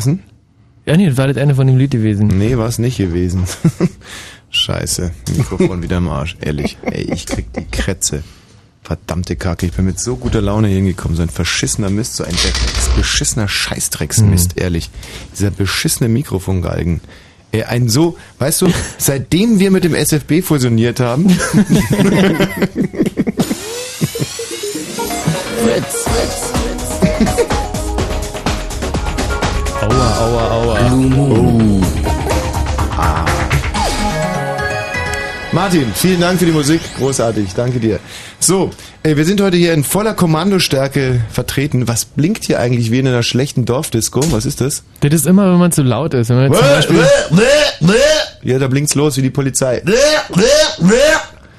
Was denn? Ja, nee, das war das Ende von dem Lied gewesen. Nee, war es nicht gewesen. Scheiße, Mikrofon wieder im Arsch, ehrlich. Ey, ich krieg die Krätze. Verdammte Kacke, ich bin mit so guter Laune hier hingekommen. So ein verschissener Mist, so ein beschissener Scheißdrecksmist, mhm. ehrlich. Dieser beschissene Mikrofongalgen. Ey, ein so, weißt du, seitdem wir mit dem SFB fusioniert haben. Fritz, Fritz, Fritz. Aua, aua, aua. Oh. Ah. Martin, vielen Dank für die Musik. Großartig, danke dir. So, ey, wir sind heute hier in voller Kommandostärke vertreten. Was blinkt hier eigentlich wie in einer schlechten Dorfdisco? Was ist das? Das ist immer, wenn man zu laut ist. Wenn man zum Beispiel ja, da blinkt's los wie die Polizei.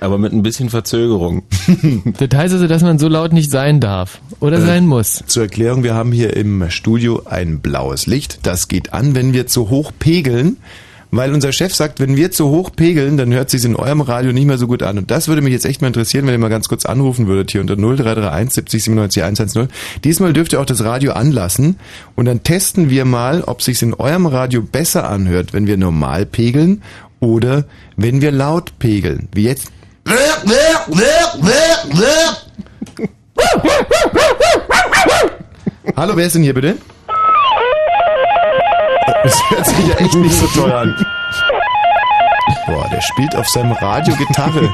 Aber mit ein bisschen Verzögerung. das heißt also, dass man so laut nicht sein darf oder äh, sein muss. Zur Erklärung, wir haben hier im Studio ein blaues Licht. Das geht an, wenn wir zu hoch pegeln weil unser Chef sagt, wenn wir zu hoch pegeln, dann hört sich in eurem Radio nicht mehr so gut an. Und das würde mich jetzt echt mal interessieren, wenn ihr mal ganz kurz anrufen würdet hier unter 0331 70 97 110. Diesmal dürft ihr auch das Radio anlassen und dann testen wir mal, ob sich in eurem Radio besser anhört, wenn wir normal pegeln oder wenn wir laut pegeln. Wie jetzt. Hallo, wer ist denn hier bitte? Das hört sich ja echt nicht so toll an. Boah, der spielt auf seinem Radio Gitarre.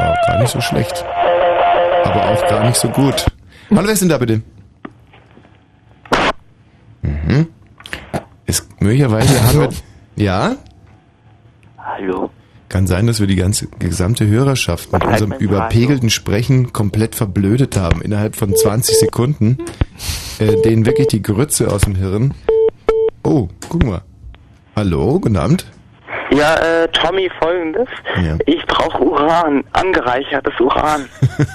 Oh, gar nicht so schlecht. Aber auch gar nicht so gut. Hallo, wer ist denn da bitte? Mhm. Ist möglicherweise haben wir. Ja? Hallo. Kann sein, dass wir die ganze gesamte Hörerschaft mit unserem überpegelten Sprechen komplett verblödet haben. Innerhalb von 20 Sekunden. Äh, denen wirklich die Grütze aus dem Hirn. Oh, guck mal. Hallo, guten Abend. Ja, äh, Tommy, folgendes. Ja. Ich brauche Uran, angereichertes Uran.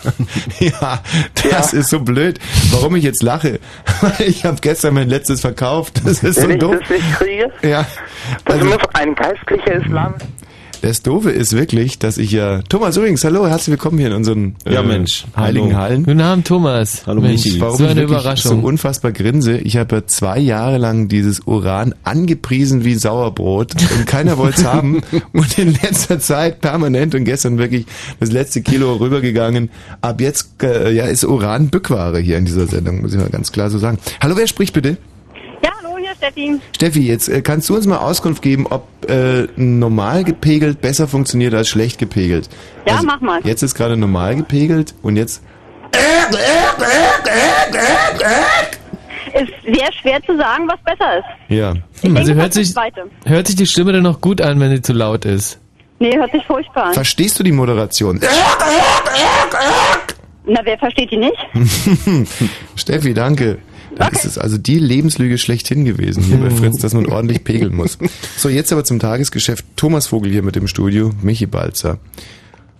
ja, das ja. ist so blöd. Warum ich jetzt lache? ich habe gestern mein letztes verkauft. Das ist Wenn so ich doof. das nicht kriege? Ja. Das also, muss ein geistlicher Islam das Doofe ist wirklich, dass ich ja. Thomas übrigens, hallo, herzlich willkommen hier in unseren ja, äh, Mensch, heiligen hallo. Hallen. Guten Abend, Thomas. Hallo Mensch, Michi. Warum so eine ich Überraschung. so unfassbar grinse. Ich habe ja zwei Jahre lang dieses Uran angepriesen wie Sauerbrot und keiner wollte es haben. Und in letzter Zeit permanent und gestern wirklich das letzte Kilo rübergegangen. Ab jetzt äh, ja, ist Uran Bückware hier in dieser Sendung, muss ich mal ganz klar so sagen. Hallo, wer spricht bitte? Steffi. Steffi, jetzt äh, kannst du uns mal Auskunft geben, ob äh, normal gepegelt besser funktioniert als schlecht gepegelt. Ja, also, mach mal. Jetzt ist gerade normal gepegelt und jetzt. Ist sehr schwer zu sagen, was besser ist. Ja. Hm, also hört sich, hört sich die Stimme dann noch gut an, wenn sie zu laut ist? Nee, hört sich furchtbar an. Verstehst du die Moderation? Na, wer versteht die nicht? Steffi, danke. Das okay. ist also die Lebenslüge schlechthin gewesen hier bei Fritz, dass man ordentlich pegeln muss. So, jetzt aber zum Tagesgeschäft. Thomas Vogel hier mit dem Studio, Michi Balzer.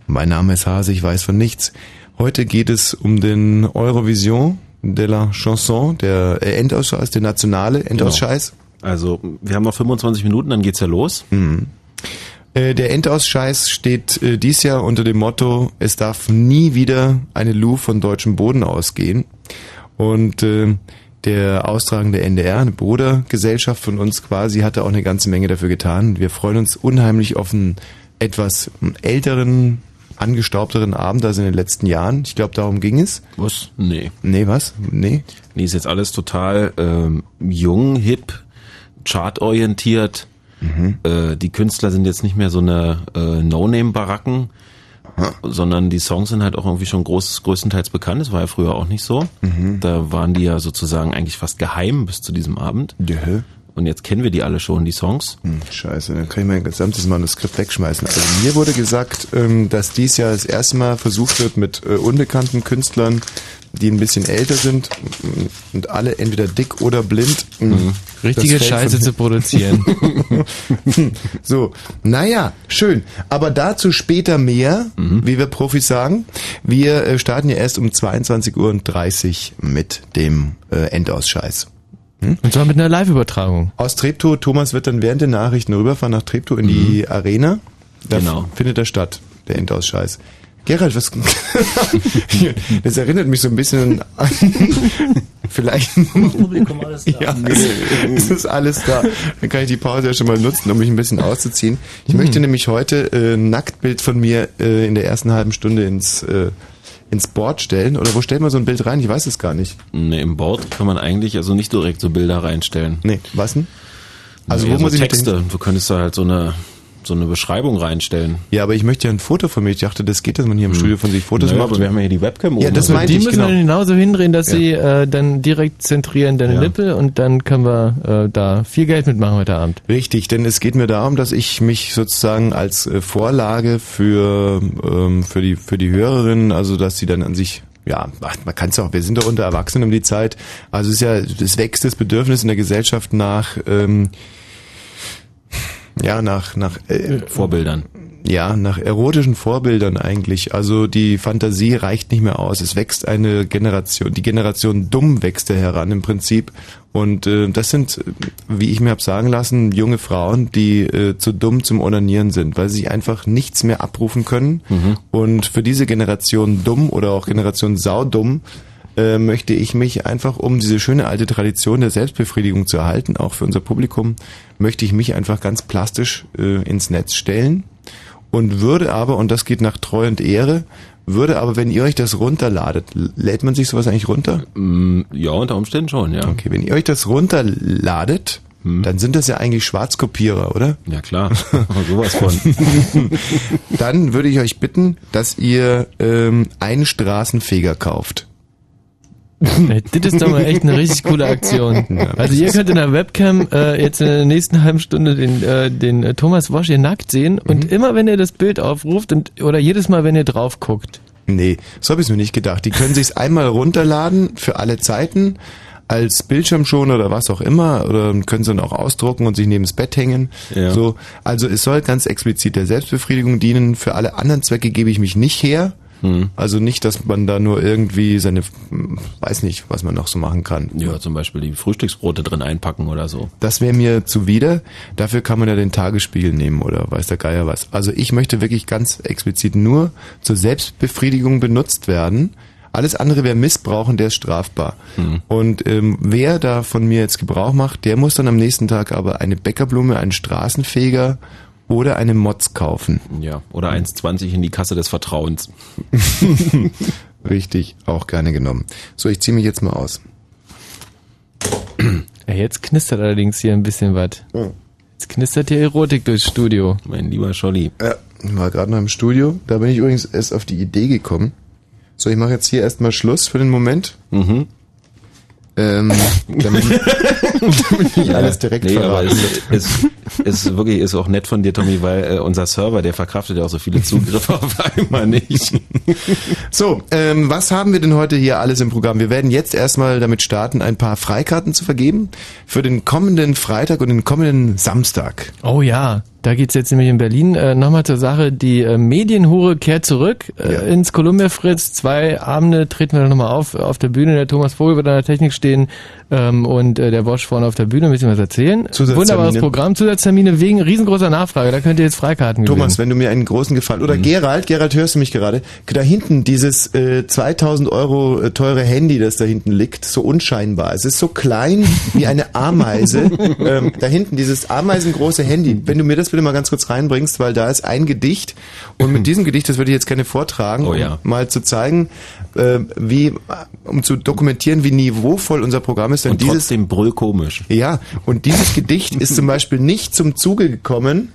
Mein Name ist Hase, ich weiß von nichts. Heute geht es um den Eurovision de la Chanson, der äh, Endausscheiß, der nationale Endausscheiß. Genau. Also, wir haben noch 25 Minuten, dann geht's ja los. Mhm. Äh, der Endausscheiß steht äh, dies Jahr unter dem Motto, es darf nie wieder eine Lu von deutschem Boden ausgehen. Und äh, der austragende NDR, eine Brudergesellschaft von uns quasi, hatte auch eine ganze Menge dafür getan. Wir freuen uns unheimlich auf einen etwas älteren, angestaubteren Abend als in den letzten Jahren. Ich glaube, darum ging es. Was? Nee. Nee, was? Nee? Nee, ist jetzt alles total ähm, jung, hip, chartorientiert. Mhm. Äh, die Künstler sind jetzt nicht mehr so eine äh, No-Name-Baracken, sondern die Songs sind halt auch irgendwie schon groß, größtenteils bekannt. Das war ja früher auch nicht so. Mhm. Da waren die ja sozusagen eigentlich fast geheim bis zu diesem Abend. Ja. Und jetzt kennen wir die alle schon, die Songs. Hm, scheiße, dann kann ich mein gesamtes Manuskript wegschmeißen. Also mir wurde gesagt, ähm, dass dies Jahr das erste Mal versucht wird, mit äh, unbekannten Künstlern die ein bisschen älter sind und alle entweder dick oder blind. Mhm. Richtige Scheiße zu produzieren. so, naja, schön. Aber dazu später mehr, mhm. wie wir Profis sagen. Wir äh, starten ja erst um 22.30 Uhr mit dem äh, Endausscheiß. Hm? Und zwar mit einer Live-Übertragung. Aus Treptow, Thomas wird dann während der Nachrichten rüberfahren nach Treptow in mhm. die Arena. Da genau. findet er statt, der Endausscheiß. Gerald, was? das erinnert mich so ein bisschen an. Vielleicht. Publikum alles da. Ja, es ist alles da. Dann kann ich die Pause ja schon mal nutzen, um mich ein bisschen auszuziehen. Ich möchte nämlich heute äh, ein Nacktbild von mir äh, in der ersten halben Stunde ins äh, ins Board stellen? Oder wo stellt man so ein Bild rein? Ich weiß es gar nicht. Nee, im Board kann man eigentlich also nicht direkt so Bilder reinstellen. Nee, was denn? Also, wo so muss ich Texte. Du könntest da halt so eine so eine Beschreibung reinstellen. Ja, aber ich möchte ja ein Foto von mir. Ich dachte, das geht, dass man hier im hm. Studio von sich Fotos naja, macht. Aber wir haben ja hier die Webcam oben. Ja, das also meinte die ich, müssen genau. wir genauso hindrehen, dass ja. sie äh, dann direkt zentrieren deine ja. Nippel und dann können wir äh, da viel Geld mitmachen heute Abend. Richtig, denn es geht mir darum, dass ich mich sozusagen als äh, Vorlage für ähm, für die für die Hörerinnen, also dass sie dann an sich ja, man kann es auch, wir sind doch unter Erwachsenen um die Zeit. Also es ist ja, es wächst das Bedürfnis in der Gesellschaft nach ähm, ja, nach, nach äh, Vorbildern. Ja, nach erotischen Vorbildern eigentlich. Also die Fantasie reicht nicht mehr aus. Es wächst eine Generation, die Generation dumm wächst da heran im Prinzip. Und äh, das sind, wie ich mir hab sagen lassen, junge Frauen, die äh, zu dumm zum Onanieren sind, weil sie einfach nichts mehr abrufen können. Mhm. Und für diese Generation dumm oder auch Generation saudumm äh, möchte ich mich einfach, um diese schöne alte Tradition der Selbstbefriedigung zu erhalten, auch für unser Publikum, möchte ich mich einfach ganz plastisch äh, ins Netz stellen und würde aber, und das geht nach Treu und Ehre, würde aber, wenn ihr euch das runterladet, lädt man sich sowas eigentlich runter? Mm, ja, unter Umständen schon, ja. Okay, wenn ihr euch das runterladet, hm. dann sind das ja eigentlich Schwarzkopierer, oder? Ja klar, sowas von. dann würde ich euch bitten, dass ihr ähm, einen Straßenfeger kauft. Das ist doch mal echt eine richtig coole Aktion. Also ihr könnt in der Webcam äh, jetzt in der nächsten halben Stunde den, äh, den äh, Thomas Wosch hier nackt sehen und mhm. immer wenn ihr das Bild aufruft und oder jedes Mal, wenn ihr drauf guckt. Nee, so habe ich mir nicht gedacht. Die können sich's einmal runterladen für alle Zeiten als Bildschirmschoner oder was auch immer oder können sie dann auch ausdrucken und sich neben das Bett hängen. Ja. So, also es soll ganz explizit der Selbstbefriedigung dienen. Für alle anderen Zwecke gebe ich mich nicht her. Hm. Also nicht, dass man da nur irgendwie seine, weiß nicht, was man noch so machen kann. Ja, zum Beispiel die Frühstücksbrote drin einpacken oder so. Das wäre mir zuwider. Dafür kann man ja den Tagesspiegel nehmen oder weiß der Geier was. Also ich möchte wirklich ganz explizit nur zur Selbstbefriedigung benutzt werden. Alles andere wäre Missbrauchen, der ist strafbar. Mhm. Und ähm, wer da von mir jetzt Gebrauch macht, der muss dann am nächsten Tag aber eine Bäckerblume, einen Straßenfeger oder eine Mods kaufen. Ja, oder 1,20 in die Kasse des Vertrauens. Richtig, auch gerne genommen. So, ich ziehe mich jetzt mal aus. Ja, jetzt knistert allerdings hier ein bisschen was. Jetzt knistert hier Erotik durchs Studio. Mein lieber Scholli. Ja, ich war gerade noch im Studio. Da bin ich übrigens erst auf die Idee gekommen. So, ich mache jetzt hier erstmal Schluss für den Moment. Mhm. Ähm, damit, damit nicht alles direkt nee, verraten. Aber es, es, ist wirklich ist auch nett von dir, Tommy, weil äh, unser Server, der verkraftet ja auch so viele Zugriffe auf einmal nicht. So, ähm, was haben wir denn heute hier alles im Programm? Wir werden jetzt erstmal damit starten, ein paar Freikarten zu vergeben für den kommenden Freitag und den kommenden Samstag. Oh ja, da geht's jetzt nämlich in Berlin äh, nochmal zur Sache. Die äh, Medienhure kehrt zurück äh, ja. ins Columbia Fritz. Zwei Abende treten wir nochmal auf auf der Bühne. Der Thomas Vogel wird an der Technik stehen ähm, und äh, der Bosch vorne auf der Bühne ein bisschen was erzählen. Wunderbares Programm, Zusatztermine wegen riesengroßer Nachfrage. Da könnt ihr jetzt Freikarten gewinnen. Thomas, wenn du mir einen großen Gefallen oder mhm. Gerald, Gerald hörst du mich gerade? Da hinten dieses äh, 2000 Euro äh, teure Handy, das da hinten liegt, so unscheinbar. Es ist so klein wie eine Ameise. ähm, da hinten dieses ameisengroße Handy. Wenn du mir das bitte mal ganz kurz reinbringst, weil da ist ein Gedicht und mit diesem Gedicht, das würde ich jetzt gerne vortragen, oh ja. um mal zu zeigen, äh, wie, um zu dokumentieren, wie niveauvoll unser Programm ist. Denn und dieses, trotzdem brüllkomisch. Ja, und dieses Gedicht ist zum Beispiel nicht zum Zuge gekommen,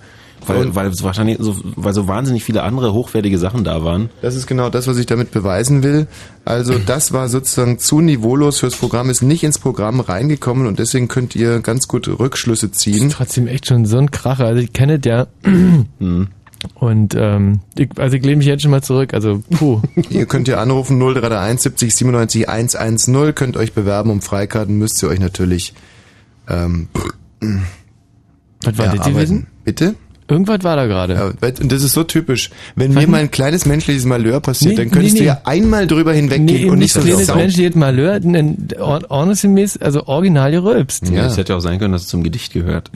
weil, weil wahrscheinlich so, weil so wahnsinnig viele andere hochwertige Sachen da waren. Das ist genau das, was ich damit beweisen will. Also das war sozusagen zu niveaulos fürs Programm, ist nicht ins Programm reingekommen und deswegen könnt ihr ganz gut Rückschlüsse ziehen. Das ist trotzdem echt schon so ein Kracher. Also ich kenne ja. Hm. Und ähm, ich, also ich lehne mich jetzt schon mal zurück. Also puh. ihr könnt ja anrufen 0331 70 97 110, könnt euch bewerben um Freikarten, müsst ihr euch natürlich ähm, Was war das gewesen? Bitte? Irgendwas war da gerade. Ja, und das ist so typisch. Wenn mir mal ein kleines menschliches Malheur passiert, nee, dann könntest nee, nee. du ja einmal drüber hinweggehen und nicht so kleines menschliches Malheur, ordnungsgemäß, also original gerülpst. Ja, es hätte ja auch sein können, dass es zum Gedicht gehört.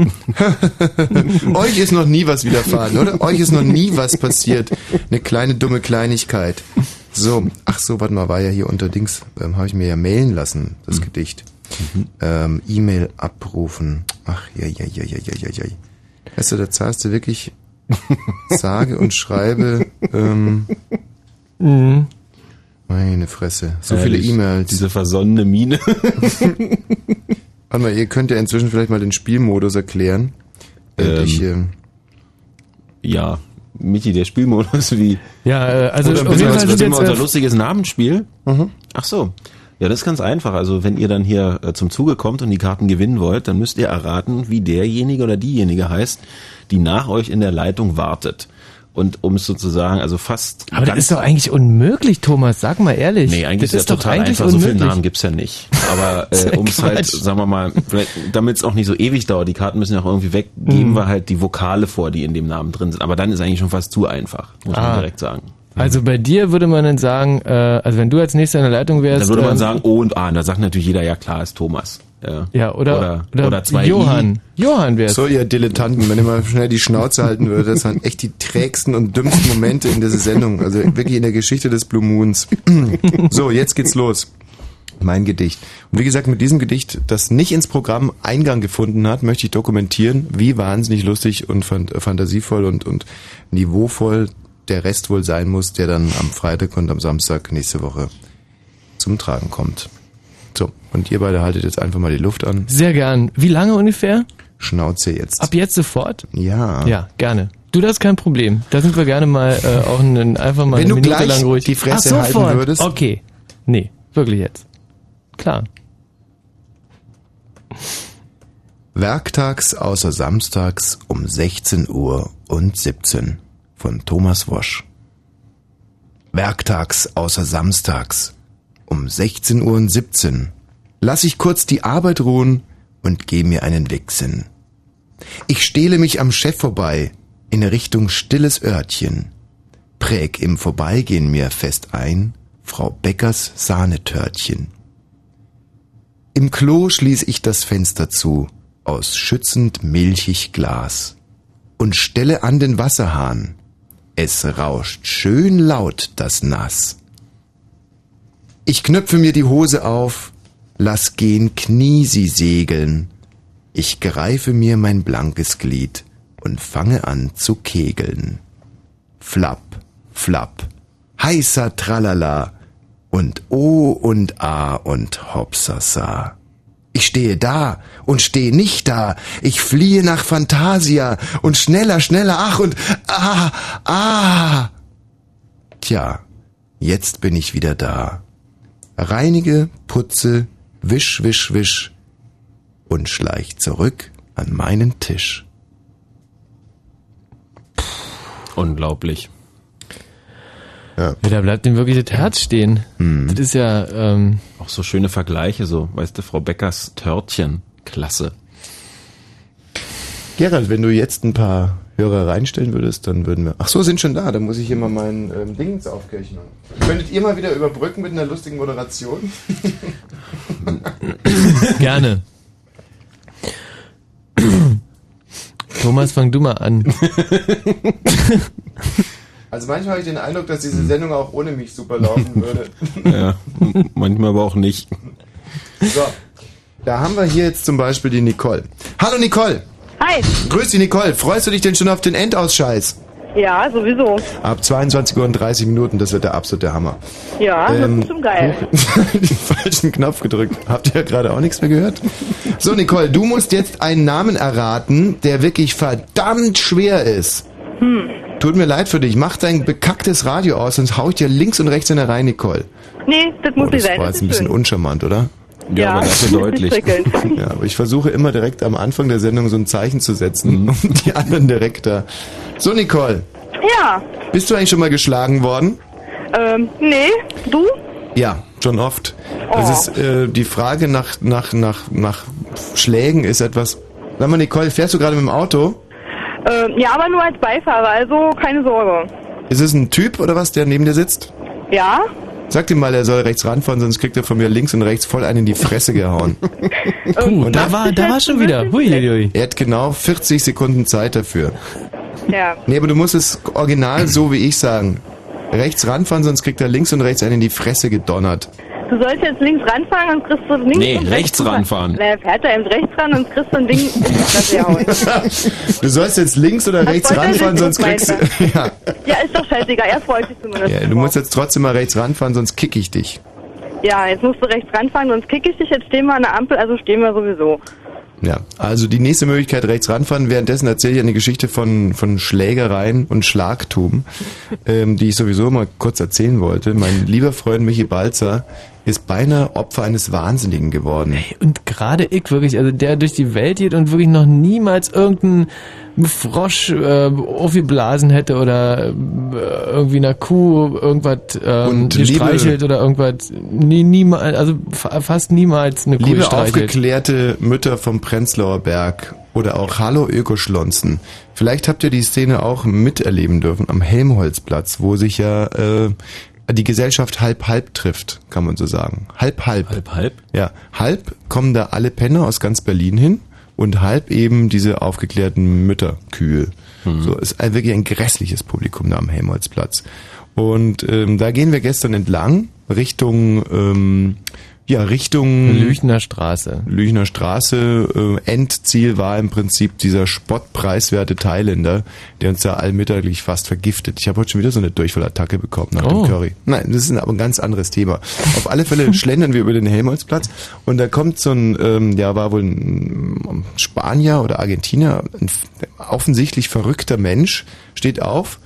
Euch ist noch nie was widerfahren, oder? Euch ist noch nie was passiert. Eine kleine dumme Kleinigkeit. So, ach so, warte mal, war ja hier unter Dings, ähm, habe ich mir ja mailen lassen, das mhm. Gedicht. Mhm. Ähm, E-Mail abrufen. Ach, ja, ja, ja, ja, ja, ja, ja. Weißt du, da zahlst du wirklich sage und schreibe, ähm, mhm. meine Fresse, so Ehrlich, viele E-Mails. Diese versonnene Mine. Warte mal, ihr könnt ja inzwischen vielleicht mal den Spielmodus erklären. Ähm, ich, äh, ja, Michi, der Spielmodus wie. Ja, äh, also Oder auf jeden Fall sind jetzt unser lustiges Namensspiel. Mhm. Ach so. Ja, das ist ganz einfach. Also wenn ihr dann hier äh, zum Zuge kommt und die Karten gewinnen wollt, dann müsst ihr erraten, wie derjenige oder diejenige heißt, die nach euch in der Leitung wartet. Und um es sozusagen, also fast. Aber das ist doch eigentlich unmöglich, Thomas, sag mal ehrlich. Nee, eigentlich das ist, ist ja total einfach. Unmöglich. So viele Namen gibt's ja nicht. Aber äh, um es halt, sagen wir mal, damit es auch nicht so ewig dauert, die Karten müssen ja auch irgendwie weg, geben mhm. wir halt die Vokale vor, die in dem Namen drin sind. Aber dann ist eigentlich schon fast zu einfach, muss ah. man direkt sagen. Also bei dir würde man dann sagen, äh, also wenn du als nächster in der Leitung wärst. Dann würde man ähm, sagen O und A. Und da sagt natürlich jeder, ja klar, ist Thomas. Ja, ja oder, oder, oder, oder zwei Johann. I. Johann wär's. So, ihr Dilettanten, wenn ihr mal schnell die Schnauze halten würdet, das waren echt die trägsten und dümmsten Momente in dieser Sendung. Also wirklich in der Geschichte des Blue Moons. so, jetzt geht's los. Mein Gedicht. Und wie gesagt, mit diesem Gedicht, das nicht ins Programm Eingang gefunden hat, möchte ich dokumentieren, wie wahnsinnig lustig und fantasievoll und, und niveauvoll der Rest wohl sein muss, der dann am Freitag und am Samstag nächste Woche zum Tragen kommt. Und ihr beide haltet jetzt einfach mal die Luft an. Sehr gern. Wie lange ungefähr? Schnauze jetzt. Ab jetzt sofort? Ja. Ja, gerne. Du, das ist kein Problem. Da sind wir gerne mal äh, auch einen, einfach mal Wenn eine du Minute lang ruhig die Fresse Ach, halten würdest. Okay. Nee, wirklich jetzt. Klar. Werktags außer samstags um 16 Uhr und 17 von Thomas Wosch. Werktags außer samstags um 16 Uhr und 17 lass ich kurz die Arbeit ruhen und geh mir einen Wichsen. Ich stehle mich am Chef vorbei in Richtung stilles Örtchen, präg im Vorbeigehen mir fest ein Frau Beckers Sahnetörtchen. Im Klo schließ ich das Fenster zu, aus schützend milchig Glas, und stelle an den Wasserhahn, es rauscht schön laut das Nass. Ich knöpfe mir die Hose auf, lass gehen Knie sie segeln. Ich greife mir mein blankes Glied und fange an zu kegeln. Flapp, flapp, heißer Tralala und O und A und Hopsasa. Ich stehe da und stehe nicht da. Ich fliehe nach Fantasia und schneller, schneller, ach und ah, ah. Tja, jetzt bin ich wieder da. Reinige, putze, wisch, wisch, wisch und schleich zurück an meinen Tisch. Unglaublich. Ja. ja. Da bleibt ihm wirklich das Herz stehen. Hm. Das ist ja... Ähm Auch so schöne Vergleiche, so, weißt du, Frau Beckers Törtchen. Klasse. Gerald, wenn du jetzt ein paar Hörer reinstellen würdest, dann würden wir... Ach so, sind schon da. Dann muss ich hier mal meinen ähm, Dings aufkirchen. Könntet ihr mal wieder überbrücken mit einer lustigen Moderation? Gerne. Thomas, fang du mal an. Also manchmal habe ich den Eindruck, dass diese Sendung auch ohne mich super laufen würde. ja, manchmal aber auch nicht. So, da haben wir hier jetzt zum Beispiel die Nicole. Hallo Nicole! Hi! Grüß dich Nicole, freust du dich denn schon auf den Endausscheiß? Ja, sowieso. Ab 22 Uhr und 30 Minuten, das wird der absolute Hammer. Ja, ähm, das ist schon geil. den falschen Knopf gedrückt. Habt ihr ja gerade auch nichts mehr gehört? So, Nicole, du musst jetzt einen Namen erraten, der wirklich verdammt schwer ist. Hm. Tut mir leid für dich. Mach dein bekacktes Radio aus, sonst hau ich dir links und rechts in der rein, Nicole. Nee, das muss oh, nicht sein. Das war jetzt ein bisschen schön. uncharmant, oder? Ja, ja aber dafür deutlich. ja, aber ich versuche immer direkt am Anfang der Sendung so ein Zeichen zu setzen mhm. und die anderen direkt da. So, Nicole. Ja. Bist du eigentlich schon mal geschlagen worden? Ähm, nee. Du? Ja, schon oft. Oh. Das ist äh, die Frage nach, nach, nach, nach Schlägen ist etwas. Sag mal, Nicole, fährst du gerade mit dem Auto? Ähm, ja, aber nur als Beifahrer, also keine Sorge. Ist es ein Typ oder was, der neben dir sitzt? Ja. Sag ihm mal, er soll rechts ranfahren, sonst kriegt er von mir links und rechts voll einen in die Fresse gehauen. Puh, und da war, da war schon wieder. Hui, hui, hui. Er hat genau 40 Sekunden Zeit dafür. Ja. Nee, aber du musst es original so wie ich sagen. Rechts ranfahren, sonst kriegt er links und rechts einen in die Fresse gedonnert. Du sollst jetzt links ranfahren und kriegst so links Nee, und rechts ranfahren. Na, er fährt da eben rechts ran und kriegst so ein Ding. Du sollst jetzt links oder Das rechts er ranfahren, sonst kriegst du... Ja, Ja, ist doch scheißegal. Er freut sich zumindest. ja, du musst jetzt trotzdem mal rechts ranfahren, sonst kick ich dich. Ja, jetzt musst du rechts ranfahren, sonst kick ich dich. Jetzt stehen wir an der Ampel, also stehen wir sowieso. Ja, also die nächste Möglichkeit rechts ranfahren. Währenddessen erzähle ich eine Geschichte von, von Schlägereien und Schlagtum, ähm, die ich sowieso mal kurz erzählen wollte. Mein lieber Freund Michi Balzer ist beinahe Opfer eines Wahnsinnigen geworden. Und gerade ich wirklich, also der durch die Welt geht und wirklich noch niemals irgendeinen Frosch äh, aufgeblasen hätte oder äh, irgendwie einer Kuh irgendwas ähm, Und gestreichelt oder irgendwas. Nie, niemals, also fa fast niemals eine Kuh Liebe gestreichelt. aufgeklärte Mütter vom Prenzlauer Berg oder auch Hallo Ökoschlonzen. Vielleicht habt ihr die Szene auch miterleben dürfen am Helmholtzplatz, wo sich ja äh, die Gesellschaft halb-halb trifft, kann man so sagen. Halb-halb. Halb, halb? Ja, halb kommen da alle Penner aus ganz Berlin hin und halb eben diese aufgeklärten Mütterkühe. So ist ein- wirklich ein grässliches Publikum da am Helmholtzplatz. Und ähm, da gehen wir gestern entlang Richtung ähm, ja Richtung Lüchner Straße. Lüchner Straße. Äh, Endziel war im Prinzip dieser spottpreiswerte Thailänder, der uns da allmittaglich fast vergiftet. Ich habe heute schon wieder so eine Durchfallattacke bekommen nach Oh. dem Curry. Nein, das ist aber ein ganz anderes Thema. Auf alle Fälle schlendern wir über den Helmholtzplatz und da kommt so ein, ähm, ja, war wohl ein Spanier oder Argentinier, ein offensichtlich verrückter Mensch, steht auf,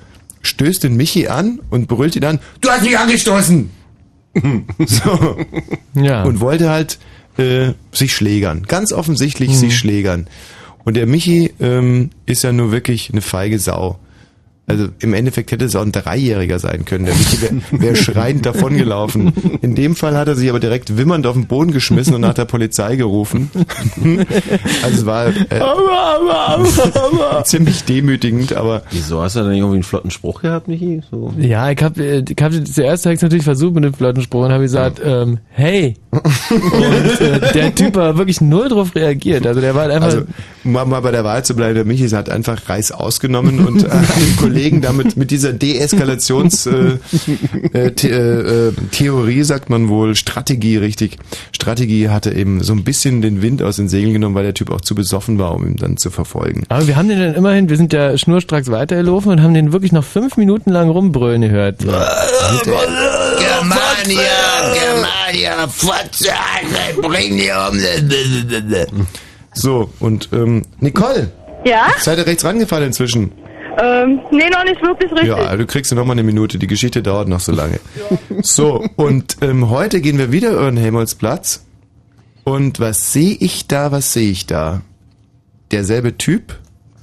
stößt den Michi an und brüllt ihn an, du hast mich angestoßen! so Ja. und wollte halt äh, sich schlägern. Ganz offensichtlich sich schlägern. Und der Michi ähm, ist ja nur wirklich eine feige Sau. Also im Endeffekt hätte es auch ein Dreijähriger sein können. Der Michi wäre wär schreiend davongelaufen. In dem Fall hat er sich aber direkt wimmernd auf den Boden geschmissen und nach der Polizei gerufen. Also es war äh, ziemlich demütigend, aber Wieso hast du da nicht irgendwie einen flotten Spruch gehabt, Michi? So. Ja, ich habe ich hab zuerst hab ich's natürlich versucht mit dem Flirtenspruch und habe gesagt, ähm, hey. Und äh, der Typ war wirklich null drauf reagiert. Also der war halt einfach. Also, um mal bei der Wahl zu bleiben, der Michi hat einfach Reis ausgenommen und äh, Kollegen damit mit dieser Deeskalations äh, äh, äh, äh, Theorie, sagt man wohl, Strategie, richtig. Strategie hatte eben so ein bisschen den Wind aus den Segeln genommen, weil der Typ auch zu besoffen war, um ihn dann zu verfolgen. aber wir haben den dann immerhin, wir sind ja schnurstracks weitergelaufen und haben den wirklich noch fünf Minuten lang rumbrüllen gehört. Germania, Germania, Fotze, bring die um. So, und ähm, Nicole, Ja? seid ihr rechts rangefahren inzwischen? Ähm, nee, noch nicht wirklich richtig. Ja, du kriegst ja noch mal eine Minute. Die Geschichte dauert noch so lange. So, und ähm, heute gehen wir wieder über den Helmholtzplatz. Und was sehe ich da, was sehe ich da? Derselbe Typ?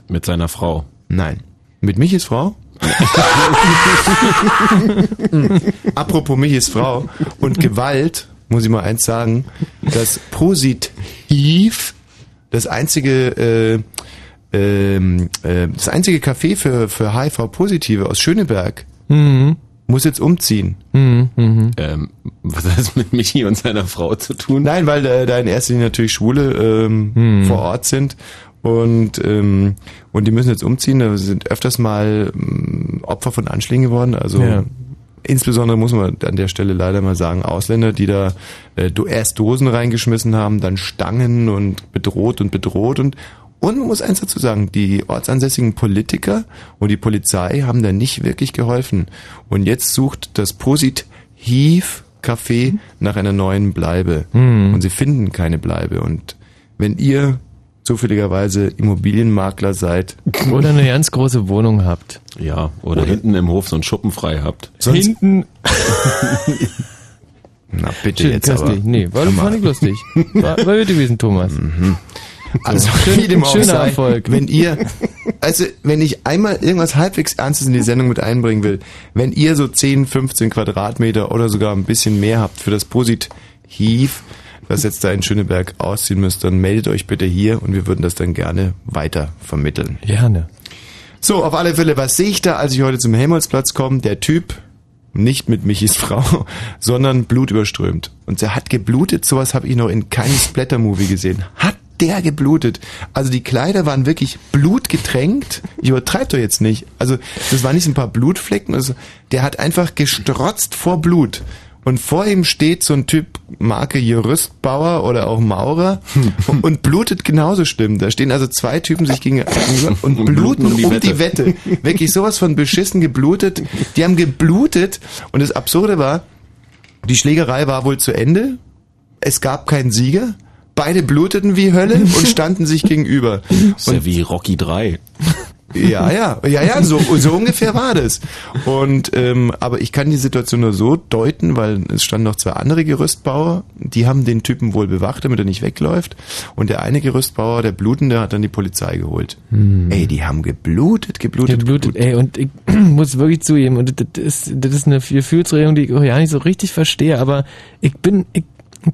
Mit seiner Frau. Nein. Mit Michis Frau? Apropos Michis Frau und Gewalt, muss ich mal eins sagen, das Positiv, das einzige, äh, ähm, äh, das einzige Café für, für HIV-Positive aus Schöneberg Mhm. muss jetzt umziehen. Mhm. Mhm. Ähm, was hat das mit Michi und seiner Frau zu tun? Nein, weil äh, da in erster Linie natürlich Schwule ähm, Hm. vor Ort sind und ähm, und die müssen jetzt umziehen. Da sind öfters mal ähm, Opfer von Anschlägen geworden. Also Ja. insbesondere muss man an der Stelle leider mal sagen, Ausländer, die da äh, erst Dosen reingeschmissen haben, dann Stangen und bedroht und bedroht und und man muss eins dazu sagen, die ortsansässigen Politiker und die Polizei haben da nicht wirklich geholfen. Und jetzt sucht das Positiv Café nach einer neuen Bleibe. Hm. Und sie finden keine Bleibe. Und wenn ihr zufälligerweise Immobilienmakler seid, Oder eine ganz große Wohnung habt. Ja, oder hinten im Hof so einen Schuppen frei habt. sonst, Hinten. na bitte Schön, jetzt aber. köstlich. Nee, war, war nicht lustig. War, war gut gewesen, Thomas. Also Schön- wie dem auch schöner sei, Erfolg. wenn ihr, also wenn ich einmal irgendwas halbwegs Ernstes in die Sendung mit einbringen will, wenn ihr so 10, 15 Quadratmeter oder sogar ein bisschen mehr habt für das Positiv, das jetzt da in Schöneberg ausziehen müsst, dann meldet euch bitte hier und wir würden das dann gerne weiter vermitteln. Gerne. So, auf alle Fälle, was sehe ich da, als ich heute zum Helmholtzplatz komme? Der Typ Nicht mit Michis Frau, sondern blutüberströmt. Und er hat geblutet, sowas habe ich noch in keinem Splatter-Movie gesehen. Hat der geblutet. Also die Kleider waren wirklich blutgetränkt. Ich übertreibe doch jetzt nicht. Also das waren nicht ein paar Blutflecken. Also der hat einfach gestrotzt vor Blut. Und vor ihm steht so ein Typ Marke Gerüstbauer oder auch Maurer und blutet genauso schlimm. Da stehen also zwei Typen sich gegenüber und bluten um die, um die Wette. Wirklich sowas von beschissen geblutet. Die haben geblutet und das Absurde war, die Schlägerei war wohl zu Ende. Es gab keinen Sieger. Beide bluteten wie Hölle und standen sich gegenüber. ist ja wie Rocky 3. Ja, ja, ja, ja, so, so ungefähr war das. Und ähm, aber ich kann die Situation nur so deuten, weil es standen noch zwei andere Gerüstbauer, die haben den Typen wohl bewacht, damit er nicht wegläuft. Und der eine Gerüstbauer, der Blutende, hat dann die Polizei geholt. Hm. Ey, die haben geblutet, geblutet, geblutet. Ey, und ich muss wirklich zugeben, und das ist, das ist eine Gefühlsregung, die ich auch ja nicht so richtig verstehe, aber ich bin, ich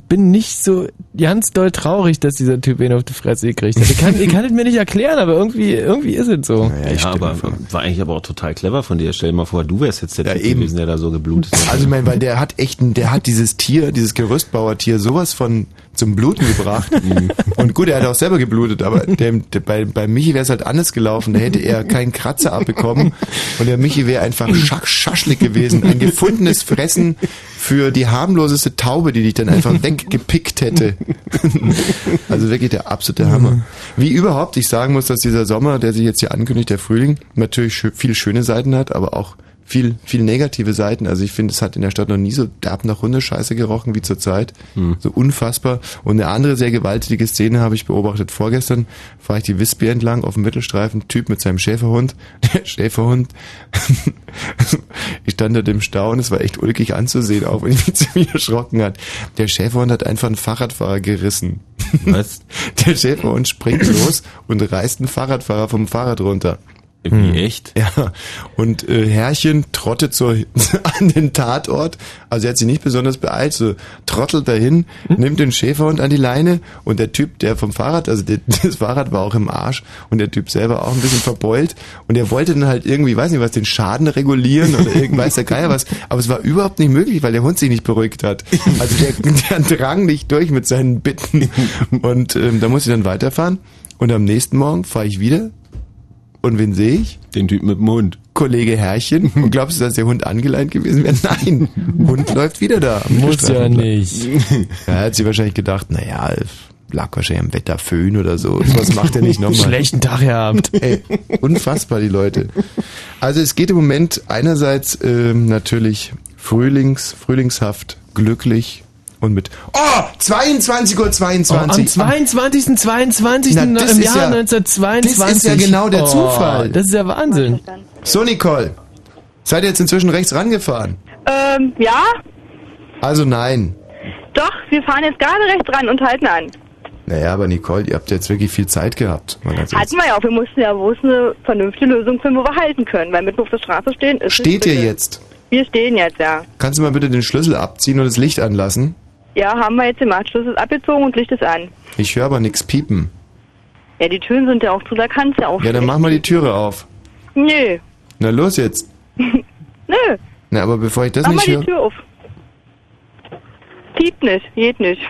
bin nicht so ganz doll traurig, dass dieser Typ ihn auf die Fresse gekriegt hat. Ich kann, ich kann es mir nicht erklären, aber irgendwie, irgendwie ist es so. Ja, ja aber war eigentlich aber auch total clever von dir. Stell dir mal vor, du wärst jetzt der ja, Typ eben. gewesen, der da so geblutet hat. Also ich meine, weil der hat echt, der hat dieses Tier, dieses Gerüstbauertier sowas von zum Bluten gebracht. Mhm. und gut, er hat auch selber geblutet, aber der, der, bei, bei Michi wäre es halt anders gelaufen. Da hätte er keinen Kratzer abbekommen und der Michi wäre einfach Schasch Schaschlik gewesen. Ein gefundenes Fressen für die harmloseste Taube, die dich dann einfach weggepickt hätte. also wirklich der absolute Hammer. Wie überhaupt ich sagen muss, dass dieser Sommer, der sich jetzt hier ankündigt, der Frühling, natürlich viele schöne Seiten hat, aber auch viel, viel negative Seiten. Also ich finde, es hat in der Stadt noch nie so derb nach Hundescheiße gerochen wie zurzeit. Hm. So unfassbar. Und eine andere sehr gewaltige Szene habe ich beobachtet. Vorgestern fahre ich die Wispy entlang auf dem Mittelstreifen, Typ mit seinem Schäferhund. Der Schäferhund, ich stand da im Stau und es war echt ulkig anzusehen, auch wenn ich mich ziemlich erschrocken hat. Der Schäferhund hat einfach einen Fahrradfahrer gerissen. Was? Der Schäferhund springt los und reißt einen Fahrradfahrer vom Fahrrad runter. Wie hm. echt? Ja. Und äh, Herrchen trottet so an den Tatort. Also er hat sich nicht besonders beeilt, so trottelt dahin, hm? nimmt den Schäferhund an die Leine und der Typ, der vom Fahrrad, also der, das Fahrrad war auch im Arsch und der Typ selber auch ein bisschen verbeult und er wollte dann halt irgendwie, weiß nicht was, den Schaden regulieren oder irgendwas der Geier was, aber es war überhaupt nicht möglich, weil der Hund sich nicht beruhigt hat. Also der, der drang nicht durch mit seinen Bitten und ähm, da muss ich dann weiterfahren. Und am nächsten Morgen fahre ich wieder und wen sehe ich? Den Typ mit dem Hund. Kollege Herrchen. Und glaubst du, dass der Hund angeleint gewesen wäre? Nein. Hund läuft wieder da. Muss ja nicht. Ja, er hat sich wahrscheinlich gedacht, naja, lag wahrscheinlich am Wetter Föhn oder so. Was macht er nicht nochmal? Schlechten Tag gehabt. Ey, unfassbar, die Leute. Also es geht im Moment einerseits ähm, natürlich Frühlings, frühlingshaft, glücklich, und mit Oh, 22 Uhr 22. Oh, am 22. 22. Na, im Jahr ja, 1922. Das ist ja genau der oh, Zufall. Das ist ja Wahnsinn. So, Nicole. Seid ihr jetzt inzwischen rechts rangefahren? Ähm, ja. Also nein. Doch, wir fahren jetzt gerade rechts ran und halten an. Naja, aber Nicole, ihr habt jetzt wirklich viel Zeit gehabt. Hatten wir ja auch. Wir mussten ja bloß eine vernünftige Lösung finden, wo wir halten können. Weil mitten auf der Straße stehen ist Steht ihr jetzt? Wir stehen jetzt, ja. Kannst du mal bitte den Schlüssel abziehen und das Licht anlassen? Ja, haben wir jetzt gemacht. Schluss ist abgezogen und Licht ist an. Ich höre aber nichts piepen. Ja, die Türen sind ja auch zu, da kannst du ja auch. Ja, dann mach mal die Türe auf. Nö. Na los jetzt. Nö. Na, aber bevor ich das mach nicht höre... Mach mal die Tür auf. Piept nicht, geht nicht.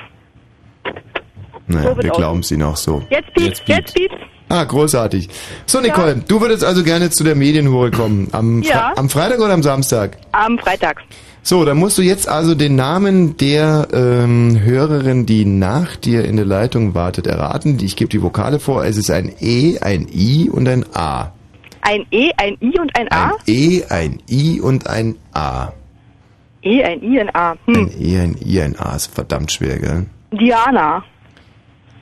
Naja, so wir glauben es Ihnen auch so. Jetzt piept, jetzt piept. Ah, großartig. So, Nicole, ja. du würdest also gerne zu der Medienhure kommen. Am, ja. am Freitag oder am Samstag? Am Freitag. So, dann musst du jetzt also den Namen der ähm, Hörerin, die nach dir in der Leitung wartet, erraten. Ich gebe die Vokale vor. Es ist ein E, ein I und ein A. Ein E, ein I und ein A? Ein E, ein I und ein A. E, ein I, ein A. Hm. Ein E, ein I, ein A. Ist verdammt schwer, gell? Diana.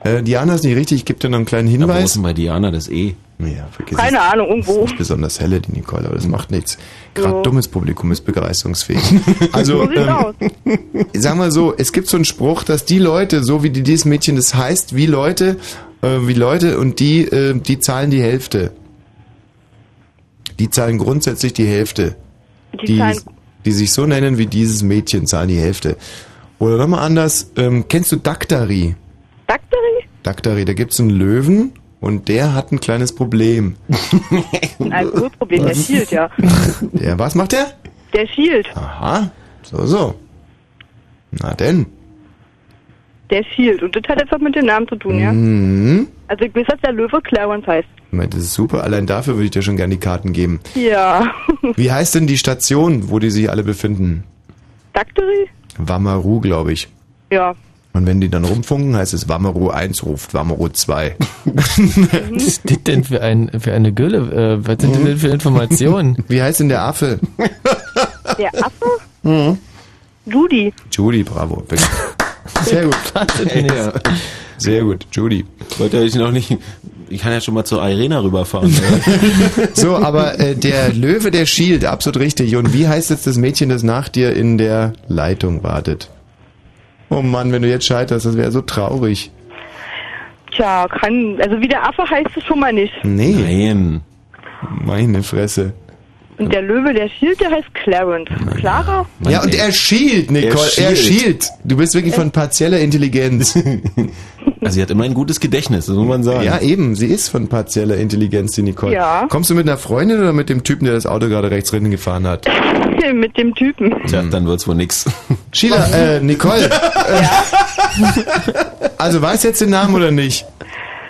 Äh, Diana ist nicht richtig. Ich gebe dir noch einen kleinen Hinweis. Aber wo ist denn bei Diana das E? Ja, vergiss Keine es. Ahnung, irgendwo. Ist nicht besonders helle, die Nicole, aber das macht nichts. Gerade so. dummes Publikum ist begeisterungsfähig. Also, ähm, sagen wir so, es gibt so einen Spruch, dass die Leute, so wie dieses Mädchen das heißt, wie Leute, äh, wie Leute und die, äh, die zahlen die Hälfte. Die zahlen grundsätzlich die Hälfte. Die, die, die sich so nennen wie dieses Mädchen, zahlen die Hälfte. Oder nochmal anders, ähm, kennst du Daktari? Daktari? Daktari, da gibt's einen Löwen und der hat ein kleines Problem. Ein Alkoholproblem, der schielt, ja. Der, was macht der? Der Shield. Aha, so, so. Na denn. Der Shield. Und das hat jetzt was mit dem Namen zu tun, ja? Mhm. Also ich weiß, dass der Löwe Clarence heißt. Das ist super. Allein dafür würde ich dir schon gerne die Karten geben. Ja. Wie heißt denn die Station, wo die sich alle befinden? Dactory? Wamaru, glaube ich. Ja. Und wenn die dann rumfunken, heißt es Wamaru 1 ruft Wamaru 2. Was ist das denn für, ein, für eine Gülle? Äh, was sind denn für Informationen? Wie heißt denn der Affe? Der Affe? Mhm. Judy. Judy, bravo. Sehr gut. Ja. Sehr gut, Judy. Wollte ich noch nicht. Ich kann ja schon mal zur Arena rüberfahren. So, aber äh, der Löwe, der Shield, absolut richtig. Und wie heißt jetzt das Mädchen, das nach dir in der Leitung wartet? Oh Mann, wenn du jetzt scheiterst, das wäre so traurig. Tja, kann, also wie der Affe heißt es schon mal nicht. Nee, Nein. meine Fresse. Und der Löwe, der Shield, der heißt Clarence. Clara? Ja, und er schielt, Nicole, Er schielt. schielt. Du bist wirklich von partieller Intelligenz. Also sie hat immer ein gutes Gedächtnis, das muss man sagen. Ja, eben, sie ist von partieller Intelligenz, die Nicole. Ja. Kommst du mit einer Freundin oder mit dem Typen, der das Auto gerade rechts drinnen gefahren hat? Mit dem Typen. Tja, dann wird's wohl nix. Sheila, äh, Nicole. Also weißt du jetzt den Namen oder nicht?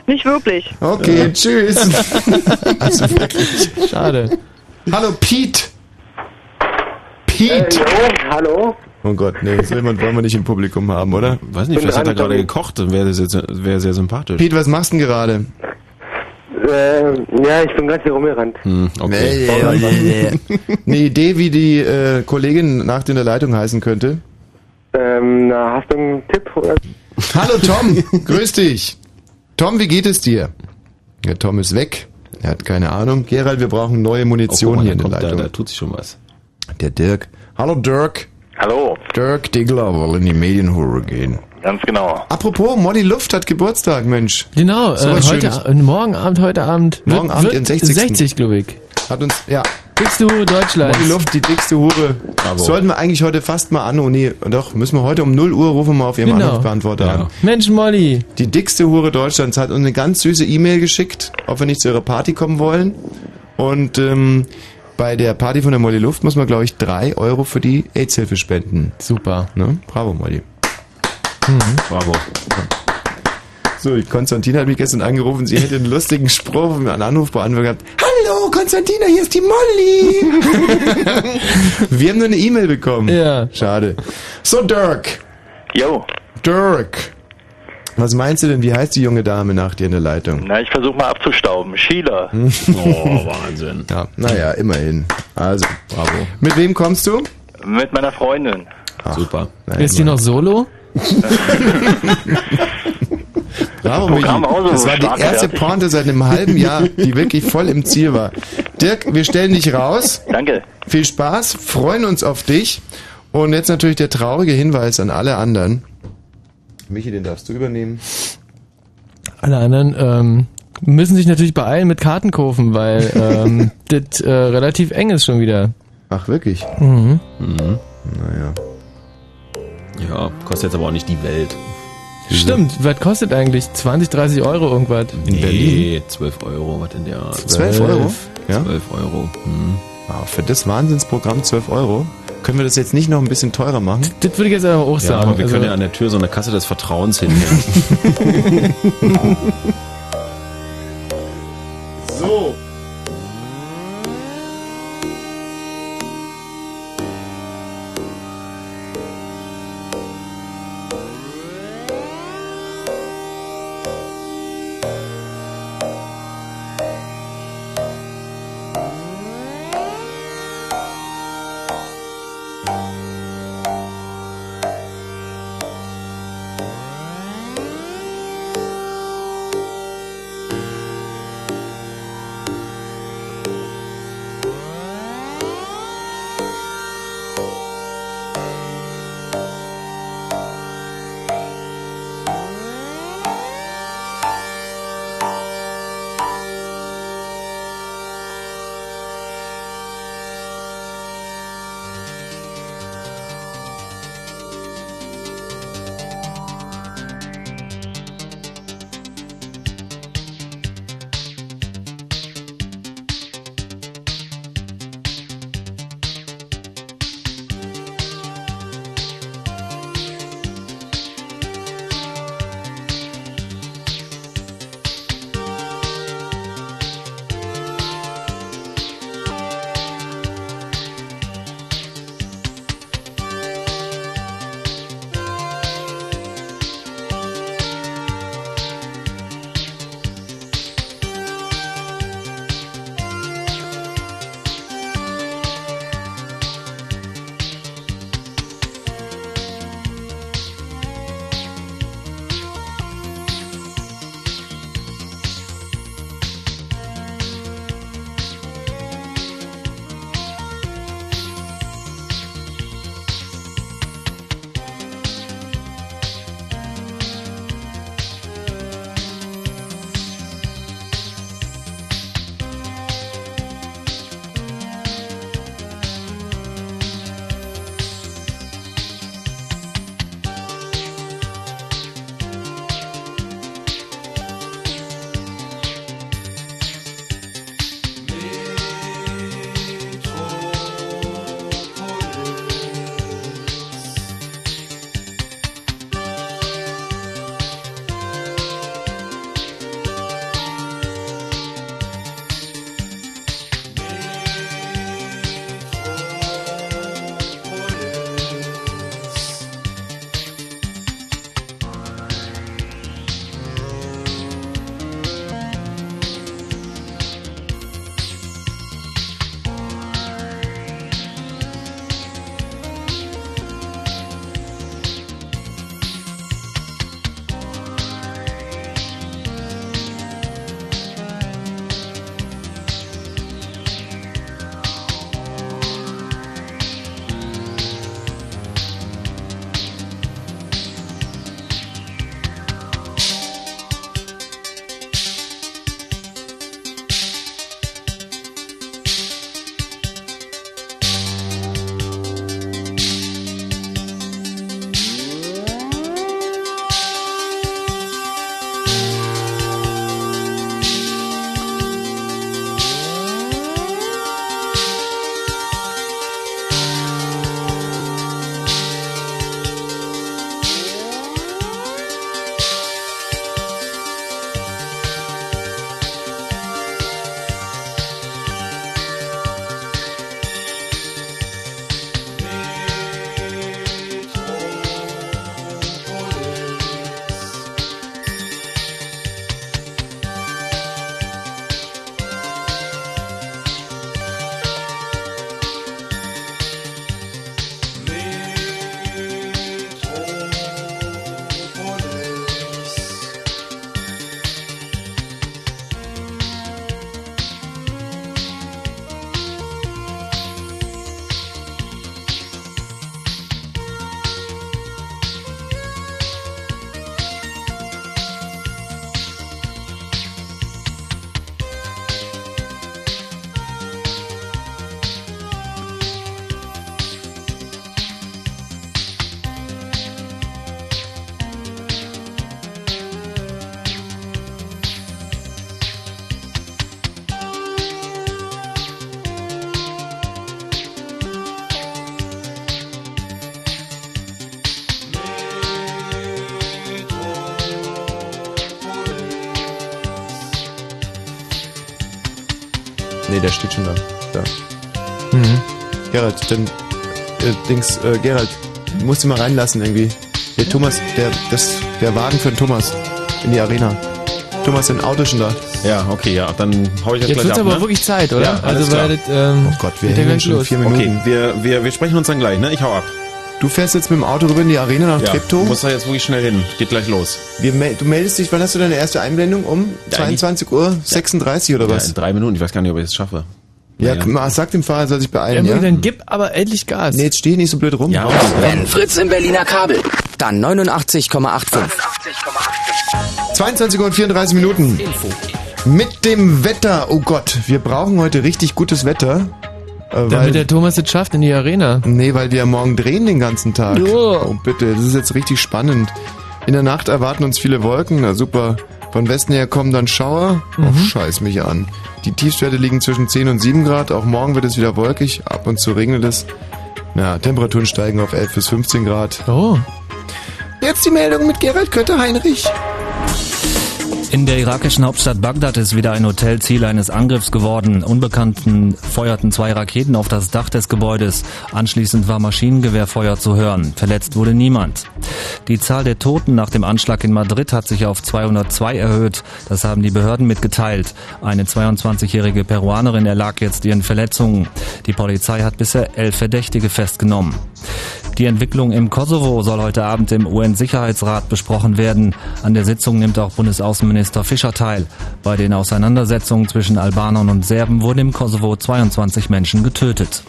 Nicht wirklich. Okay, tschüss. Also wirklich. Schade. Hallo Pete. Pete. hallo. Oh Gott, nee, so jemand wollen wir nicht im Publikum haben, oder? Weiß nicht, vielleicht hat er gerade gekocht, dann wäre das jetzt wäre sehr sympathisch. Pete, was machst du denn gerade? Äh, ja, ich bin ganz hier rumgerannt. Hm, okay. Eine Idee, wie die äh, Kollegin nach dir in der Leitung heißen könnte? Ähm, na, hast du einen Tipp? Hallo Tom, grüß dich. Tom, wie geht es dir? Ja, Tom ist weg. Er hat keine Ahnung. Gerald, wir brauchen neue Oh, Munition guck mal, hier in der kommt, da, Leitung. da tut sich schon was. Der Dirk. Hallo Dirk. Hallo, Dirk Diggler will in die Medienhure gehen. ganz genau. Apropos, Molly Luft hat Geburtstag, Mensch. Genau, äh, So was heute, Schönes. äh, morgen Abend, heute Abend. Morgen Abend ihren 60. 60, glaube ich. Hat uns, ja, Bist du Deutschland? Molly Luft, die dickste Hure. Bravo. Sollten wir eigentlich heute fast mal an, oh nee, doch, müssen wir heute um 0 Uhr rufen wir mal auf ihrem Genau. Anrufbeantworter Ja. an. Mensch, Molly. Die dickste Hure Deutschlands hat uns eine ganz süße E-Mail geschickt, ob wir nicht zu ihrer Party kommen wollen. Und ähm, bei der Party von der Molly Luft muss man, glaube ich, drei Euro für die AIDS-Hilfe spenden. Super. Ne? Bravo, Molly. Bravo. So, Konstantin hat mich gestern angerufen, sie hätte einen lustigen Spruch von mir an Anrufbeantworter gehabt. Hallo, Konstantina, hier ist die Molly. Wir haben nur eine E-Mail bekommen. Ja. Schade. So, Dirk. Jo, Dirk. Was meinst du denn, wie heißt die junge Dame nach dir in der Leitung? na, ich versuche mal abzustauben. Sheila. Oh, Wahnsinn. Ja, naja, immerhin. Also, Bravo. mit wem kommst du? Mit meiner Freundin. Super. Nein, Ist die noch solo? Bravo, Michi. Das war die erste. Pointe seit einem halben Jahr, die wirklich voll im Ziel war. Dirk, wir stellen dich raus. Danke. Viel Spaß, freuen uns auf dich. Und jetzt natürlich der traurige Hinweis an alle anderen. Michi, den darfst du übernehmen. Alle anderen ähm, müssen sich natürlich beeilen mit Karten kaufen, weil ähm, das äh, relativ eng ist schon wieder. Ach, wirklich? Mhm. Naja. Ja, kostet jetzt aber auch nicht die Welt. Stimmt, was kostet eigentlich? 20, 30 Euro irgendwas? In Berlin? Nee, 12 Euro, was in der Art. 12 Euro? Ja? 12 Euro. Hm. Wow, für das Wahnsinnsprogramm 12 Euro. Können wir das jetzt nicht noch ein bisschen teurer machen? Das würde ich jetzt aber auch Ja, sagen. aber wir Also, können ja an der Tür so eine Kasse des Vertrauens hinhängen. der steht schon da. Da. Mhm. Gerald, dann, äh, Dings, äh, Gerald, du musst ihn mal reinlassen irgendwie. Der Thomas, der, das, der Wagen für den Thomas in die Arena. Thomas, dein Auto ist schon da. Ja, okay, ja, dann hau ich das Jetzt gleich wird's ab, aber ne? wirklich Zeit, oder? Ja, alles also, klar. weil ähm, Oh Gott, wir hängen schon los. vier Minuten. Okay, wir, wir, wir sprechen uns dann gleich, ne? Ich hau ab. Du fährst jetzt mit dem Auto rüber in die Arena nach Ja, Treptow. muss da jetzt wirklich schnell hin. Geht gleich los. Wir, mel- du meldest dich, wann hast du deine erste Einblendung? Um Ja, 22 Uhr 36 oder Ja, was? in drei Minuten. Ich weiß gar nicht, ob ich es schaffe. Ja, mal, sag dem Fahrer, er soll sich Ja, beeilen, ja? Dann gib aber endlich Gas. Nee, jetzt steh nicht so blöd rum. Ja. Wenn Fritz im Berliner Kabel, dann 89,85. 22 Uhr und 34 Minuten. Mit dem Wetter. Oh Gott, wir brauchen heute richtig gutes Wetter. Äh, weil, Damit der Thomas es schafft in die Arena. nee, weil wir ja morgen drehen den ganzen Tag. Ja. Oh bitte, das ist jetzt richtig spannend. In der Nacht erwarten uns viele Wolken. Na super. Von Westen her kommen dann Schauer. Mhm. Oh, scheiß mich an. Die Tiefstwerte liegen zwischen 10 und 7 Grad. Auch morgen wird es wieder wolkig. Ab und zu regnet es. Na, Temperaturen steigen auf 11 bis 15 Grad. Oh. Jetzt die Meldung mit Gerald Kötter-Heinrich. In der irakischen Hauptstadt Bagdad ist wieder ein Hotel Ziel eines Angriffs geworden. Unbekannten feuerten zwei Raketen auf das Dach des Gebäudes. Anschließend war Maschinengewehrfeuer zu hören. Verletzt wurde niemand. Die Zahl der Toten nach dem Anschlag in Madrid hat sich auf 202 erhöht. Das haben die Behörden mitgeteilt. Eine 22-jährige Peruanerin erlag jetzt ihren Verletzungen. Die Polizei hat bisher elf Verdächtige festgenommen. Die Entwicklung im Kosovo soll heute Abend im UN-Sicherheitsrat besprochen werden. An der Sitzung nimmt auch Bundesaußenminister Fischer teil. Bei den Auseinandersetzungen zwischen Albanern und Serben wurden im Kosovo 22 Menschen getötet.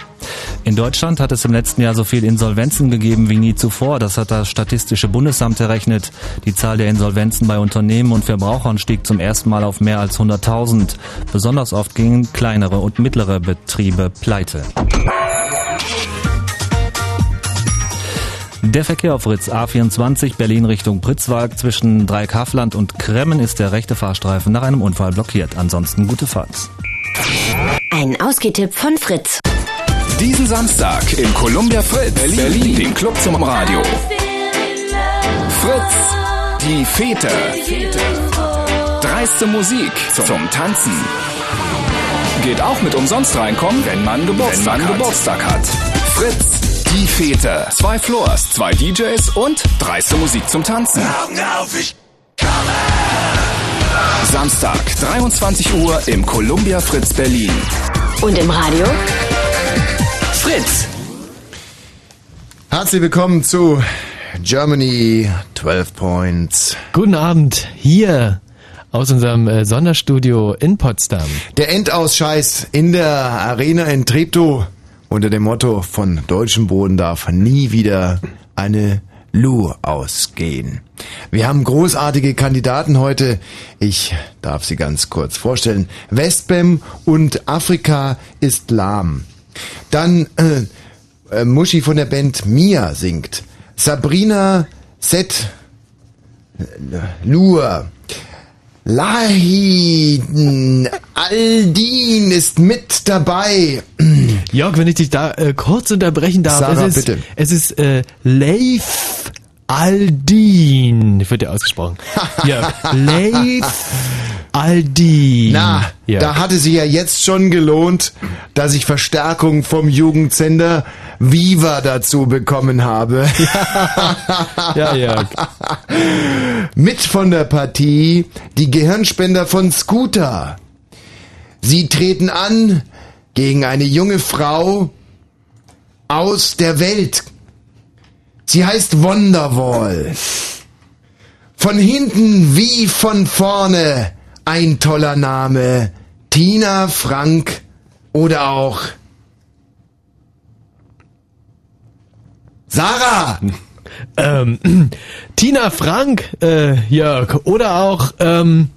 In Deutschland hat es im letzten Jahr so viel Insolvenzen gegeben wie nie zuvor. Das hat das Statistische Bundesamt errechnet. Die Zahl der Insolvenzen bei Unternehmen und Verbrauchern stieg zum ersten Mal auf mehr als 100.000. Besonders oft gingen kleinere und mittlere Betriebe pleite. Der Verkehr auf Fritz A24 Berlin Richtung Pritzwalk zwischen Dreieckhaffland und Kremmen ist der rechte Fahrstreifen nach einem Unfall blockiert. Ansonsten gute Fahrt. Ein Ausgehtipp von Fritz. Diesen Samstag im Columbia Fritz Berlin, dem Club zum Radio. Fritz, die Fete. Dreiste Musik zum Tanzen. Geht auch mit umsonst reinkommen, wenn man Geburtstag, wenn man Geburtstag hat. Fritz, die Fete. Zwei Floors, zwei DJs und dreiste Musik zum Tanzen. Samstag, 23 Uhr im Columbia Fritz Berlin. Und im Radio? Fritz. Herzlich willkommen zu Germany 12 Points. Guten Abend hier aus unserem äh, Sonderstudio in Potsdam. Der Endausscheiß in der Arena in Treptow unter dem Motto von deutschem Boden darf nie wieder eine Lu ausgehen. Wir haben großartige Kandidaten heute. Ich darf sie ganz kurz vorstellen. Westbem und Afrika ist lahm. Dann äh, äh, Muschi von der Band Mia singt. Sabrina Set äh, Lur. Lahiden Aldin ist mit dabei. Jörg, wenn ich dich da äh, kurz unterbrechen darf. Sarah, es ist, bitte. Es ist äh, Leif Aldin, wird ja ausgesprochen. ja, Leif Aldin. Na, ja. da hatte sie ja jetzt schon gelohnt, dass ich Verstärkung vom Jugendsender Viva dazu bekommen habe. ja, Jörg. Mit von der Partie die Gehirnspender von Scooter. Sie treten an gegen eine junge Frau aus der Welt. Sie heißt Wonderwall. Von hinten wie von vorne ein toller Name. Tina Frank oder auch Sarah. Ähm, Tina Frank, äh, Jörg, oder auch ähm,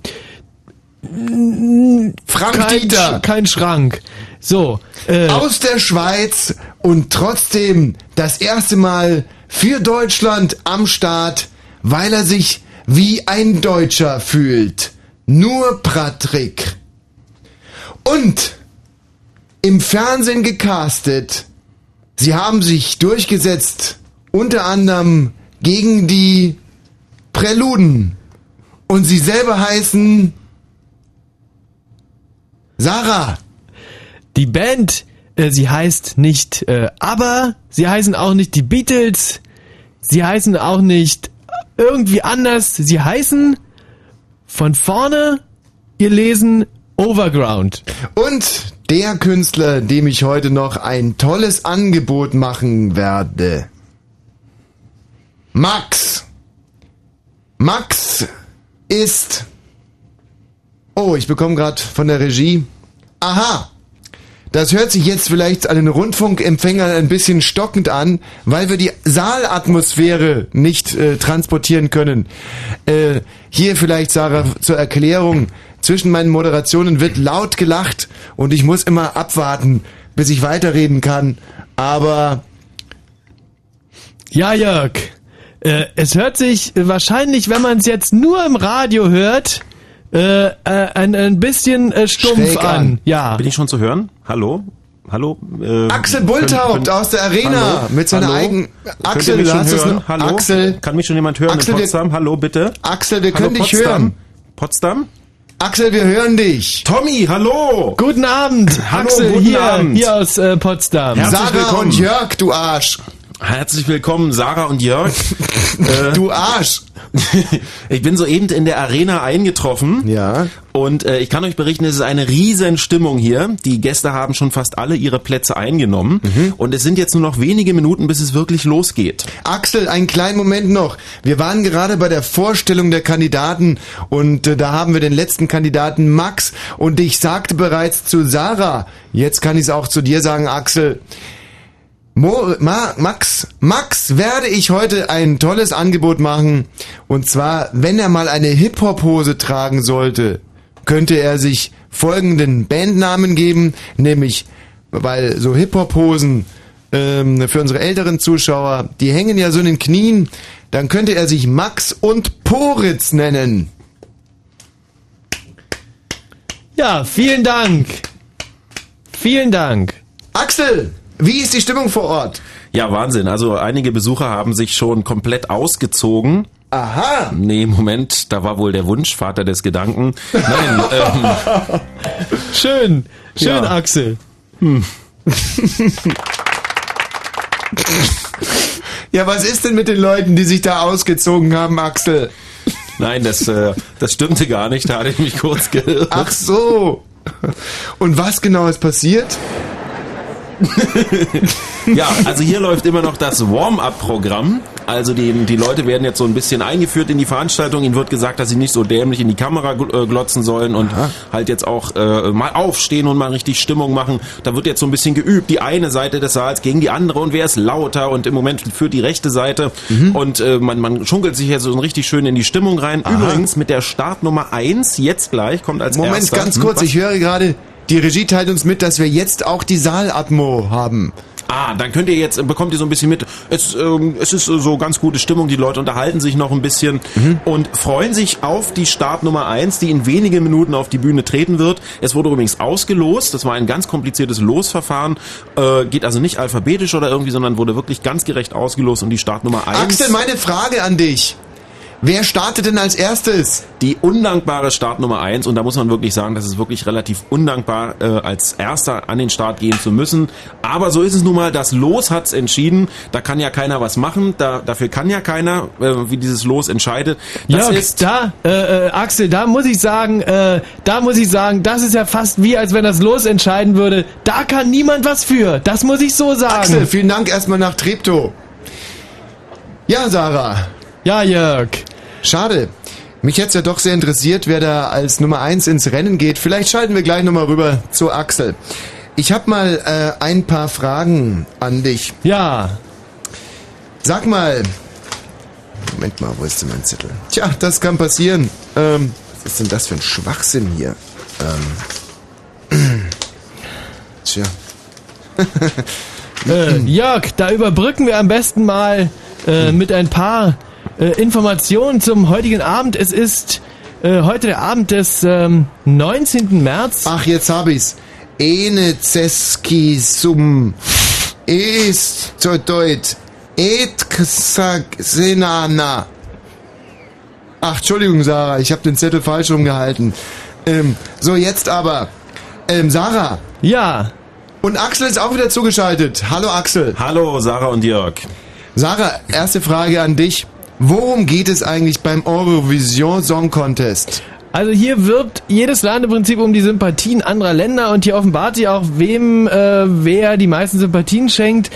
Frank kein, Dieter. Kein Schrank. So, äh, aus der Schweiz und trotzdem das erste Mal für Deutschland am Start, weil er sich wie ein Deutscher fühlt. Nur Patrick. Und im Fernsehen gecastet. Sie haben sich durchgesetzt, unter anderem gegen die Präluden. Und sie selber heißen Sarah. Die Band, äh, sie heißt nicht äh, Aber, sie heißen auch nicht die Beatles, sie heißen auch nicht irgendwie anders, sie heißen von vorne ihr Lesen Overground. Und der Künstler, dem ich heute noch ein tolles Angebot machen werde. Max. Max ist. Oh, ich bekomme gerade von der Regie. Aha. Das hört sich jetzt vielleicht an den Rundfunkempfängern ein bisschen stockend an, weil wir die Saalatmosphäre nicht äh, transportieren können. Äh, hier vielleicht, Sarah, zur Erklärung. Zwischen meinen Moderationen wird laut gelacht und ich muss immer abwarten, bis ich weiterreden kann. Aber Ja, Jörg. Äh, es hört sich wahrscheinlich, wenn man es jetzt nur im Radio hört, äh, äh, ein, ein bisschen äh, stumpf Schräg an. Ja. Bin ich schon zu hören? Hallo? Hallo? Äh, Axel Bulthaupt aus der Arena mit seiner eigenen- Axel, du hast es noch- Hallo? Axel. Kann mich schon jemand hören Axel, in wir- Potsdam? Hallo, bitte? Axel, wir Hallo, können dich Potsdam? hören. Potsdam? Axel, wir hören dich. Tommy, hallo! Guten Abend, Hallo, Axel, guten hier, Abend. hier aus äh, Potsdam. Herzlich Sarah willkommen. und Jörg, du Arsch. Herzlich willkommen, Sarah und Jörg. Äh, Du Arsch. ich bin soeben in der Arena eingetroffen. Ja. Und äh, ich kann euch berichten, es ist eine riesen Stimmung hier. Die Gäste haben schon fast alle ihre Plätze eingenommen. Mhm. Und es sind jetzt nur noch wenige Minuten, bis es wirklich losgeht. Axel, einen kleinen Moment noch. Wir waren gerade bei der Vorstellung der Kandidaten und äh, da haben wir den letzten Kandidaten Max und ich sagte bereits zu Sarah, jetzt kann ich es auch zu dir sagen, Axel. Mo Ma Max, Max werde ich heute ein tolles Angebot machen und zwar, wenn er mal eine Hip-Hop-Hose tragen sollte, könnte er sich folgenden Bandnamen geben, nämlich, weil so Hip-Hop-Hosen ähm, für unsere älteren Zuschauer, die hängen ja so in den Knien, dann könnte er sich Max und Poritz nennen. Ja, vielen Dank. Vielen Dank. Axel, wie ist die Stimmung vor Ort? Ja, Wahnsinn. Also einige Besucher haben sich schon komplett ausgezogen. Aha. Nee, Moment, da war wohl der Wunschvater des Gedanken. Nein, ähm, Schön, schön, Ja. Axel. Ja, was ist denn mit den Leuten, die sich da ausgezogen haben, Axel? nein, das, äh, das stimmte gar nicht. Da hatte ich mich kurz geirrt. Ach so. Und was genau ist passiert? Ja, also hier läuft immer noch das Warm-up-Programm. Also die, die Leute werden jetzt so ein bisschen eingeführt in die Veranstaltung. Ihnen wird gesagt, dass sie nicht so dämlich in die Kamera äh, glotzen sollen und halt jetzt auch äh, mal aufstehen und mal richtig Stimmung machen. Da wird jetzt so ein bisschen geübt, die eine Seite des Saals gegen die andere und wer ist lauter und im Moment führt die rechte Seite und äh, man, man schunkelt sich jetzt so richtig schön in die Stimmung rein. Übrigens mit der Startnummer eins jetzt gleich kommt als Moment, erster. ganz Hm, kurz, was? ich höre gerade, die Regie teilt uns mit, dass wir jetzt auch die Saalatmo haben. Ah, dann könnt ihr jetzt, bekommt ihr so ein bisschen mit. Es, ähm, es ist so ganz gute Stimmung, die Leute unterhalten sich noch ein bisschen und freuen sich auf die Start Nummer eins, die in wenige Minuten auf die Bühne treten wird. Es wurde übrigens ausgelost, das war ein ganz kompliziertes Losverfahren, äh, geht also nicht alphabetisch oder irgendwie, sondern wurde wirklich ganz gerecht ausgelost und die Start Nummer eins. Axel, meine Frage an dich. Wer startet denn als erstes? die undankbare Start Nummer eins und da muss man wirklich sagen, das ist wirklich relativ undankbar, äh, als erster an den Start gehen zu müssen. Aber so ist es nun mal, das Los hat's entschieden, da kann ja keiner was machen, da, dafür kann ja keiner, äh, wie dieses Los entscheidet. Das Jörg, ist, da, äh, äh, Axel, da muss ich sagen, äh, da muss ich sagen, das ist ja fast wie, als wenn das Los entscheiden würde. Da kann niemand was für. Das muss ich so sagen. Axel, vielen Dank erstmal nach Treptow. Ja, Sarah. Ja, Jörg. Schade. Mich hätte ja doch sehr interessiert, wer da als Nummer eins ins Rennen geht. Vielleicht schalten wir gleich nochmal rüber zu Axel. Ich habe mal äh, ein paar Fragen an dich. Ja. Sag mal. Moment mal, wo ist denn mein Zettel? Tja, das kann passieren. Ähm, was ist denn das für ein Schwachsinn hier? Ähm. Tja. Äh, Jörg, da überbrücken wir am besten mal äh, mit ein paar äh, Informationen zum heutigen Abend. Es ist äh, heute der Abend des ähm, 19. März. Ach, jetzt hab ich's. Ene Zeski sum ist zu deut et senana. Ach, Entschuldigung, Sarah, ich habe den Zettel falsch rumgehalten. Ähm, so, jetzt aber. Ähm, Sarah, Ja, Und Axel ist auch wieder zugeschaltet. Hallo Axel. Hallo Sarah und Jörg. Sarah, erste Frage an dich. Worum geht es eigentlich beim Eurovision Song Contest? Also hier wirbt jedes Land im Prinzip um die Sympathien anderer Länder und hier offenbart sich auch, wem äh, wer die meisten Sympathien schenkt.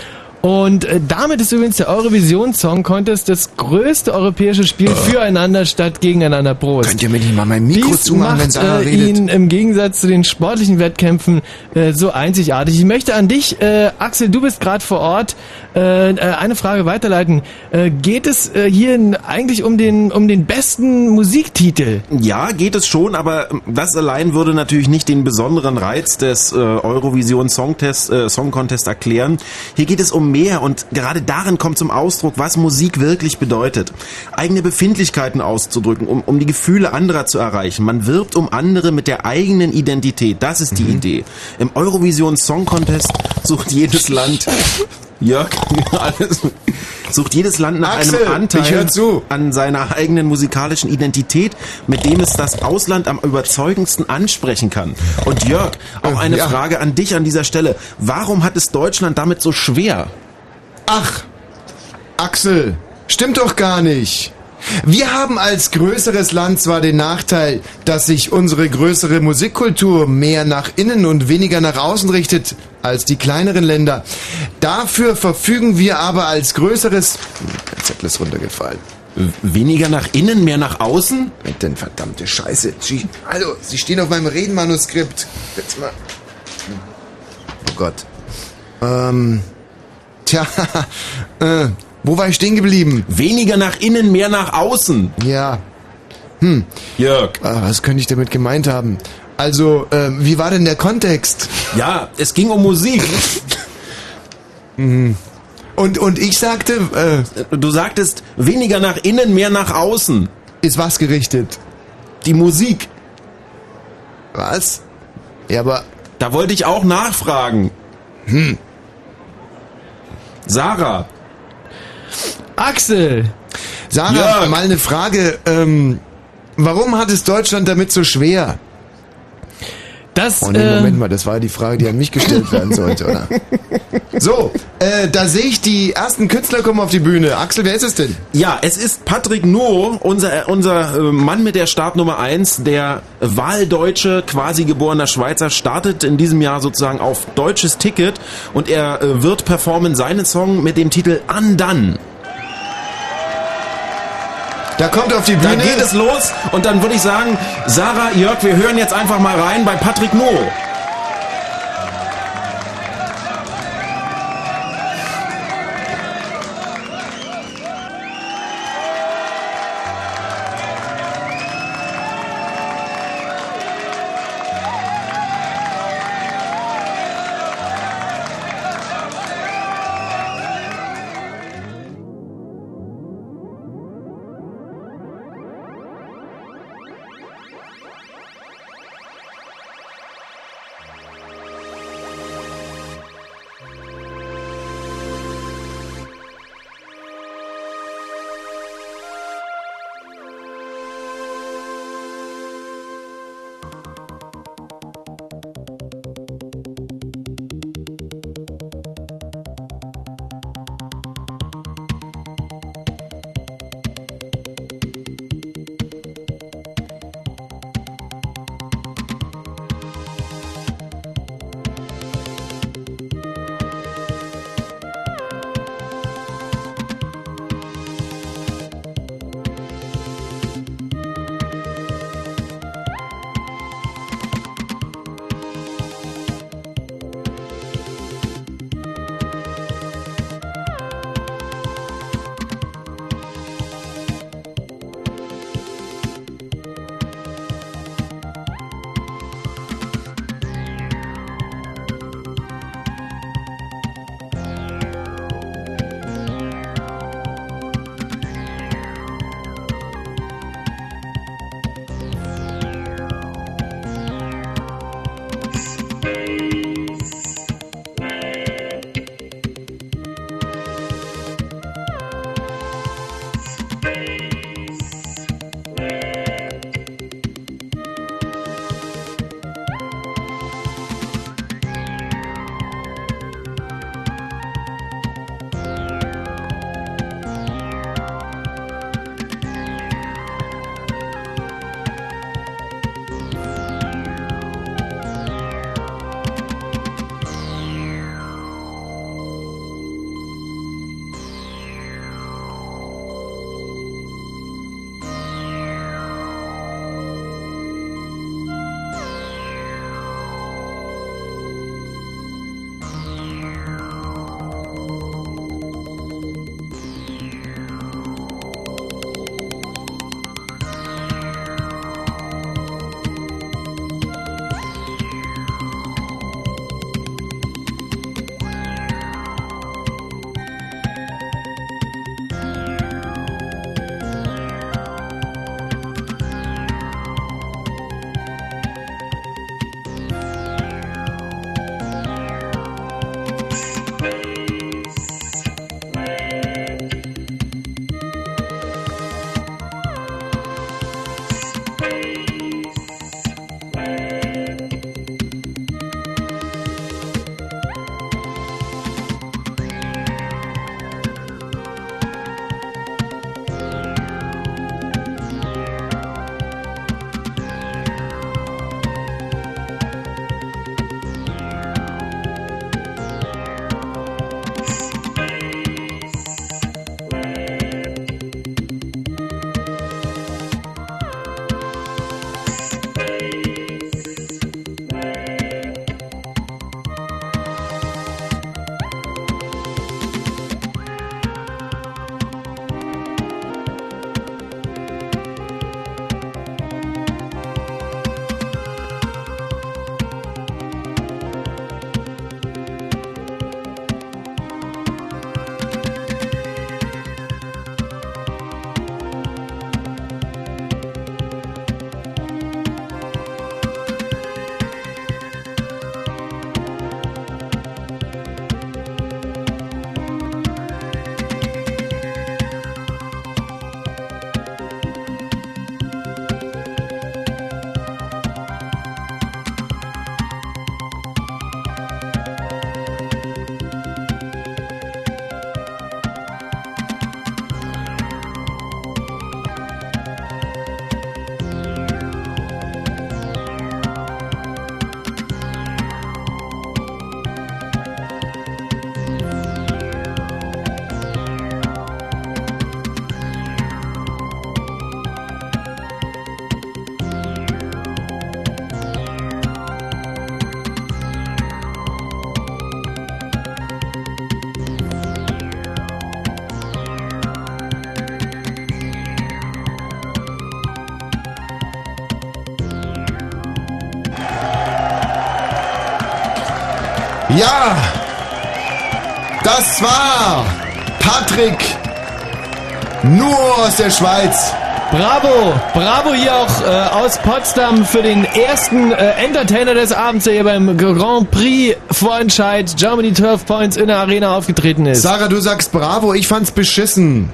Und äh, damit ist übrigens der Eurovision Song Contest das größte europäische Spiel füreinander statt gegeneinander. Prost. Könnt ihr mir nicht mal mein Mikro Dies zumachen, wenn Sarah äh, redet? ihn im Gegensatz zu den sportlichen Wettkämpfen äh, so einzigartig. Ich möchte an dich, äh, Axel, du bist gerade vor Ort, äh, äh, eine Frage weiterleiten. Äh, geht es äh, hier eigentlich um den um den besten Musiktitel? Ja, geht es schon, aber das allein würde natürlich nicht den besonderen Reiz des äh, Eurovision Song, Test, äh, Song Contest erklären. Hier geht es um mehr und gerade darin kommt zum Ausdruck, was Musik wirklich bedeutet. Eigene Befindlichkeiten auszudrücken, um, um die Gefühle anderer zu erreichen. Man wirbt um andere mit der eigenen Identität. Das ist die Idee. Im Eurovision Song Contest sucht jedes Land Jörg, alles. Sucht jedes Land nach Axel, einem Anteil an seiner eigenen musikalischen Identität, mit dem es das Ausland am überzeugendsten ansprechen kann. Und Jörg, auch eine ja. Frage an dich an dieser Stelle. Warum hat es Deutschland damit so schwer? Ach, Axel, stimmt doch gar nicht. Wir haben als größeres Land zwar den Nachteil, dass sich unsere größere Musikkultur mehr nach innen und weniger nach außen richtet als die kleineren Länder. Dafür verfügen wir aber als größeres... Der Zettel ist runtergefallen. Weniger nach innen, mehr nach außen? Denn verdammte Scheiße. Sie- Hallo, Sie stehen auf meinem Redenmanuskript. Jetzt mal... Oh Gott. Ähm... Tja, äh, wo war ich stehen geblieben? Weniger nach innen, mehr nach außen. Ja. Hm. Jörg. Ah, was könnte ich damit gemeint haben? Also, äh, wie war denn der Kontext? Ja, es ging um Musik. Mhm. Und, und ich sagte, äh, Du sagtest weniger nach innen, mehr nach außen. ist was gerichtet? Die Musik. Was? Ja, aber, Da wollte ich auch nachfragen. hm. Sarah. Axel! Sarah, Jörg. mal eine Frage. Ähm, warum hat es Deutschland damit so schwer? Das, Oh nee, äh, Moment mal, das war die Frage, die an mich gestellt werden sollte, oder? So, äh, da sehe ich die ersten Künstler kommen auf die Bühne. Axel, wer ist es denn? Ja, es ist Patrick Nuo, unser, unser äh, Mann mit der Startnummer 1, der wahldeutsche, quasi geborener Schweizer, startet in diesem Jahr sozusagen auf deutsches Ticket und er äh, wird performen seinen Song mit dem Titel Undone. Da kommt auf die Bühne. geht es los und dann würde ich sagen, Sarah, Jörg, wir hören jetzt einfach mal rein bei Patrick Nuo. Ja, das war Patrick nur aus der Schweiz. Bravo, bravo hier auch äh, aus Potsdam für den ersten äh, Entertainer des Abends, der hier beim Grand Prix Vorentscheid Germany 12 Points in der Arena aufgetreten ist. Sarah, du sagst bravo, ich fand's beschissen.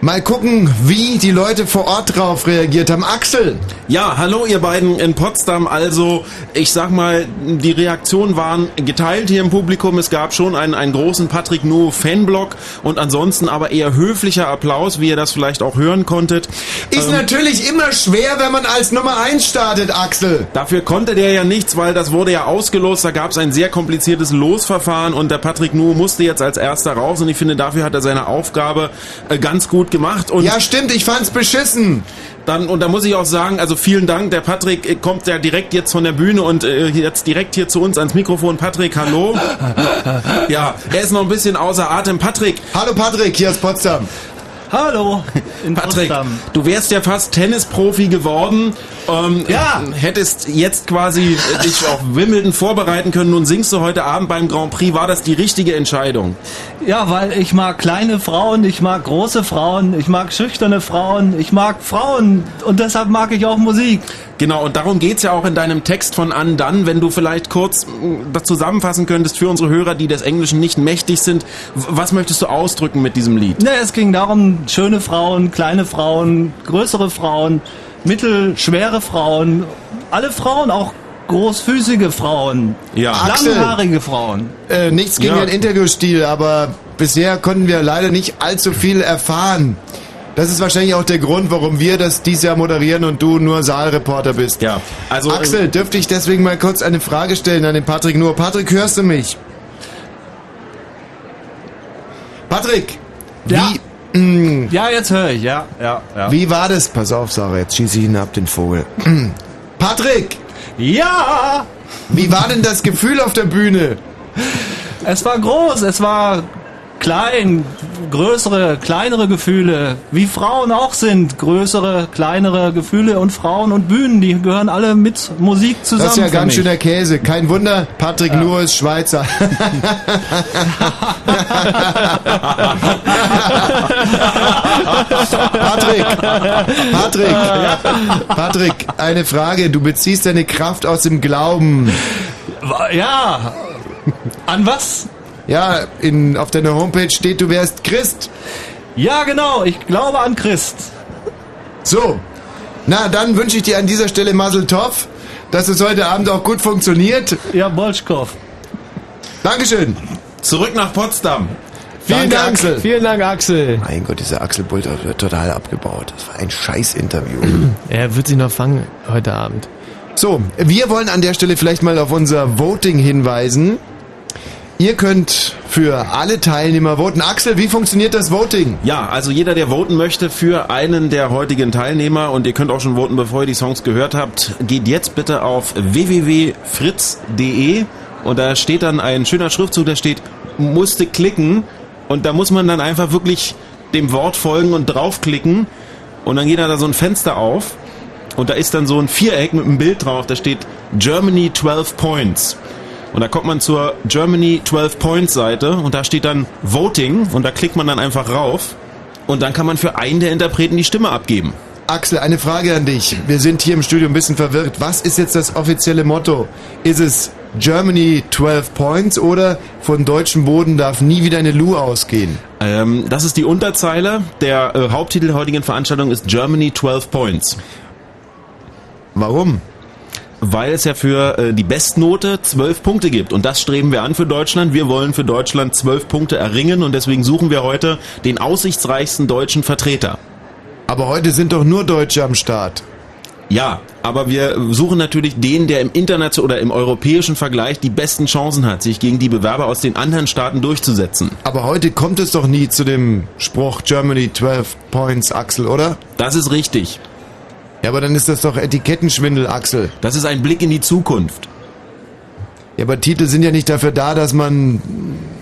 Mal gucken, wie die Leute vor Ort drauf reagiert haben. Axel! Ja, hallo ihr beiden in Potsdam. Also, ich sag mal, die Reaktionen waren geteilt hier im Publikum. Es gab schon einen, einen großen Patrick No Fanblock und ansonsten aber eher höflicher Applaus, wie ihr das vielleicht auch hören konntet. Ist Ähm, natürlich immer schwer, wenn man als Nummer 1 startet, Axel. Dafür konnte der ja nichts, weil das wurde ja ausgelost. Da gab es ein sehr kompliziertes Losverfahren und der Patrick Nu musste jetzt als erster raus und ich finde, dafür hat er seine Aufgabe äh, ganz gut gemacht. Und Ja, stimmt, ich fand's beschissen. Dann, und da muss ich auch sagen, also vielen Dank. Der Patrick äh, kommt ja direkt jetzt von der Bühne und äh, jetzt direkt hier zu uns ans Mikrofon. Patrick, hallo. Ja, er ist noch ein bisschen außer Atem. Patrick. Hallo Patrick, hier aus Potsdam. Hallo, in Patrick, Potsdam. du wärst ja fast Tennisprofi geworden. Ähm, Ja. Hättest jetzt quasi dich auf Wimbledon vorbereiten können. Nun singst du heute Abend beim Grand Prix. War das die richtige Entscheidung? Ja, weil ich mag kleine Frauen, ich mag große Frauen, ich mag schüchterne Frauen, ich mag Frauen und deshalb mag ich auch Musik. Genau, und darum geht's ja auch in deinem Text von Undone, wenn du vielleicht kurz mh, das zusammenfassen könntest für unsere Hörer, die des Englischen nicht mächtig sind. Was möchtest du ausdrücken mit diesem Lied? Ne, es ging darum, schöne Frauen, kleine Frauen, größere Frauen, mittelschwere Frauen, alle Frauen, auch großfüßige Frauen, Ja. Langhaarige Frauen. Äh, nichts gegen Ja. den Interviewstil, aber bisher konnten wir leider nicht allzu viel erfahren. Das ist wahrscheinlich auch der Grund, warum wir das dieses Jahr moderieren und du nur Saalreporter bist. Ja, also Axel, dürfte ich deswegen mal kurz eine Frage stellen an den Patrick nur. Patrick, hörst du mich? Patrick, Ja. wie, mh, Ja, jetzt höre ich, ja, ja, ja. wie war das? Pass auf, Sarah, jetzt schieße ich ihn ab, den Vogel. Patrick, Ja! wie war denn das Gefühl auf der Bühne? Es war groß, es war klein, größere, kleinere Gefühle, wie Frauen auch sind, größere, kleinere Gefühle und Frauen und Bühnen, die gehören alle mit Musik zusammen. Das ist ja ganz schöner Käse. Kein Wunder, Patrick nur ist Schweizer. Patrick, Patrick, Patrick, eine Frage. Du beziehst deine Kraft aus dem Glauben. Ja. An was? Ja, in, auf deiner Homepage steht, du wärst Christ. Ja, genau, ich glaube an Christ. So, na dann wünsche ich dir an dieser Stelle Mazel Tov, dass es heute Abend auch gut funktioniert. Ja, Bolschkow. Dankeschön. zurück nach Potsdam. Vielen Danke, Dank, Axel. vielen Dank, Axel. Mein Gott, dieser Axel Bulter wird total abgebaut. Das war ein Scheiß-Interview. Er wird sich noch fangen heute Abend. So, wir wollen an der Stelle vielleicht mal auf unser Voting hinweisen. Ihr könnt für alle Teilnehmer voten. Axel, wie funktioniert das Voting? Ja, also jeder, der voten möchte für einen der heutigen Teilnehmer und ihr könnt auch schon voten, bevor ihr die Songs gehört habt, geht jetzt bitte auf www.fritz.de und da steht dann ein schöner Schriftzug, da steht musste klicken und da muss man dann einfach wirklich dem Wort folgen und draufklicken und dann geht da so ein Fenster auf und da ist dann so ein Viereck mit einem Bild drauf, da steht Germany 12 Points. Und da kommt man zur Germany 12 Points Seite und da steht dann Voting und da klickt man dann einfach rauf und dann kann man für einen der Interpreten die Stimme abgeben. Axel, eine Frage an dich. Wir sind hier im Studio ein bisschen verwirrt. Was ist jetzt das offizielle Motto? Ist es Germany 12 Points oder von deutschem Boden darf nie wieder eine Lu ausgehen? Ähm, das ist die Unterzeile. Der äh, Haupttitel der heutigen Veranstaltung ist Germany 12 Points. Warum? Weil es ja für äh, die Bestnote 12 Punkte gibt. Und das streben wir an für Deutschland. Wir wollen für Deutschland 12 Punkte erringen und deswegen suchen wir heute den aussichtsreichsten deutschen Vertreter. Aber heute sind doch nur Deutsche am Start. Ja, aber wir suchen natürlich den, der im internationalen oder im europäischen Vergleich die besten Chancen hat, sich gegen die Bewerber aus den anderen Staaten durchzusetzen. Aber heute kommt es doch nie zu dem Spruch Germany 12 Points, Axel, oder? Das ist richtig. Ja, aber dann ist das doch Etikettenschwindel, Axel. Das ist ein Blick in die Zukunft. Ja, aber Titel sind ja nicht dafür da, dass man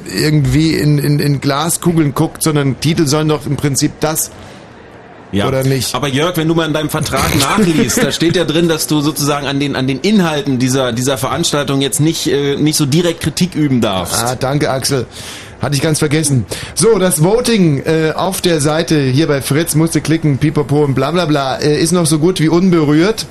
irgendwie in, in, in Glaskugeln guckt, sondern Titel sollen doch im Prinzip das Ja. Oder nicht? Aber Jörg, wenn du mal in deinem Vertrag nachliest, da steht ja drin, dass du sozusagen an den an den Inhalten dieser dieser Veranstaltung jetzt nicht äh, nicht so direkt Kritik üben darfst. Ah, danke Axel. Hatte ich ganz vergessen. So, das Voting äh, auf der Seite hier bei Fritz musste klicken, pipapo und bla bla bla, äh, ist noch so gut wie unberührt.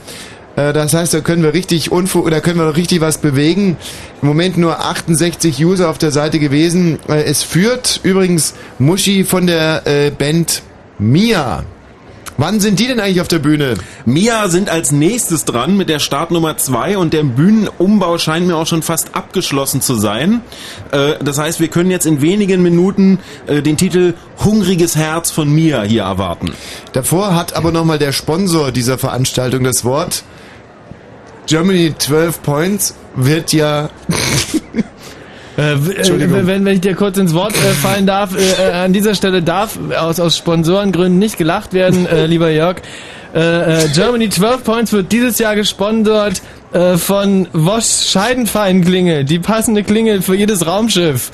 Äh, das heißt, da können wir richtig unfu oder können wir noch richtig was bewegen. Im Moment nur 68 User auf der Seite gewesen. Äh, es führt übrigens Muschi von der äh, Band Mia. Wann sind die denn eigentlich auf der Bühne? Mia sind als nächstes dran mit der Startnummer 2 und der Bühnenumbau scheint mir auch schon fast abgeschlossen zu sein. Äh, das heißt, wir können jetzt in wenigen Minuten äh, den Titel Hungriges Herz von Mia hier erwarten. Davor hat aber nochmal der Sponsor dieser Veranstaltung das Wort. Germany 12 Points wird ja Äh, äh, wenn, wenn ich dir kurz ins Wort äh, fallen darf, äh, äh, an dieser Stelle darf aus, aus Sponsorengründen nicht gelacht werden, lieber Jörg. Germany 12 Points wird dieses Jahr gesponsert von Wosch Scheidenfein-Klingel, die passende Klingel für jedes Raumschiff.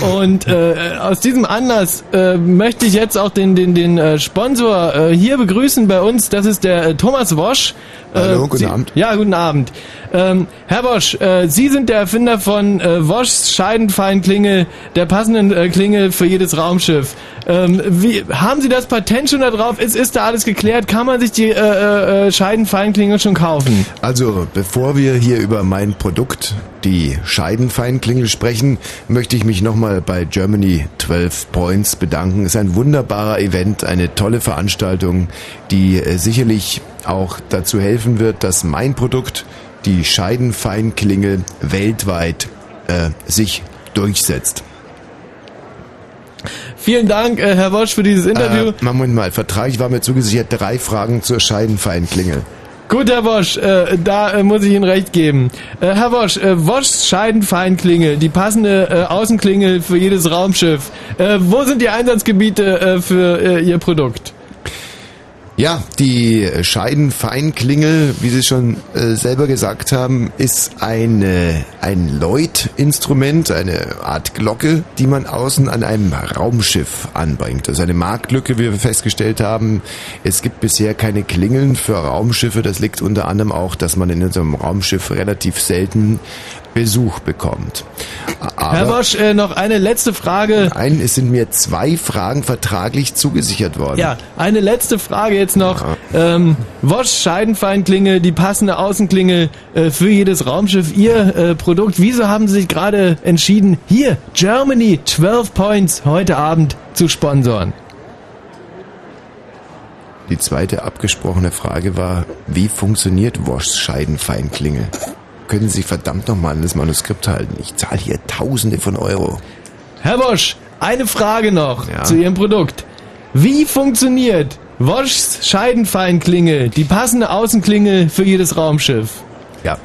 Und aus diesem Anlass möchte ich jetzt auch den, den, den Sponsor hier begrüßen bei uns. Das ist der Thomas Wosch. Äh, Hallo, guten Sie, Abend. Ja, guten Abend. Ähm, Herr Wosch, äh, Sie sind der Erfinder von äh, Woschs Scheidenfein-Klingel, der passenden äh, Klingel für jedes Raumschiff. Ähm, wie, haben Sie das Patent schon da drauf? Ist, ist da alles geklärt? Kann man sich die äh, äh, Scheidenfeinklingel schon kaufen? Also, bevor wir hier über mein Produkt, die Scheidenfeinklingel, sprechen, möchte ich mich nochmal bei Germany 12 Points bedanken. Es ist ein wunderbarer Event, eine tolle Veranstaltung, die äh, sicherlich auch dazu helfen wird, dass mein Produkt, die Scheidenfeinklingel, weltweit äh, sich durchsetzt. Vielen Dank, äh, Herr Wosch, für dieses Interview. Äh, Moment mal, Vertrag, ich war mir zugesichert, drei Fragen zur Scheidenfeinklingel. Gut, Herr Wosch, äh, da äh, muss ich Ihnen recht geben. Äh, Herr Wosch, äh, Woschs Scheidenfeinklingel, die passende äh, Außenklingel für jedes Raumschiff. Äh, wo sind die Einsatzgebiete äh, für äh, Ihr Produkt? Ja, die Scheidenfeinklingel, wie Sie schon äh, selber gesagt haben, ist eine, ein Lloyd-Instrument, eine Art Glocke, die man außen an einem Raumschiff anbringt. Das ist eine Marktlücke, wie wir festgestellt haben. Es gibt bisher keine Klingeln für Raumschiffe. Das liegt unter anderem auch, dass man in unserem Raumschiff relativ selten Besuch bekommt. Aber Herr Wosch, äh, noch eine letzte Frage. Nein, es sind mir zwei Fragen vertraglich zugesichert worden. Ja, eine letzte Frage jetzt noch. Ähm, Wosch Scheidenfeinklingel, die passende Außenklingel äh, für jedes Raumschiff. Ihr äh, Produkt. Wieso haben Sie sich gerade entschieden, hier Germany 12 Points heute Abend zu sponsoren? Die zweite abgesprochene Frage war, wie funktioniert Woschs Scheidenfeinklingel? Können Sie verdammt nochmal an das Manuskript halten? Ich zahle hier Tausende von Euro. Herr Wosch, eine Frage noch Ja. zu Ihrem Produkt. Wie funktioniert Woschs Scheidenfeinklingel, die passende Außenklingel für jedes Raumschiff? Ja,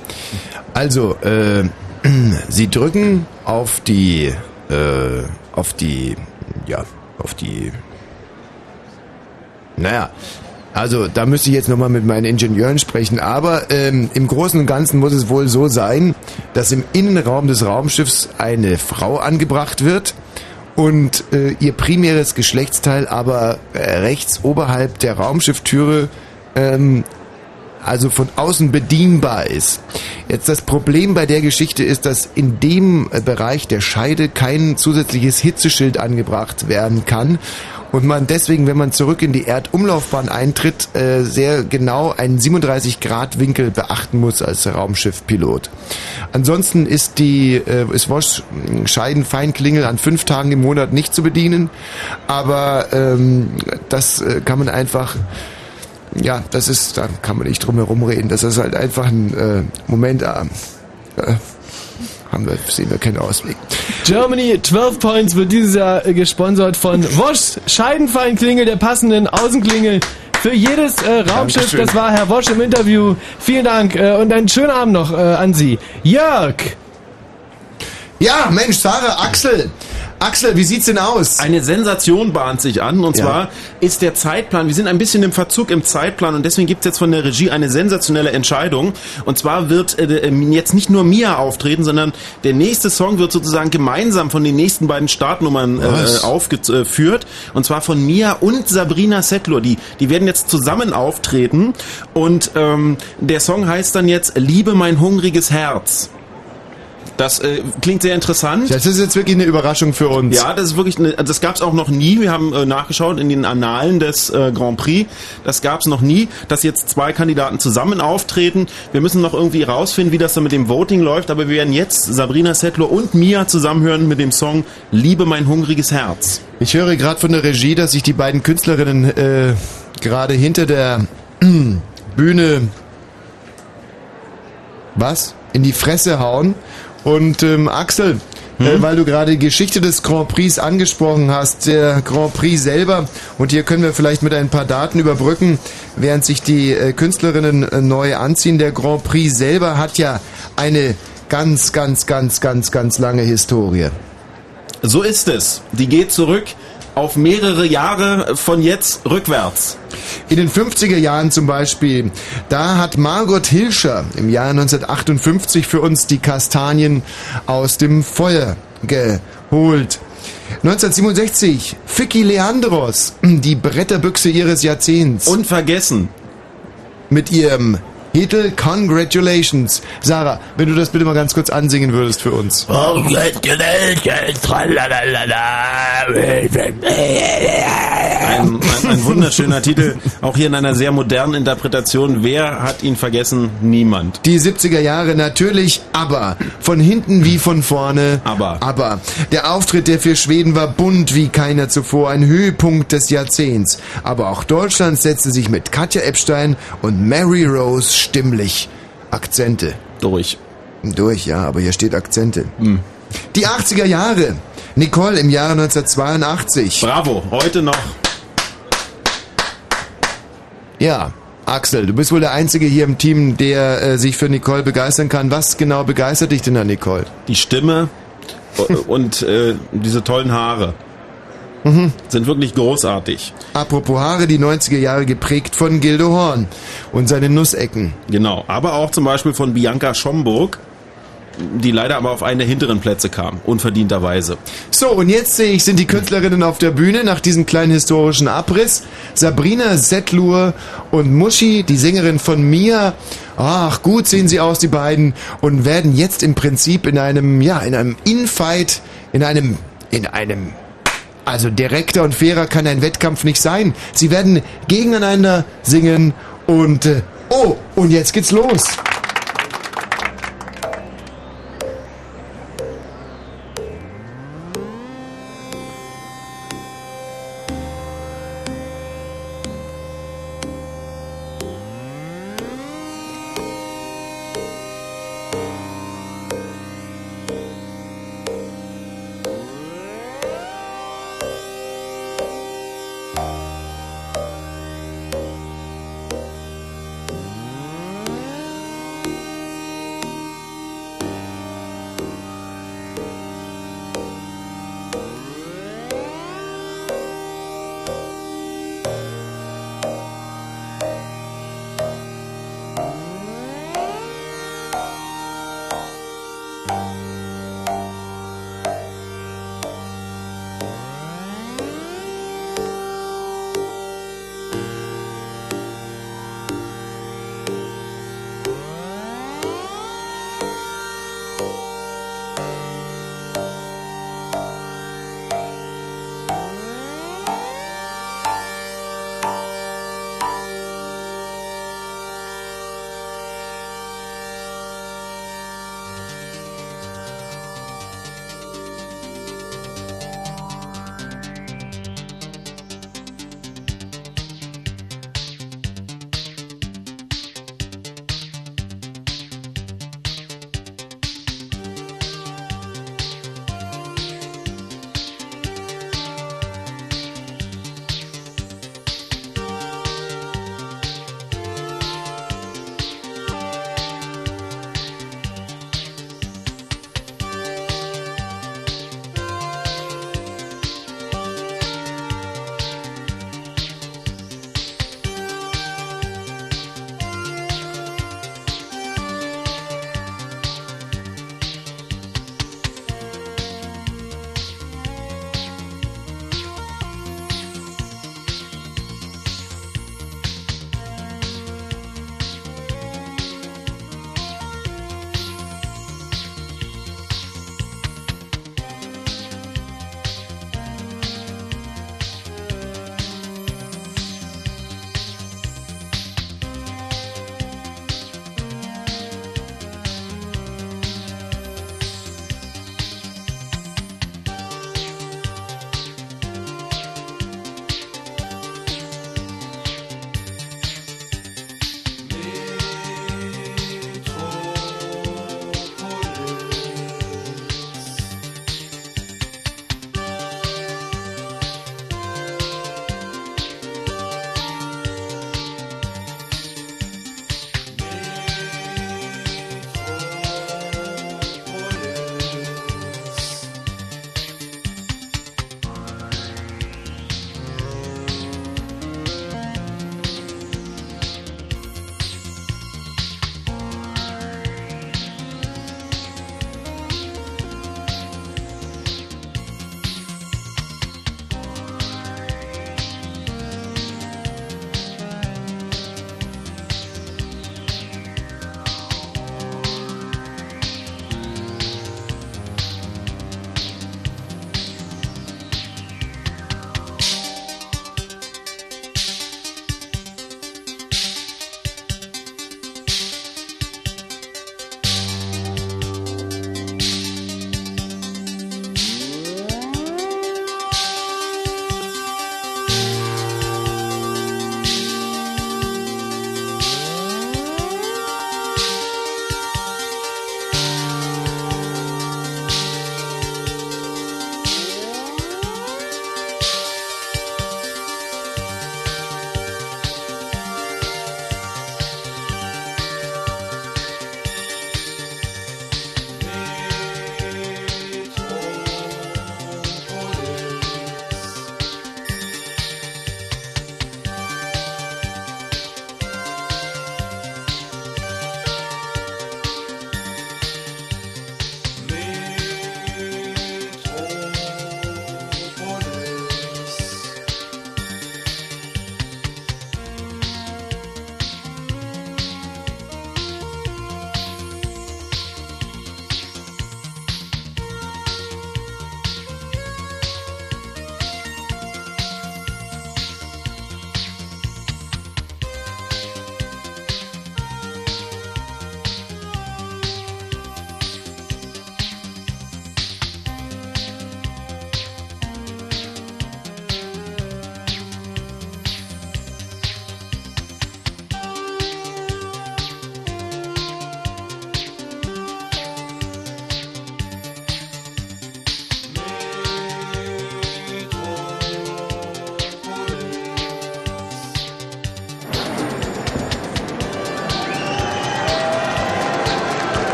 also, äh, Sie drücken auf die, äh, auf die, ja, auf die, naja, also da müsste ich jetzt nochmal mit meinen Ingenieuren sprechen, aber ähm, im Großen und Ganzen muss es wohl so sein, dass im Innenraum des Raumschiffs eine Frau angebracht wird und äh, ihr primäres Geschlechtsteil aber äh, rechts oberhalb der Raumschifftüre ähm, also von außen bedienbar ist. Jetzt das Problem bei der Geschichte ist, dass in dem äh, Bereich der Scheide kein zusätzliches Hitzeschild angebracht werden kann und man deswegen, wenn man zurück in die Erdumlaufbahn eintritt, äh, sehr genau einen 37 Grad Winkel beachten muss als Raumschiffpilot. Ansonsten ist die äh, ist Wosch Scheidenfeinklingel an fünf Tagen im Monat nicht zu bedienen, aber ähm, das äh, kann man einfach ja, das ist, da kann man nicht drum herum reden. Das ist halt einfach ein äh, Moment, äh, äh, haben wir, sehen wir keinen Ausweg. Germany 12 Points wird dieses Jahr äh, gesponsert von Woschs Scheidenfeinklingel, der passenden Außenklingel für jedes äh, Raumschiff. Dankeschön. Das war Herr Wosch im Interview. Vielen Dank äh, und einen schönen Abend noch äh, an Sie. Jörg! Ja, Mensch, Sarah, Axel. Axel, wie sieht's denn aus? Eine Sensation bahnt sich an und Ja. zwar ist der Zeitplan, wir sind ein bisschen im Verzug im Zeitplan und deswegen gibt's jetzt von der Regie eine sensationelle Entscheidung und zwar wird äh, äh, jetzt nicht nur Mia auftreten, sondern der nächste Song wird sozusagen gemeinsam von den nächsten beiden Startnummern äh, aufgeführt und zwar von Mia und Sabrina Settler, die, die werden jetzt zusammen auftreten und ähm, der Song heißt dann jetzt Liebe mein hungriges Herz. Das äh, klingt sehr interessant. Das ist jetzt wirklich eine Überraschung für uns. Ja, das ist wirklich, eine, das gab es auch noch nie. Wir haben äh, nachgeschaut in den Annalen des äh, Grand Prix. Das gab es noch nie, dass jetzt zwei Kandidaten zusammen auftreten. Wir müssen noch irgendwie rausfinden, wie das dann mit dem Voting läuft. Aber wir werden jetzt Sabrina Settler und Mia zusammenhören mit dem Song Liebe mein hungriges Herz. Ich höre gerade von der Regie, dass sich die beiden Künstlerinnen äh, gerade hinter der Bühne was in die Fresse hauen. Und ähm, Axel, äh, weil du gerade die Geschichte des Grand Prix angesprochen hast, der Grand Prix selber, und hier können wir vielleicht mit ein paar Daten überbrücken, während sich die äh, Künstlerinnen äh, neu anziehen. Der Grand Prix selber hat ja eine ganz, ganz, ganz, ganz, ganz lange Historie. So ist es. Die geht zurück auf mehrere Jahre von jetzt rückwärts. In den 50er Jahren zum Beispiel, da hat Margot Hilscher im Jahr 1958 für uns die Kastanien aus dem Feuer geholt. 1967, Vicky Leandros, die Bretterbüchse ihres Jahrzehnts. Unvergessen. Mit ihrem Titel Congratulations. Sarah, wenn du das bitte mal ganz kurz ansingen würdest für uns. Ein, ein, ein wunderschöner Titel, auch hier in einer sehr modernen Interpretation. Wer hat ihn vergessen? Niemand. Die 70er Jahre natürlich, aber von hinten wie von vorne. Aber. Aber der Auftritt der vier Schweden war bunt wie keiner zuvor, ein Höhepunkt des Jahrzehnts. Aber auch Deutschland setzte sich mit Katja Epstein und Mary Rose stimmlich Akzente. Durch. Durch, ja, aber hier steht Akzente. Hm. Die 80er Jahre. Nicole im Jahre 1982. Bravo, heute noch. Ja, Axel, du bist wohl der Einzige hier im Team, der äh, sich für Nicole begeistern kann. Was genau begeistert dich denn an Nicole? Die Stimme und äh, diese tollen Haare Mhm. sind wirklich großartig. Apropos Haare, die 90er Jahre geprägt von Gildo Horn und seine Nussecken. Genau, aber auch zum Beispiel von Bianca Schomburg, die leider aber auf einen der hinteren Plätze kam, unverdienterweise. So, und jetzt sehe ich, sind die Künstlerinnen auf der Bühne nach diesem kleinen historischen Abriss. Sabrina Settlur und Muschi, die Sängerin von Mia. Ach, gut sehen sie aus, die beiden, und werden jetzt im Prinzip in einem, ja, in einem Infight, in einem, in einem, also direkter und fairer kann ein Wettkampf nicht sein. Sie werden gegeneinander singen und, äh, oh, und jetzt geht's los.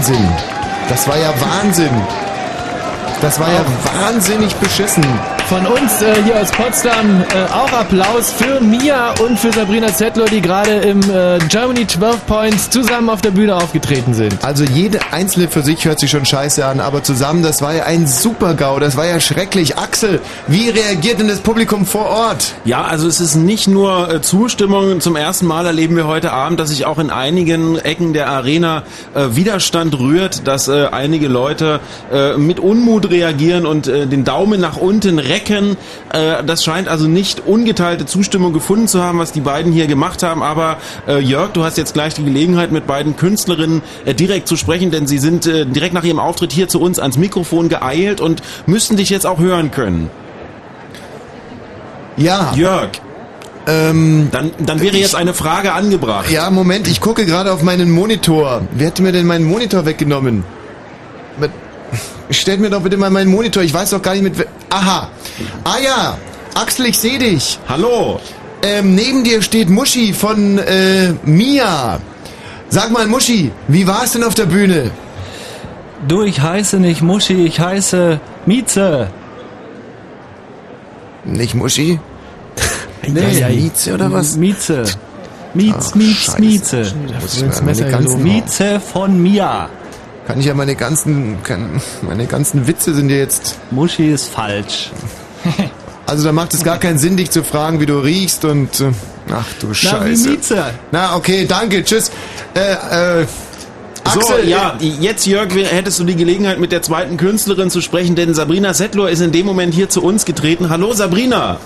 Wahnsinn. Das war ja Wahnsinn. Das war ja wahnsinnig beschissen. Von uns äh, hier aus Potsdam äh, auch Applaus für Mia und für Sabrina Zettler, die gerade im äh, Germany 12 Points zusammen auf der Bühne aufgetreten sind. Also jede einzelne für sich hört sich schon scheiße an, aber zusammen, das war ja ein Super-GAU, das war ja schrecklich. Axel, wie reagiert denn das Publikum vor Ort? Ja, also es ist nicht nur äh, Zustimmung. Zum ersten Mal erleben wir heute Abend, dass sich auch in einigen Ecken der Arena äh, Widerstand rührt, dass äh, einige Leute äh, mit Unmut reagieren und äh, den Daumen nach unten recken. Äh, das scheint also nicht ungeteilte Zustimmung gefunden zu haben, was die beiden hier gemacht haben. Aber äh, Jörg, du hast jetzt gleich die Gelegenheit, mit beiden Künstlerinnen äh, direkt zu sprechen, denn sie sind äh, direkt nach ihrem Auftritt hier zu uns ans Mikrofon geeilt und müssten dich jetzt auch hören können. Ja. Jörg. Ähm, dann, dann wäre jetzt eine Frage angebracht. Ja, Moment, ich gucke gerade auf meinen Monitor. Wer hat mir denn meinen Monitor weggenommen? Stellt mir doch bitte mal meinen Monitor. Ich weiß doch gar nicht mit. Aha. Ah ja. Axel, ich sehe dich. Hallo. Ähm, neben dir steht Muschi von äh, Mia. Sag mal, Muschi, wie war es denn auf der Bühne? Du, ich heiße nicht Muschi, ich heiße Mieze. Nicht Muschi? Nee, Mieze oder was? Mieze. Miez, Ach, Miez. Mieze. Mieze von Mia. kann ich ja meine ganzen, kann, meine ganzen Witze sind ja jetzt. Muschi ist falsch. Also da macht es gar keinen Sinn, dich zu fragen, wie du riechst und äh, ach du Na, wie Scheiße. Mieze. Na okay, danke, tschüss. Äh, äh, So, Axel, ja, jetzt Jörg, hättest du die Gelegenheit mit der zweiten Künstlerin zu sprechen, denn Sabrina Settler ist in dem Moment hier zu uns getreten. Hallo Sabrina.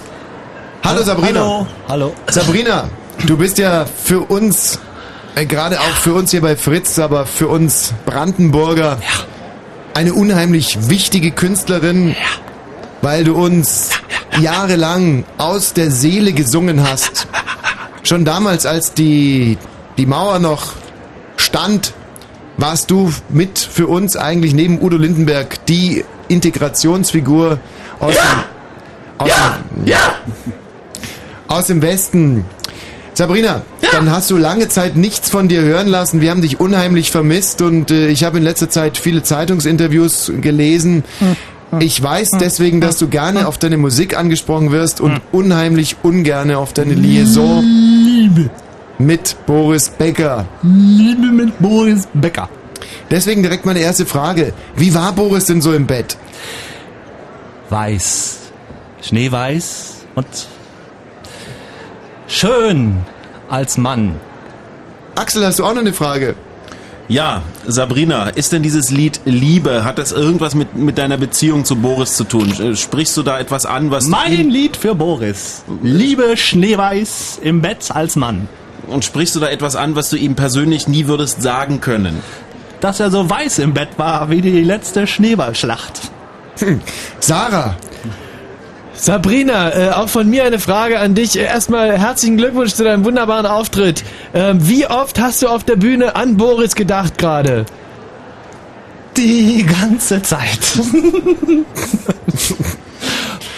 Hallo Sabrina. Hallo. Hallo. Sabrina, du bist ja für uns, äh, gerade auch für uns hier bei Fritz, aber für uns Brandenburger, eine unheimlich wichtige Künstlerin, weil du uns jahrelang aus der Seele gesungen hast. Schon damals, als die, die Mauer noch stand, warst du mit für uns eigentlich neben Udo Lindenberg die Integrationsfigur aus dem, aus dem, aus dem Westen. Sabrina, dann hast du lange Zeit nichts von dir hören lassen. Wir haben dich unheimlich vermisst und äh, ich habe in letzter Zeit viele Zeitungsinterviews gelesen. Ich weiß deswegen, dass du gerne auf deine Musik angesprochen wirst und unheimlich ungerne auf deine Liaison Liebe. mit Boris Becker. Liebe mit Boris Becker. Deswegen direkt meine erste Frage. Wie war Boris denn so im Bett? Weiß. Schneeweiß und schön als Mann. Axel, hast du auch noch eine Frage? Ja, Sabrina, ist denn dieses Lied Liebe, hat das irgendwas mit, mit deiner Beziehung zu Boris zu tun? Äh, Sprichst du da etwas an, was... Mein Lied für Boris. Liebe Schneeweiß im Bett als Mann. Und sprichst du da etwas an, was du ihm persönlich nie würdest sagen können? Dass er so weiß im Bett war wie die letzte Schneeballschlacht. Hm. Sarah, Sabrina, äh, auch von mir eine Frage an dich. Äh, Erstmal herzlichen Glückwunsch zu deinem wunderbaren Auftritt. Ähm, wie oft hast du auf der Bühne an Boris gedacht gerade? Die ganze Zeit.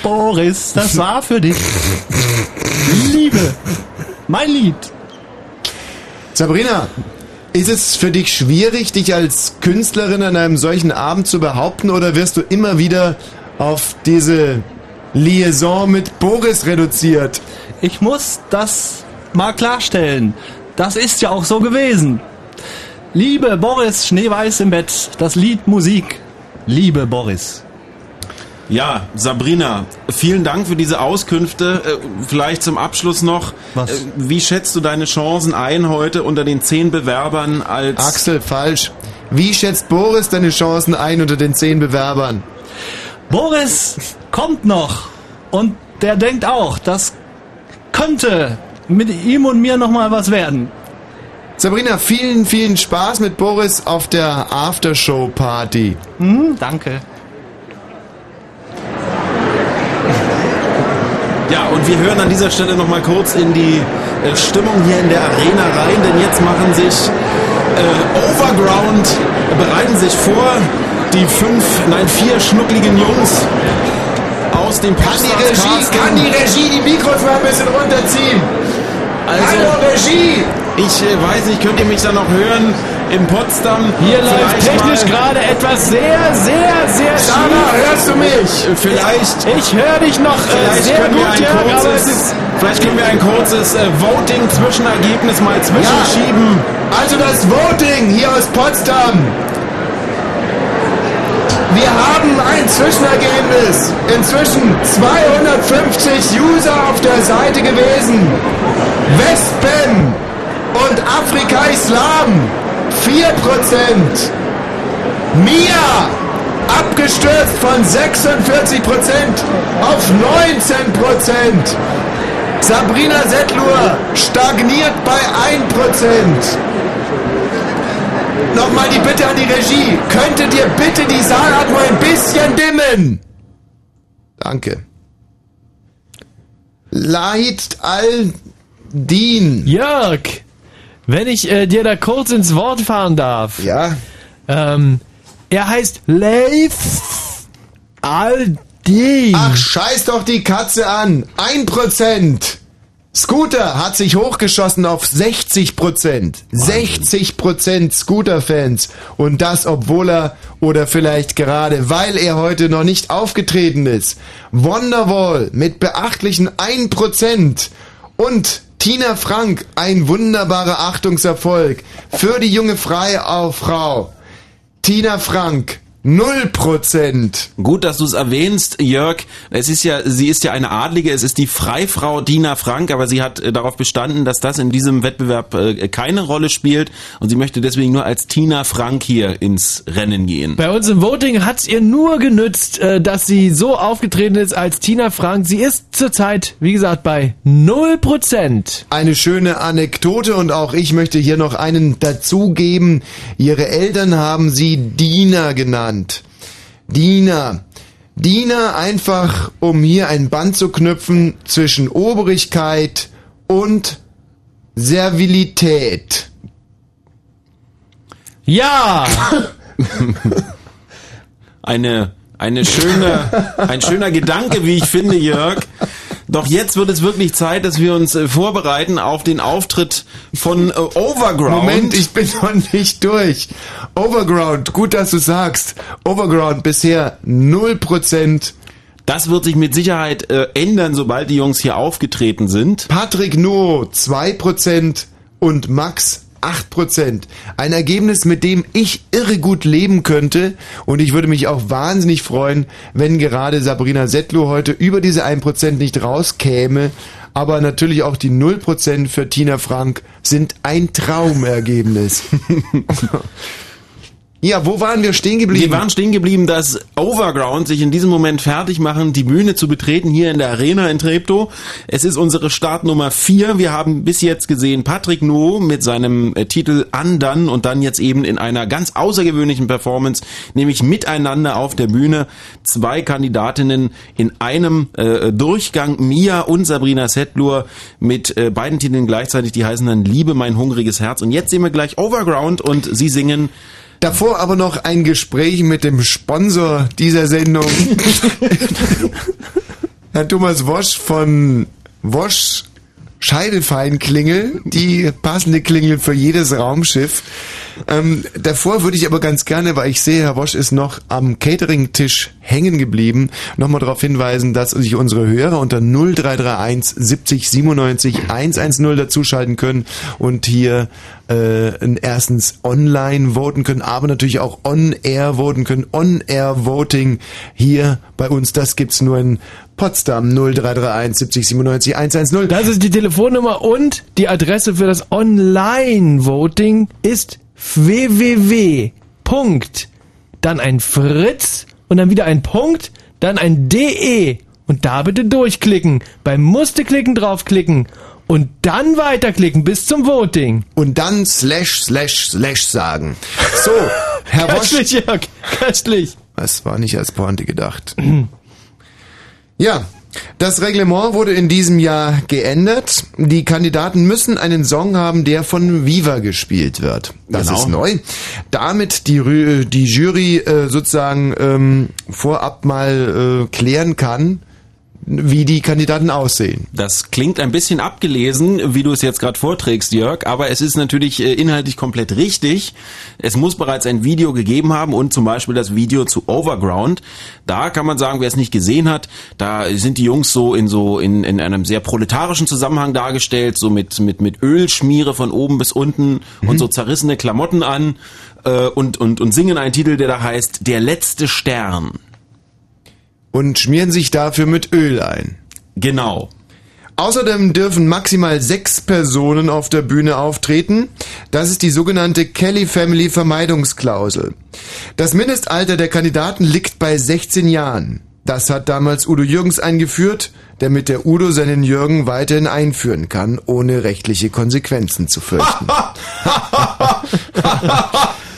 Boris, das war für dich. Liebe. Mein Lied. Sabrina, ist es für dich schwierig, dich als Künstlerin an einem solchen Abend zu behaupten oder wirst du immer wieder auf diese Liaison mit Boris reduziert? Ich muss das mal klarstellen. Das ist ja auch so gewesen. Liebe Boris, Schneeweiß im Bett, das Lied Musik. Liebe Boris. Ja, Sabrina, vielen Dank für diese Auskünfte. Äh, Vielleicht zum Abschluss noch. Was? Äh, Wie schätzt du deine Chancen ein heute unter den zehn Bewerbern als... Axel, falsch. Wie schätzt Boris deine Chancen ein unter den zehn Bewerbern? Boris kommt noch. Und der denkt auch, das könnte mit ihm und mir nochmal was werden. Sabrina, vielen, vielen Spaß mit Boris auf der Aftershow-Party. Hm, danke. Ja, und wir hören an dieser Stelle nochmal kurz in die äh, Stimmung hier in der Arena rein, denn jetzt machen sich äh, Overground, bereiten sich vor, die fünf, nein, vier schnuckligen Jungs aus dem Kann die Regie, kann die Regie die Mikros mal ein bisschen runterziehen? Also- Hallo Regie! Ich äh, weiß nicht, könnt ihr mich da noch hören? In Potsdam? Hier läuft technisch mal- gerade etwas sehr, sehr, sehr Sarah, schief. hörst du mich? Äh, Vielleicht. Ich höre dich noch äh, Vielleicht sehr können wir gut, ein Jörg, aber es kurzes, ist... vielleicht können wir ein kurzes äh, Voting-Zwischenergebnis mal zwischenschieben. Also das Voting hier aus Potsdam. Wir haben ein Zwischenergebnis. Inzwischen 250 User auf der Seite gewesen. Wespen und Afrika Islam 4%. Mia abgestürzt von 46% auf 19%. Sabrina Settlur stagniert bei 1%. Nochmal die Bitte an die Regie. Könntet ihr bitte die Saalatmung ein bisschen dimmen? Danke. Leid al-Din. Jörg, wenn ich äh, dir da kurz ins Wort fahren darf. Ja. Ähm, er heißt Leif Aldin. Ach, scheiß doch die Katze an. 1%. Scooter hat sich hochgeschossen auf 60%. 60% Scooter-Fans. Und das, obwohl er oder vielleicht gerade, weil er heute noch nicht aufgetreten ist. Wonderwall mit beachtlichen 1%. Und Tina Frank, ein wunderbarer Achtungserfolg für die junge Freifrau. Tina Frank, 0%. Gut, dass du es erwähnst, Jörg. Es ist ja, sie ist ja eine Adlige, es ist die Freifrau Dina Frank, aber sie hat äh, darauf bestanden, dass das in diesem Wettbewerb äh, keine Rolle spielt und sie möchte deswegen nur als Tina Frank hier ins Rennen gehen. Bei uns im Voting hat's ihr nur genützt, äh, dass sie so aufgetreten ist als Tina Frank. Sie ist zurzeit, wie gesagt, bei 0%. Eine schöne Anekdote und auch ich möchte hier noch einen dazugeben. Ihre Eltern haben sie Dina genannt. Dina. Dina einfach, um hier ein Band zu knüpfen zwischen Obrigkeit und Servilität. Ja! Eine, eine schöne, ein schöner Gedanke, wie ich finde, Jörg. Doch jetzt wird es wirklich Zeit, dass wir uns äh, vorbereiten auf den Auftritt von äh, Overground. Moment, ich bin noch nicht durch. Overground, gut, dass du sagst. Overground bisher 0%. Das wird sich mit Sicherheit äh, ändern, sobald die Jungs hier aufgetreten sind. Patrick Nuo 2% und Max 8%. Ein Ergebnis, mit dem ich irre gut leben könnte und ich würde mich auch wahnsinnig freuen, wenn gerade Sabrina Settler heute über diese 1% nicht rauskäme. Aber natürlich auch die 0% für Tina Frank sind ein Traumergebnis. Ja, wo waren wir stehen geblieben? Wir waren stehen geblieben, dass Overground sich in diesem Moment fertig machen, die Bühne zu betreten hier in der Arena in Treptow. Es ist unsere Startnummer 4. Wir haben bis jetzt gesehen Patrick No mit seinem äh, Titel Undone und dann jetzt eben in einer ganz außergewöhnlichen Performance, nämlich miteinander auf der Bühne. Zwei Kandidatinnen in einem äh, Durchgang, Mia und Sabrina Settlur mit äh, beiden Titeln gleichzeitig, die heißen dann Liebe, mein hungriges Herz. Und jetzt sehen wir gleich Overground und sie singen Davor aber noch ein Gespräch mit dem Sponsor dieser Sendung. Herr Thomas Wosch von Wosch Scheidefeinklingel, die passende Klingel für jedes Raumschiff. Ähm, davor würde ich aber ganz gerne, weil ich sehe, Herr Wosch ist noch am Catering-Tisch hängen geblieben, nochmal darauf hinweisen, dass sich unsere Hörer unter 0331 70 97 110 dazuschalten können und hier äh, erstens online voten können, aber natürlich auch on-air voten können. On-air-Voting hier bei uns, das gibt's nur in Potsdam 0331 70 97 110. Das ist die Telefonnummer und die Adresse für das Online-Voting ist www. Punkt, dann ein Fritz und dann wieder ein Punkt, dann ein DE und da bitte durchklicken. Beim Musste klicken draufklicken und dann weiterklicken bis zum Voting. Und dann slash slash slash sagen. So, Herr. Köstlich, Jörg, köstlich. Das war nicht als Pointe gedacht. Ja, das Reglement wurde in diesem Jahr geändert. Die Kandidaten müssen einen Song haben, der von Viva gespielt wird. Das Genau. ist neu. Damit die, Rü- die Jury äh, sozusagen ähm, vorab mal äh, klären kann, wie die Kandidaten aussehen. Das klingt ein bisschen abgelesen, wie du es jetzt gerade vorträgst, Jörg, aber es ist natürlich äh, inhaltlich komplett richtig. Es muss bereits ein Video gegeben haben und zum Beispiel das Video zu Overground. Da kann man sagen, wer es nicht gesehen hat, da sind die Jungs so in so in, in einem sehr proletarischen Zusammenhang dargestellt, so mit mit mit Ölschmiere von oben bis unten mhm. und so zerrissene Klamotten an äh, und und und singen einen Titel, der da heißt Der letzte Stern und schmieren sich dafür mit Öl ein. Genau. Außerdem dürfen maximal sechs Personen auf der Bühne auftreten. Das ist die sogenannte Kelly Family Vermeidungsklausel. Das Mindestalter der Kandidaten liegt bei 16 Jahren. Das hat damals Udo Jürgens eingeführt, damit der Udo seinen Jürgen weiterhin einführen kann, ohne rechtliche Konsequenzen zu fürchten.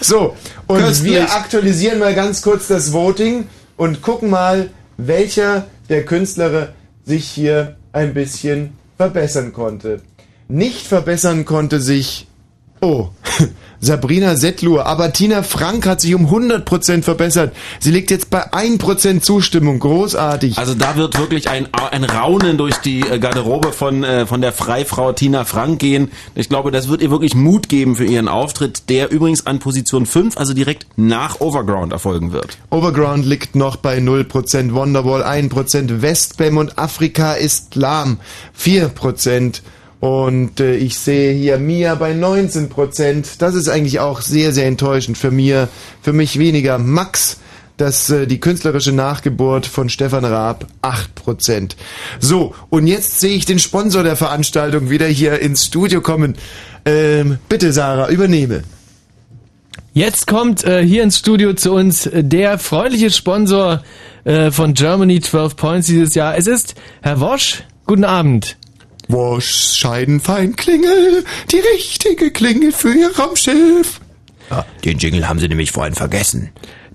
so, und Köstlich. wir aktualisieren mal ganz kurz das Voting und gucken mal, welcher der Künstler sich hier ein bisschen verbessern konnte. Nicht verbessern konnte sich, oh, Sabrina Settlur, aber Tina Frank hat sich um 100% verbessert. Sie liegt jetzt bei 1% Zustimmung, großartig. Also da wird wirklich ein, ein Raunen durch die äh, Garderobe von, äh, von der Freifrau Tina Frank gehen. Ich glaube, das wird ihr wirklich Mut geben für ihren Auftritt, der übrigens an Position 5, also direkt nach Overground erfolgen wird. Overground liegt noch bei 0%, Wonderwall 1%, Westbam und Afrika ist lahm 4%. Und äh, ich sehe hier Mia bei 19 Prozent. Das ist eigentlich auch sehr, sehr enttäuschend für mir. Für mich weniger. Max, das, äh, die künstlerische Nachgeburt von Stefan Raab, 8 Prozent. So, und jetzt sehe ich den Sponsor der Veranstaltung wieder hier ins Studio kommen. Ähm, bitte, Sarah, übernehme. Jetzt kommt äh, hier ins Studio zu uns der freundliche Sponsor äh, von Germany 12 Points dieses Jahr. Es ist Herr Wosch. Guten Abend. Wosch, Scheidenfein, Klingel, die richtige Klingel für Ihr Raumschiff. Ja, den Jingle haben Sie nämlich vorhin vergessen.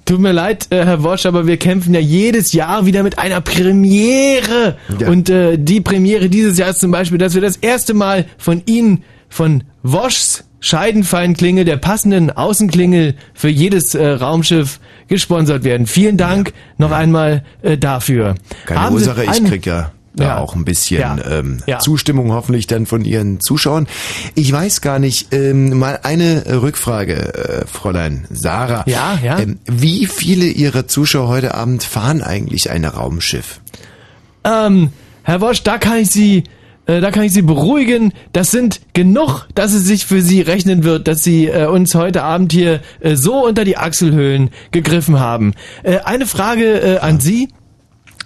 Tut mir leid, äh, Herr Wosch, aber wir kämpfen ja jedes Jahr wieder mit einer Premiere. Ja. Und äh, die Premiere dieses Jahr ist zum Beispiel, dass wir das erste Mal von Ihnen, von Woschs Scheidenfeinklingel, der passenden Außenklingel für jedes äh, Raumschiff gesponsert werden. Vielen Dank ja. noch einmal äh, dafür. Keine Haben Ursache, ich krieg ja da ja. auch ein bisschen ja. Ähm, ja. Zustimmung hoffentlich dann von Ihren Zuschauern. Ich weiß gar nicht, ähm, mal eine Rückfrage, äh, Fräulein Sarah. Ja, ja. Ähm, wie viele Ihrer Zuschauer heute Abend fahren eigentlich ein Raumschiff? Ähm, Herr Wosch, da kann ich Sie äh, da kann ich Sie beruhigen. Das sind genug, dass es sich für Sie rechnen wird, dass Sie äh, uns heute Abend hier äh, so unter die Achselhöhlen gegriffen haben. Äh, eine Frage äh, an Sie.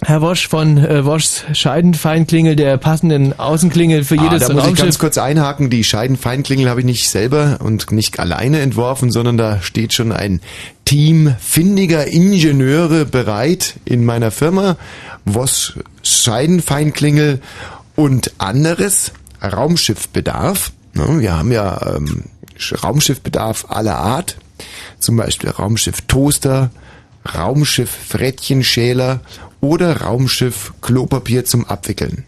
Herr Wosch von äh, Woschs Scheidenfeinklingel, der passenden Außenklingel für jedes ah, da muss Raumschiff. ich ganz kurz einhaken. Die Scheidenfeinklingel habe ich nicht selber und nicht alleine entworfen, sondern da steht schon ein Team findiger Ingenieure bereit in meiner Firma. Wosch Scheidenfeinklingel und anderes Raumschiffbedarf. Wir haben ja ähm, Raumschiffbedarf aller Art. Zum Beispiel Raumschiff Toaster, Raumschiff Frettchenschäler oder Raumschiff Klopapier zum Abwickeln.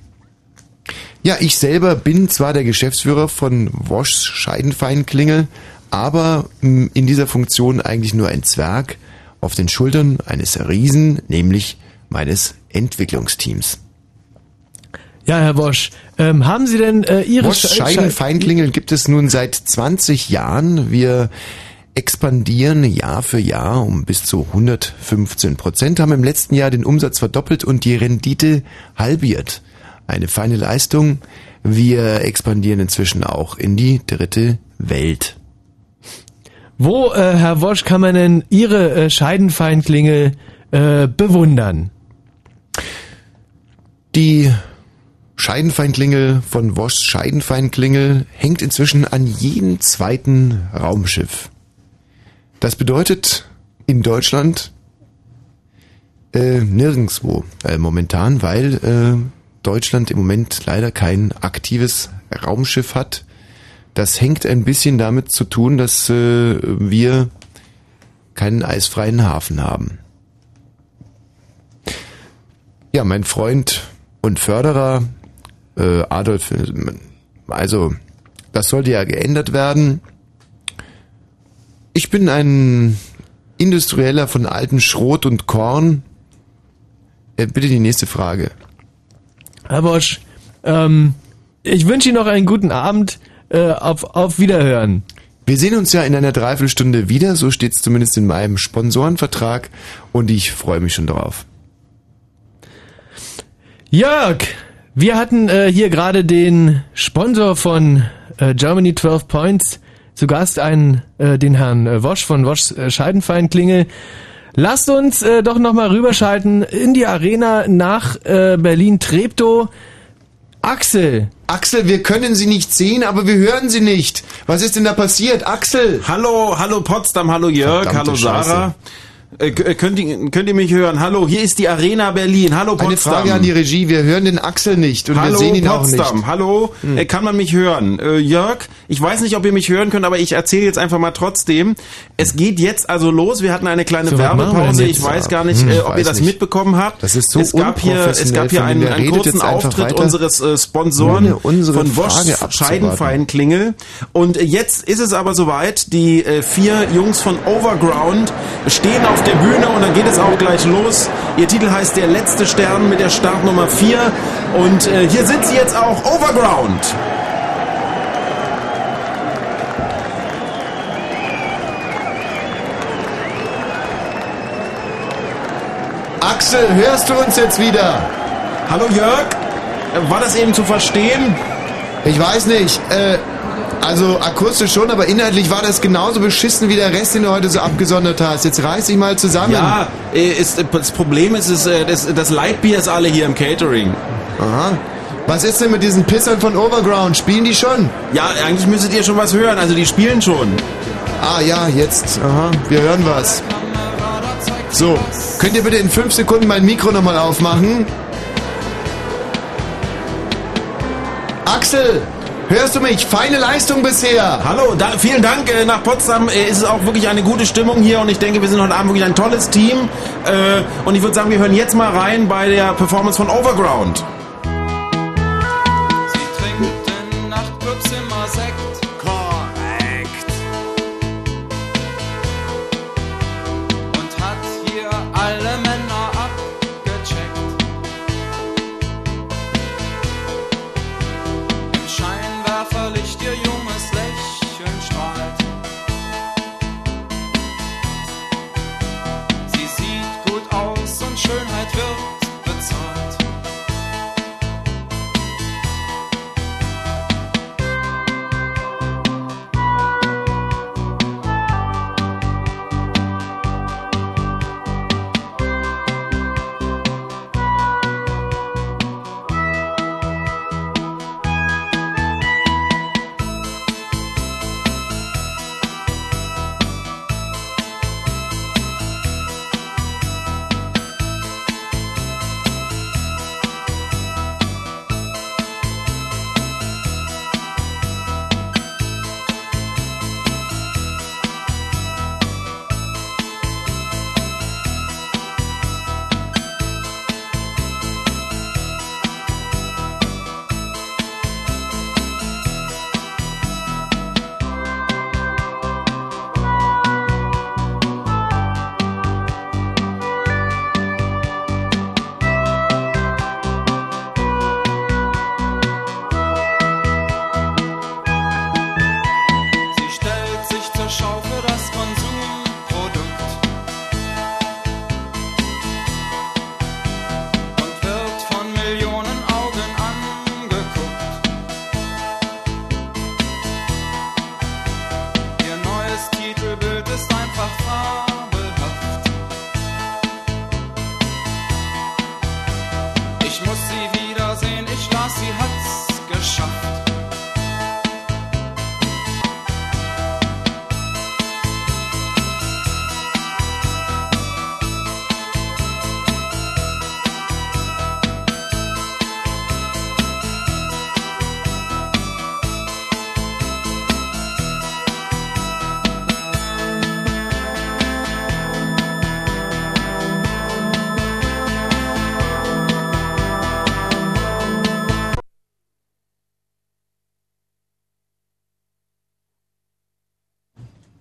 Ja, ich selber bin zwar der Geschäftsführer von Woschs Scheidenfeinklingel, aber hm, in dieser Funktion eigentlich nur ein Zwerg auf den Schultern eines Riesen, nämlich meines Entwicklungsteams. Ja, Herr Wosch, ähm, haben Sie denn äh, Ihre Wosch Scheidenfeinklingel gibt es nun seit 20 Jahren. Wir expandieren Jahr für Jahr um bis zu 115 Prozent, haben im letzten Jahr den Umsatz verdoppelt und die Rendite halbiert. Eine feine Leistung. Wir expandieren inzwischen auch in die dritte Welt. Wo, äh, Herr Wosch, kann man denn Ihre äh, Scheidenfeinklingel äh, bewundern? Die Scheidenfeinklingel von Woschs Scheidenfeinklingel hängt inzwischen an jedem zweiten Raumschiff. Das bedeutet in Deutschland äh, nirgendswo äh, momentan, weil äh, Deutschland im Moment leider kein aktives Raumschiff hat. Das hängt ein bisschen damit zu tun, dass äh, wir keinen eisfreien Hafen haben. Ja, mein Freund und Förderer äh, Adolf, also das sollte ja geändert werden. Ich bin ein Industrieller von alten Schrot und Korn. Äh, bitte die nächste Frage. Herr Bosch, ähm, ich wünsche Ihnen noch einen guten Abend. Äh, auf, auf Wiederhören. Wir sehen uns ja in einer Dreiviertelstunde wieder, so steht es zumindest in meinem Sponsorenvertrag und ich freue mich schon drauf. Jörg, wir hatten äh, hier gerade den Sponsor von äh, Germany 12 Points zu Gast, einen, äh, den Herrn äh, Wosch von Wosch äh, Scheidenfeinklingel. Lasst uns äh, doch nochmal rüberschalten in die Arena nach äh, Berlin-Treptow. Axel. Axel, wir können Sie nicht sehen, aber wir hören Sie nicht. Was ist denn da passiert? Axel. Hallo, hallo Potsdam, hallo Jörg, Verdammte hallo Sarah. Scheiße. Äh, äh, könnt, ihr, könnt ihr mich hören? Hallo, hier ist die Arena Berlin. Hallo Potsdam. Eine Frage an die Regie, wir hören den Axel nicht und Hallo wir sehen ihn Potsdam, auch nicht. hallo, äh, kann man mich hören? Äh, Jörg, ich weiß nicht, ob ihr mich hören könnt, aber ich erzähle jetzt einfach mal trotzdem. Es geht jetzt also los, wir hatten eine kleine So, Werbepause, ich weiß gar nicht, Hm, ob ihr das nicht. mitbekommen habt. Das ist so es gab hier, es gab hier einen, einen kurzen Auftritt weiter, unseres äh, Sponsoren ohne unsere von abzuwarten. Scheidenfeinklingel. Und jetzt ist es aber soweit, die äh, vier Jungs von Overground stehen auf der Bühne und dann geht es auch gleich los. Ihr Titel heißt Der letzte Stern mit der Startnummer 4 und äh, hier sind sie jetzt auch, Overground. Axel, hörst du uns jetzt wieder? Hallo Jörg, Äh, war das eben zu verstehen? Ich weiß nicht. Äh, also akustisch schon, aber inhaltlich war das genauso beschissen wie der Rest, den du heute so abgesondert hast. Jetzt reiß dich mal zusammen. Ja, äh, ist, äh, das Problem ist, ist äh, das, das Lightbier ist alle hier im Catering. Aha. Was ist denn mit diesen Pissern von Overground? Spielen die schon? Ja, eigentlich müsstet ihr schon was hören, also die spielen schon. Ah ja, jetzt. Aha, wir hören was. So, könnt ihr bitte in fünf Sekunden mein Mikro nochmal aufmachen? Axel, hörst du mich? Feine Leistung bisher. Hallo, da, vielen Dank äh, nach Potsdam. Äh, ist es auch wirklich eine gute Stimmung hier und ich denke, wir sind heute Abend wirklich ein tolles Team. Äh, und ich würde sagen, wir hören jetzt mal rein bei der Performance von Overground.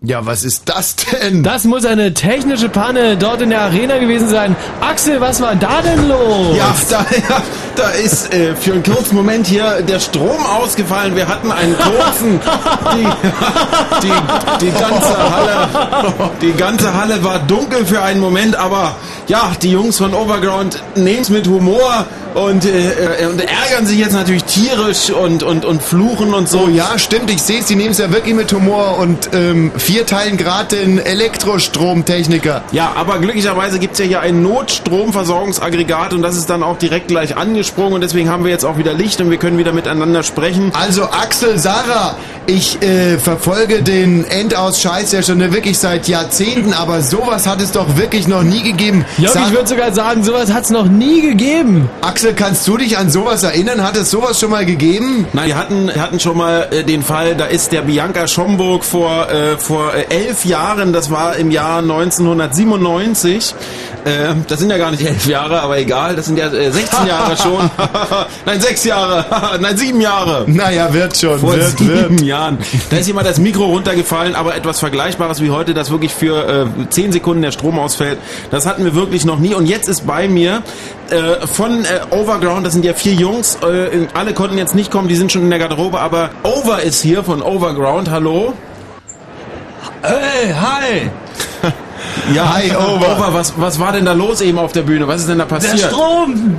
Ja, was ist das denn? Das muss eine technische Panne dort in der Arena gewesen sein. Axel, was war da denn los? Ja, da, ja, da ist äh, für einen kurzen Moment hier der Strom ausgefallen. Wir hatten einen kurzen. Die, die, die ganze Halle, die ganze Halle war dunkel für einen Moment, aber ja, die Jungs von Overground nehmen es mit Humor und, äh, äh, und ärgern sich jetzt natürlich tierisch und, und, und fluchen und so. Oh ja, stimmt, ich sehe es, die nehmen es ja wirklich mit Humor und ähm, vier teilen gerade den Elektrostromtechniker. Ja, aber glücklicherweise gibt's ja hier ein Notstromversorgungsaggregat und das ist dann auch direkt gleich angesprungen und deswegen haben wir jetzt auch wieder Licht und wir können wieder miteinander sprechen. Also Axel, Sarah, ich äh, verfolge den Endaus-Scheiß ja schon wirklich seit Jahrzehnten, aber sowas hat es doch wirklich noch nie gegeben. Jörg, Sag- ich würde sogar sagen, sowas hat's noch nie gegeben. Axel, kannst du dich an sowas erinnern? Hat es sowas schon mal gegeben? Nein, wir hatten, hatten schon mal äh, den Fall, da ist der Bianca Schomburg vor, äh, vor äh, elf Jahren, das war im Jahr 1997, äh, das sind ja gar nicht elf Jahre, aber egal, das sind ja äh, 16 Jahre schon. Nein, sechs Jahre. Nein, sieben Jahre. Naja, wird schon, Vor wird, sieben wird. Jahren. Da ist jemand das Mikro runtergefallen, aber etwas Vergleichbares wie heute, dass wirklich für äh, zehn Sekunden der Strom ausfällt. Das hatten wir wirklich noch nie. Und jetzt ist bei mir äh, von äh, Overground, das sind ja vier Jungs, äh, alle konnten jetzt nicht kommen, die sind schon in der Garderobe, aber Over ist hier von Overground. Hallo? Hey, hi! Ja, hi, Over. was, was war denn da los eben auf der Bühne? Was ist denn da passiert? Der Strom!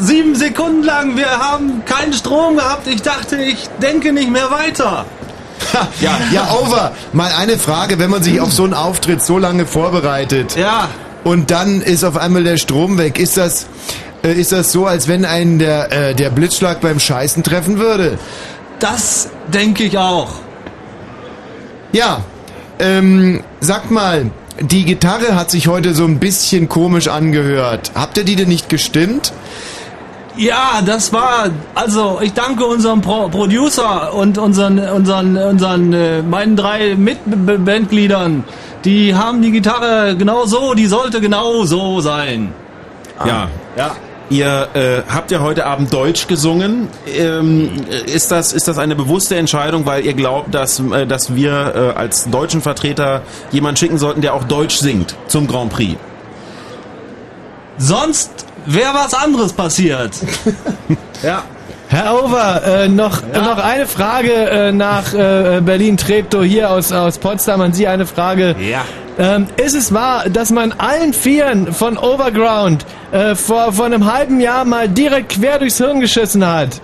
Sieben Sekunden lang, wir haben keinen Strom gehabt. Ich dachte, ich denke nicht mehr weiter. Ja, ja, Over, mal eine Frage, wenn man sich auf so einen Auftritt so lange vorbereitet. Ja. Und dann ist auf einmal der Strom weg. Ist das, äh, ist das so, als wenn einen der, äh, der Blitzschlag beim Scheißen treffen würde? Das denke ich auch. Ja, ähm, sagt mal, die Gitarre hat sich heute so ein bisschen komisch angehört. Habt ihr die denn nicht gestimmt? Ja, das war, also ich danke unserem Pro Producer und unseren, unseren, unseren, äh, meinen drei Mitbandgliedern. Die haben die Gitarre genau so, die sollte genau so sein. Ja. Ja. Ihr äh, habt ja heute Abend Deutsch gesungen. Ähm, ist, das, ist das eine bewusste Entscheidung, weil ihr glaubt, dass, äh, dass wir äh, als deutschen Vertreter jemanden schicken sollten, der auch Deutsch singt zum Grand Prix? Sonst wäre was anderes passiert. ja. Herr Over, äh, noch, noch eine Frage äh, nach äh, Berlin-Treptow hier aus, aus Potsdam an Sie eine Frage. Ja. Ähm, ist es wahr, dass man allen Vieren von Overground äh, vor, vor einem halben Jahr mal direkt quer durchs Hirn geschissen hat?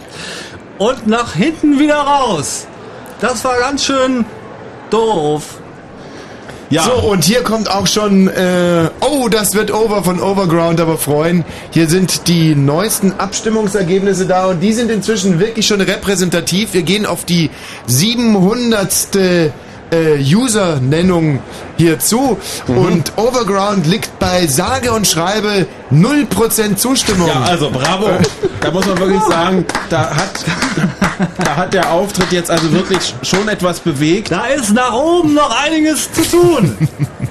Und nach hinten wieder raus. Das war ganz schön doof. Ja. So, und hier kommt auch schon, äh, oh, das wird Over von Overground aber freuen. Hier sind die neuesten Abstimmungsergebnisse da und die sind inzwischen wirklich schon repräsentativ. Wir gehen auf die 700. Äh, User-Nennung hier zu und Overground liegt bei sage und schreibe 0% Zustimmung. Ja, also bravo. Da muss man wirklich sagen, da hat, da hat der Auftritt jetzt also wirklich schon etwas bewegt. Da ist nach oben noch einiges zu tun.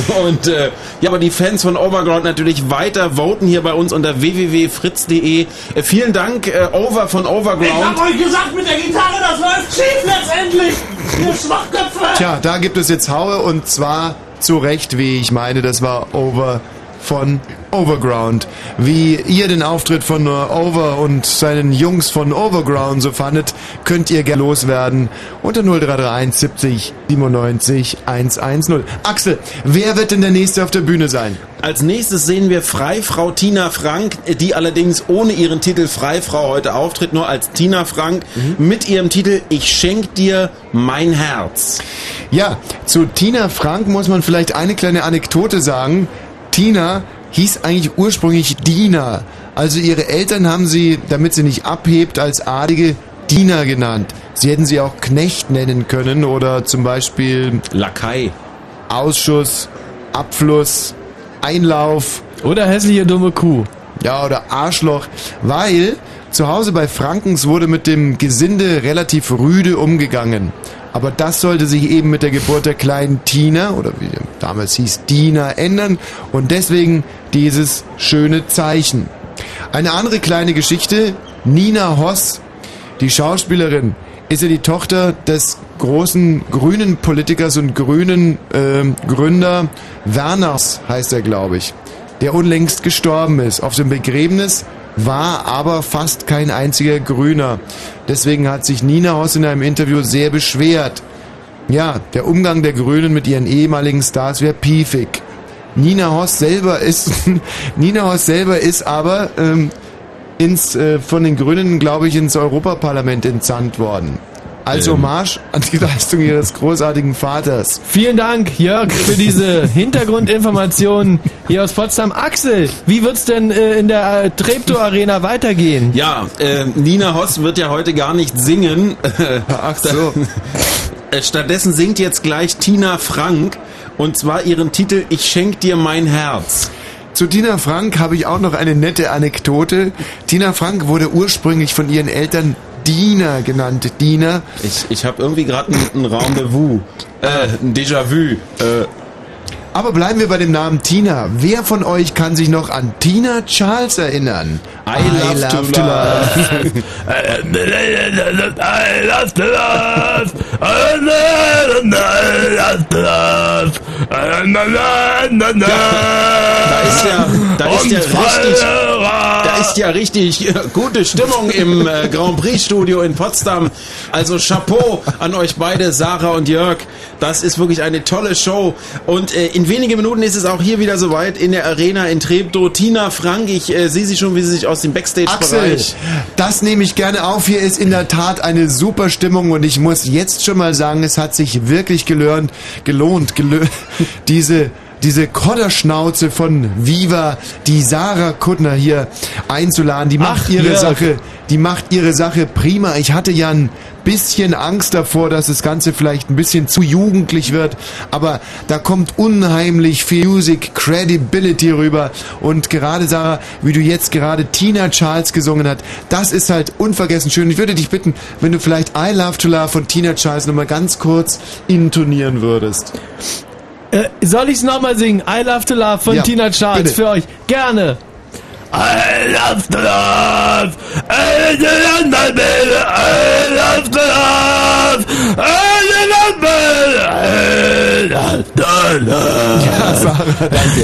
Und äh, ja, aber die Fans von Overground natürlich weiter voten hier bei uns unter www.fritz.de. Äh, vielen Dank, äh, Over von Overground. Ich hab euch gesagt, mit der Gitarre, das läuft schief letztendlich. Ihr Schwachköpfe. Tja, da gibt es jetzt Haue und zwar zu Recht, wie ich meine, das war Over von Overground. Wie ihr den Auftritt von Over und seinen Jungs von Overground so fandet, könnt ihr gerne loswerden unter 0331 70 97 110. Axel, wer wird denn der Nächste auf der Bühne sein? Als nächstes sehen wir Freifrau Tina Frank, die allerdings ohne ihren Titel Freifrau heute auftritt, nur als Tina Frank mit ihrem Titel Ich schenk dir mein Herz. Ja, zu Tina Frank muss man vielleicht eine kleine Anekdote sagen. Tina hieß eigentlich ursprünglich Dina. Also ihre Eltern haben sie, damit sie nicht abhebt, als Adelige Dina genannt. Sie hätten sie auch Knecht nennen können oder zum Beispiel Lakai. Ausschuss, Abfluss, Einlauf. Oder hässliche dumme Kuh. Ja, oder Arschloch. Weil zu Hause bei Frankens wurde mit dem Gesinde relativ rüde umgegangen. Aber das sollte sich eben mit der Geburt der kleinen Tina, oder wie damals hieß Dina, ändern. Und deswegen dieses schöne Zeichen. Eine andere kleine Geschichte, Nina Hoss, die Schauspielerin, ist er die Tochter des großen grünen Politikers und grünen ähm, Gründer Werners, heißt er, glaube ich, der unlängst gestorben ist. Auf dem Begräbnis war aber fast kein einziger Grüner. Deswegen hat sich Nina Hoss in einem Interview sehr beschwert. Ja, der Umgang der Grünen mit ihren ehemaligen Stars wäre piefig. Nina Hoss selber ist, Nina Hoss selber ist aber ähm, ins, äh, von den Grünen, glaube ich, ins Europaparlament entsandt worden. Als Ähm. Hommage an die Leistung ihres großartigen Vaters. Vielen Dank, Jörg, für diese Hintergrundinformationen hier aus Potsdam. Axel, wie wird's denn äh, in der äh, Treptow Arena weitergehen? Ja, äh, Nina Hoss wird ja heute gar nicht singen. Ach so. Stattdessen singt jetzt gleich Tina Frank und zwar ihren Titel Ich schenk dir mein Herz. Zu Tina Frank habe ich auch noch eine nette Anekdote. Tina Frank wurde ursprünglich von ihren Eltern Dina genannt. Dina. Ich, ich habe irgendwie gerade ein, ein Rendezvous, äh, ein Déjà-vu. Äh, Aber bleiben wir bei dem Namen Tina. Wer von euch kann sich noch an Tina Charles erinnern? I love to love. I love to love. I love to love. Da ist ja, da ist ja richtig, da ist ja richtig äh, gute Stimmung im äh, Grand Prix Studio in Potsdam. Also Chapeau an euch beide, Sarah und Jörg. Das ist wirklich eine tolle Show. Und äh, in wenigen Minuten ist es auch hier wieder soweit in der Arena in Treptow. Tina Frank, ich äh, sehe sie schon, wie sie sich aus dem Backstage-Bereich das nehme ich gerne auf. Hier ist in der Tat eine super Stimmung und ich muss jetzt schon mal sagen, es hat sich wirklich gelohnt, gelohnt, gelö diese diese Kodderschnauze von Viva, die Sarah Kuttner hier einzuladen. Die macht Ach, ihre Jörg. Sache, die macht ihre Sache prima. Ich hatte ja ein bisschen Angst davor, dass das Ganze vielleicht ein bisschen zu jugendlich wird, aber da kommt unheimlich viel Music Credibility rüber und gerade Sarah, wie du jetzt gerade Tina Charles gesungen hat, das ist halt unvergessen schön. Ich würde dich bitten, wenn du vielleicht I Love to Love von Tina Charles nochmal ganz kurz intonieren würdest. Äh, soll ich's nochmal singen? I Love to Love von Ja, Tina Charles bitte. für euch. Gerne. I love to love. I love my baby. I love to love. I love to love. Ja, Sarah, danke.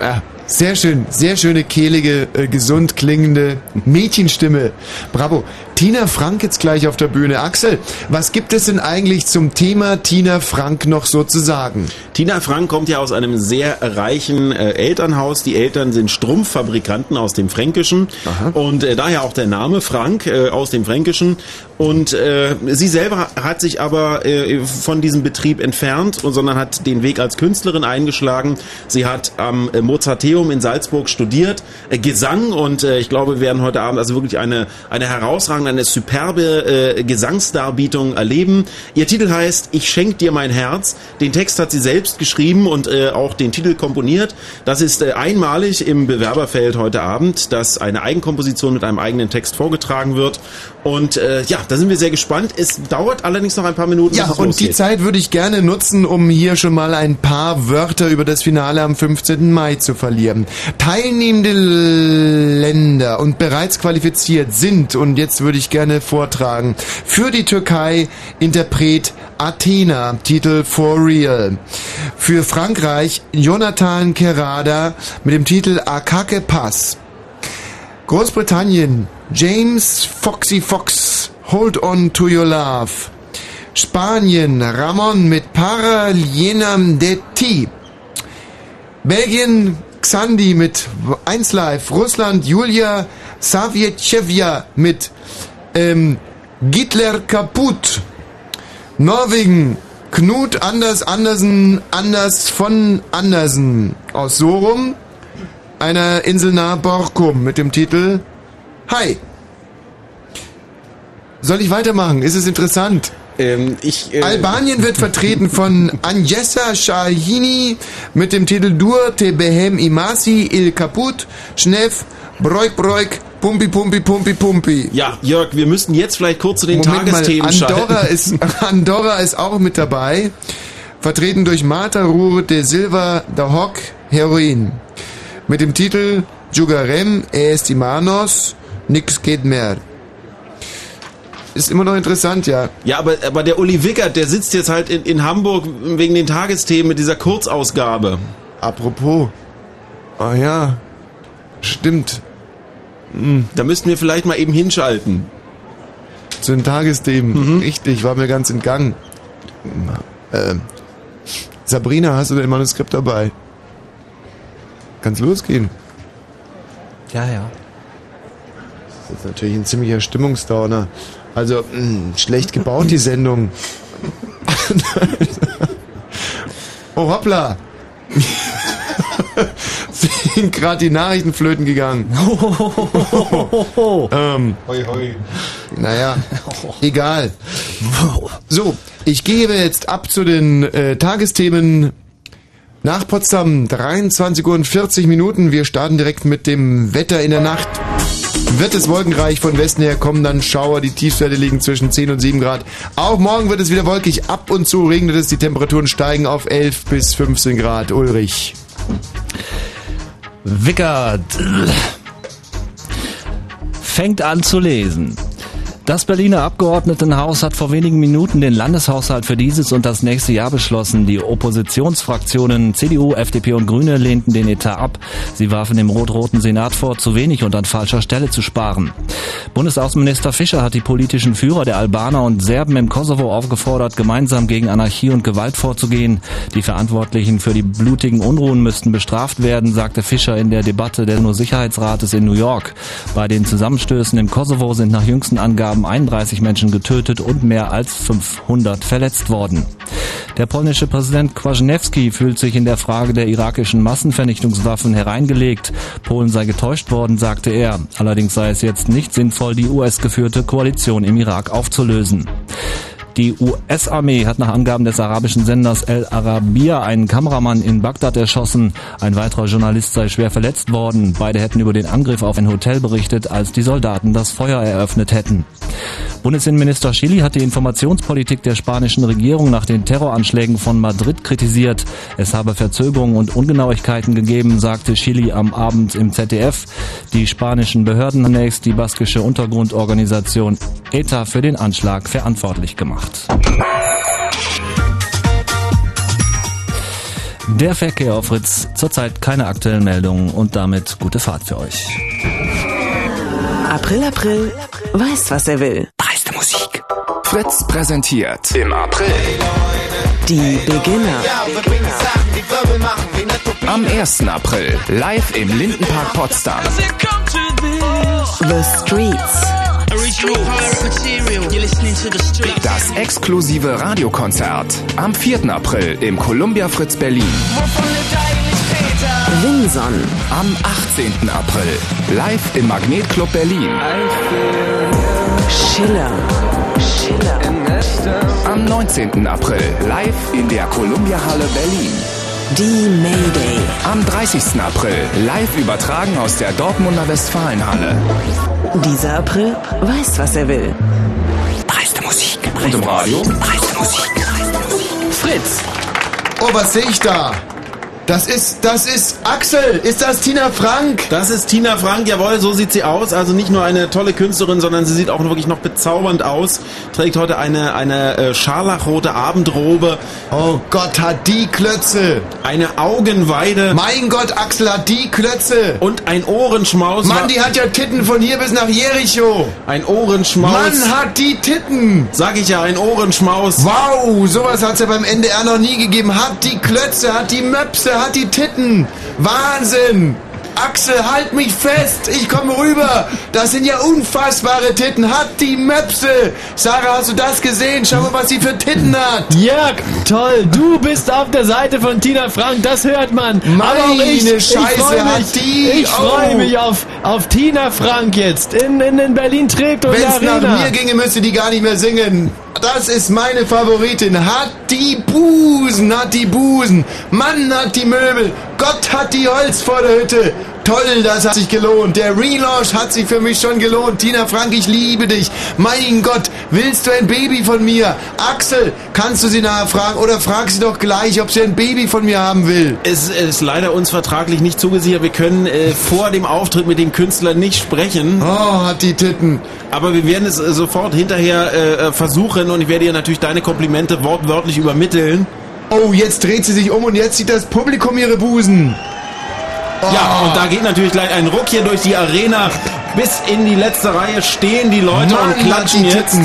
Ja, sehr schön, sehr schöne, kehlige, äh, gesund klingende Mädchenstimme. Bravo. Tina Frank jetzt gleich auf der Bühne. Axel, was gibt es denn eigentlich zum Thema Tina Frank noch so zu sagen? Tina Frank kommt ja aus einem sehr reichen äh, Elternhaus. Die Eltern sind Strumpffabrikanten aus dem Fränkischen und äh, daher auch der Name Frank äh, aus dem Fränkischen. Und äh, sie selber hat sich aber äh, von diesem Betrieb entfernt, und, sondern hat den Weg als Künstlerin eingeschlagen. Sie hat am äh, Mozarteum in Salzburg studiert, Gesang und ich glaube, wir werden heute Abend also wirklich eine, eine herausragende, eine superbe äh, Gesangsdarbietung erleben. Ihr Titel heißt Ich schenk dir mein Herz. Den Text hat sie selbst geschrieben und äh, auch den Titel komponiert. Das ist äh, einmalig im Bewerberfeld heute Abend, dass eine Eigenkomposition mit einem eigenen Text vorgetragen wird. Und äh, ja, da sind wir sehr gespannt. Es dauert allerdings noch ein paar Minuten. Ja, und die losgeht. Zeit würde ich gerne nutzen, um hier schon mal ein paar Wörter über das Finale am 15. Mai zu verlieren. Teilnehmende Länder und bereits qualifiziert sind, und jetzt würde ich gerne vortragen, für die Türkei Interpret Athena, Titel For Real. Für Frankreich Jonathan Kerada mit dem Titel Akake Pass. Großbritannien James Foxy Fox Hold On To Your Love. Spanien Ramon mit Para Lienam de Ti. Belgien Xandi mit 1 Live. Russland Julia Savietchevia mit ähm, Gitler Kaput. Norwegen Knut Anders Andersen Anders von Andersen aus Sorum, einer Insel nahe Borkum mit dem Titel Hi. Soll ich weitermachen? Ist es interessant? Ähm, ich, äh, Albanien wird vertreten von Anjessa Shahini mit dem Titel Dur te behem imasi il kaput schnef broik broik pumpi pumpi pumpi pumpi. Ja, Jörg, wir müssten jetzt vielleicht kurz zu den Moment mal, Tagesthemen Andorra schalten. ist, Andorra ist auch mit dabei, vertreten durch Marta Rur de Silva da Hoc Heroin mit dem Titel Jugarem Estimanos Nix geht mehr. Ist immer noch interessant, ja. Ja, aber, aber der Uli Wickert, der sitzt jetzt halt in, in Hamburg wegen den Tagesthemen mit dieser Kurzausgabe. Apropos. Ah ja. Stimmt. Hm. Da müssten wir vielleicht mal eben hinschalten. Zu den Tagesthemen. Richtig, war mir ganz entgangen. Ähm, Sabrina, hast du dein Manuskript dabei? Kann's losgehen? Ja, ja. Das ist natürlich ein ziemlicher Stimmungsdowner. Also, mh, schlecht gebaut, die Sendung. oh, hoppla. Sind gerade die Nachrichten flöten gegangen. ähm, Hoi, hoi. naja, egal. So, ich gebe jetzt ab zu den äh, Tagesthemen nach Potsdam, 23 Uhr und 40 Minuten. Wir starten direkt mit dem Wetter in der Nacht. Wird es wolkenreich von Westen her kommen, dann Schauer. Die Tiefstwerte liegen zwischen 10 und 7 Grad. Auch morgen wird es wieder wolkig. Ab und zu regnet es. Die Temperaturen steigen auf 11 bis 15 Grad. Ulrich. Wickert fängt an zu lesen. Das Berliner Abgeordnetenhaus hat vor wenigen Minuten den Landeshaushalt für dieses und das nächste Jahr beschlossen. Die Oppositionsfraktionen CDU, FDP und Grüne lehnten den Etat ab. Sie warfen dem rot-roten Senat vor, zu wenig und an falscher Stelle zu sparen. Bundesaußenminister Fischer hat die politischen Führer der Albaner und Serben im Kosovo aufgefordert, gemeinsam gegen Anarchie und Gewalt vorzugehen. Die Verantwortlichen für die blutigen Unruhen müssten bestraft werden, sagte Fischer in der Debatte des UNO-Sicherheitsrates in New York. Bei den Zusammenstößen im Kosovo sind nach jüngsten Angaben 31 Menschen getötet und mehr als 500 verletzt worden. Der polnische Präsident Kwasniewski fühlt sich in der Frage der irakischen Massenvernichtungswaffen hereingelegt. Polen sei getäuscht worden, sagte er. Allerdings sei es jetzt nicht sinnvoll, die US-geführte Koalition im Irak aufzulösen. Die US-Armee hat nach Angaben des arabischen Senders El Arabiya einen Kameramann in Bagdad erschossen. Ein weiterer Journalist sei schwer verletzt worden. Beide hätten über den Angriff auf ein Hotel berichtet, als die Soldaten das Feuer eröffnet hätten. Bundesinnenminister Chili hat die Informationspolitik der spanischen Regierung nach den Terroranschlägen von Madrid kritisiert. Es habe Verzögerungen und Ungenauigkeiten gegeben, sagte Chili am Abend im ZDF. Die spanischen Behörden haben zunächst die baskische Untergrundorganisation ETA für den Anschlag verantwortlich gemacht. Der Verkehr auf Fritz. Zurzeit keine aktuellen Meldungen und damit gute Fahrt für euch. April, April, weiß, was er will. Dreiste Musik. Fritz präsentiert im April Die Beginner. am 1. April live im Lindenpark Potsdam. The Streets. Das exklusive Radiokonzert am 4. April im Columbia Fritz Berlin. Winson. Am 18. April live im Magnetclub Berlin. Schiller. Schiller. Am 19. April live in der Columbia Halle Berlin. Die Mayday. Am 30. April live übertragen aus der Dortmunder Westfalenhalle. Dieser April weiß, was er will. Dreiste Musik. Und im Radio? Dreiste Musik. Fritz! Oh, was sehe ich da? Das ist, das ist Axel. Ist das Tina Frank? Das ist Tina Frank, jawohl, so sieht sie aus. Also nicht nur eine tolle Künstlerin, sondern sie sieht auch wirklich noch bezaubernd aus. Trägt heute eine, eine äh, scharlachrote Abendrobe. Oh Gott, hat die Klötze. Eine Augenweide. Mein Gott, Axel hat die Klötze. Und ein Ohrenschmaus. Mann, die hat ja Titten von hier bis nach Jericho. Ein Ohrenschmaus. Mann, hat die Titten. Sag ich ja, ein Ohrenschmaus. Wow, sowas hat's ja beim NDR noch nie gegeben. Hat die Klötze, hat die Möpse, hat die Titten. Wahnsinn. Axel, halt mich fest. Ich komme rüber. Das sind ja unfassbare Titten. Hat die Möpse. Sarah, hast du das gesehen? Schau mal, was sie für Titten hat. Jörg, toll, du bist auf der Seite von Tina Frank, das hört man. Meine Aber auch ich, Scheiße, ich freue hat mich, die- ich freue oh. mich auf, auf Tina Frank jetzt in, in, in Berlin trägt und Wenn es nach mir ginge, müsste die gar nicht mehr singen. Das ist meine Favoritin. Hat die Busen, hat die Busen. Mann hat die Möbel. Gott hat die Holz vor der Hütte. Toll, das hat sich gelohnt. Der Relaunch hat sich für mich schon gelohnt. Tina Frank, ich liebe dich. Mein Gott, willst du ein Baby von mir? Axel, kannst du sie nachher fragen oder frag sie doch gleich, ob sie ein Baby von mir haben will. Es ist leider uns vertraglich nicht zugesichert. Wir können äh, vor dem Auftritt mit dem Künstler nicht sprechen. Oh, hat die Titten. Aber wir werden es äh, sofort hinterher äh, versuchen und ich werde ihr natürlich deine Komplimente wortwörtlich übermitteln. Oh, jetzt dreht sie sich um und jetzt sieht das Publikum ihre Busen. Ja, und da geht natürlich gleich ein Ruck hier durch die Arena. Bis in die letzte Reihe stehen die Leute Mann, und klatschen jetzt.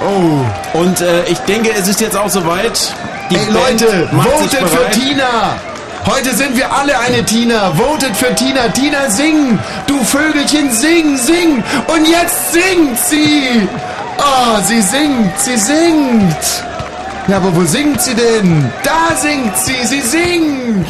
Oh. Und äh, ich denke, es ist jetzt auch soweit. Die Ey Band Leute, votet für. Tina! Heute sind wir alle eine Tina. Votet für Tina. Tina, sing! Du Vögelchen, sing, sing! Und jetzt singt sie! Oh, sie singt, sie singt! Ja, aber wo singt sie denn? Da singt sie, sie singt!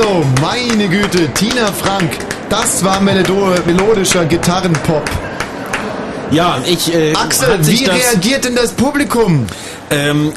Hallo, meine Güte, Tina Frank. Das war melodischer Gitarrenpop. Ja, ich. Äh, Axel, wie das- reagiert denn das Publikum? Ähm,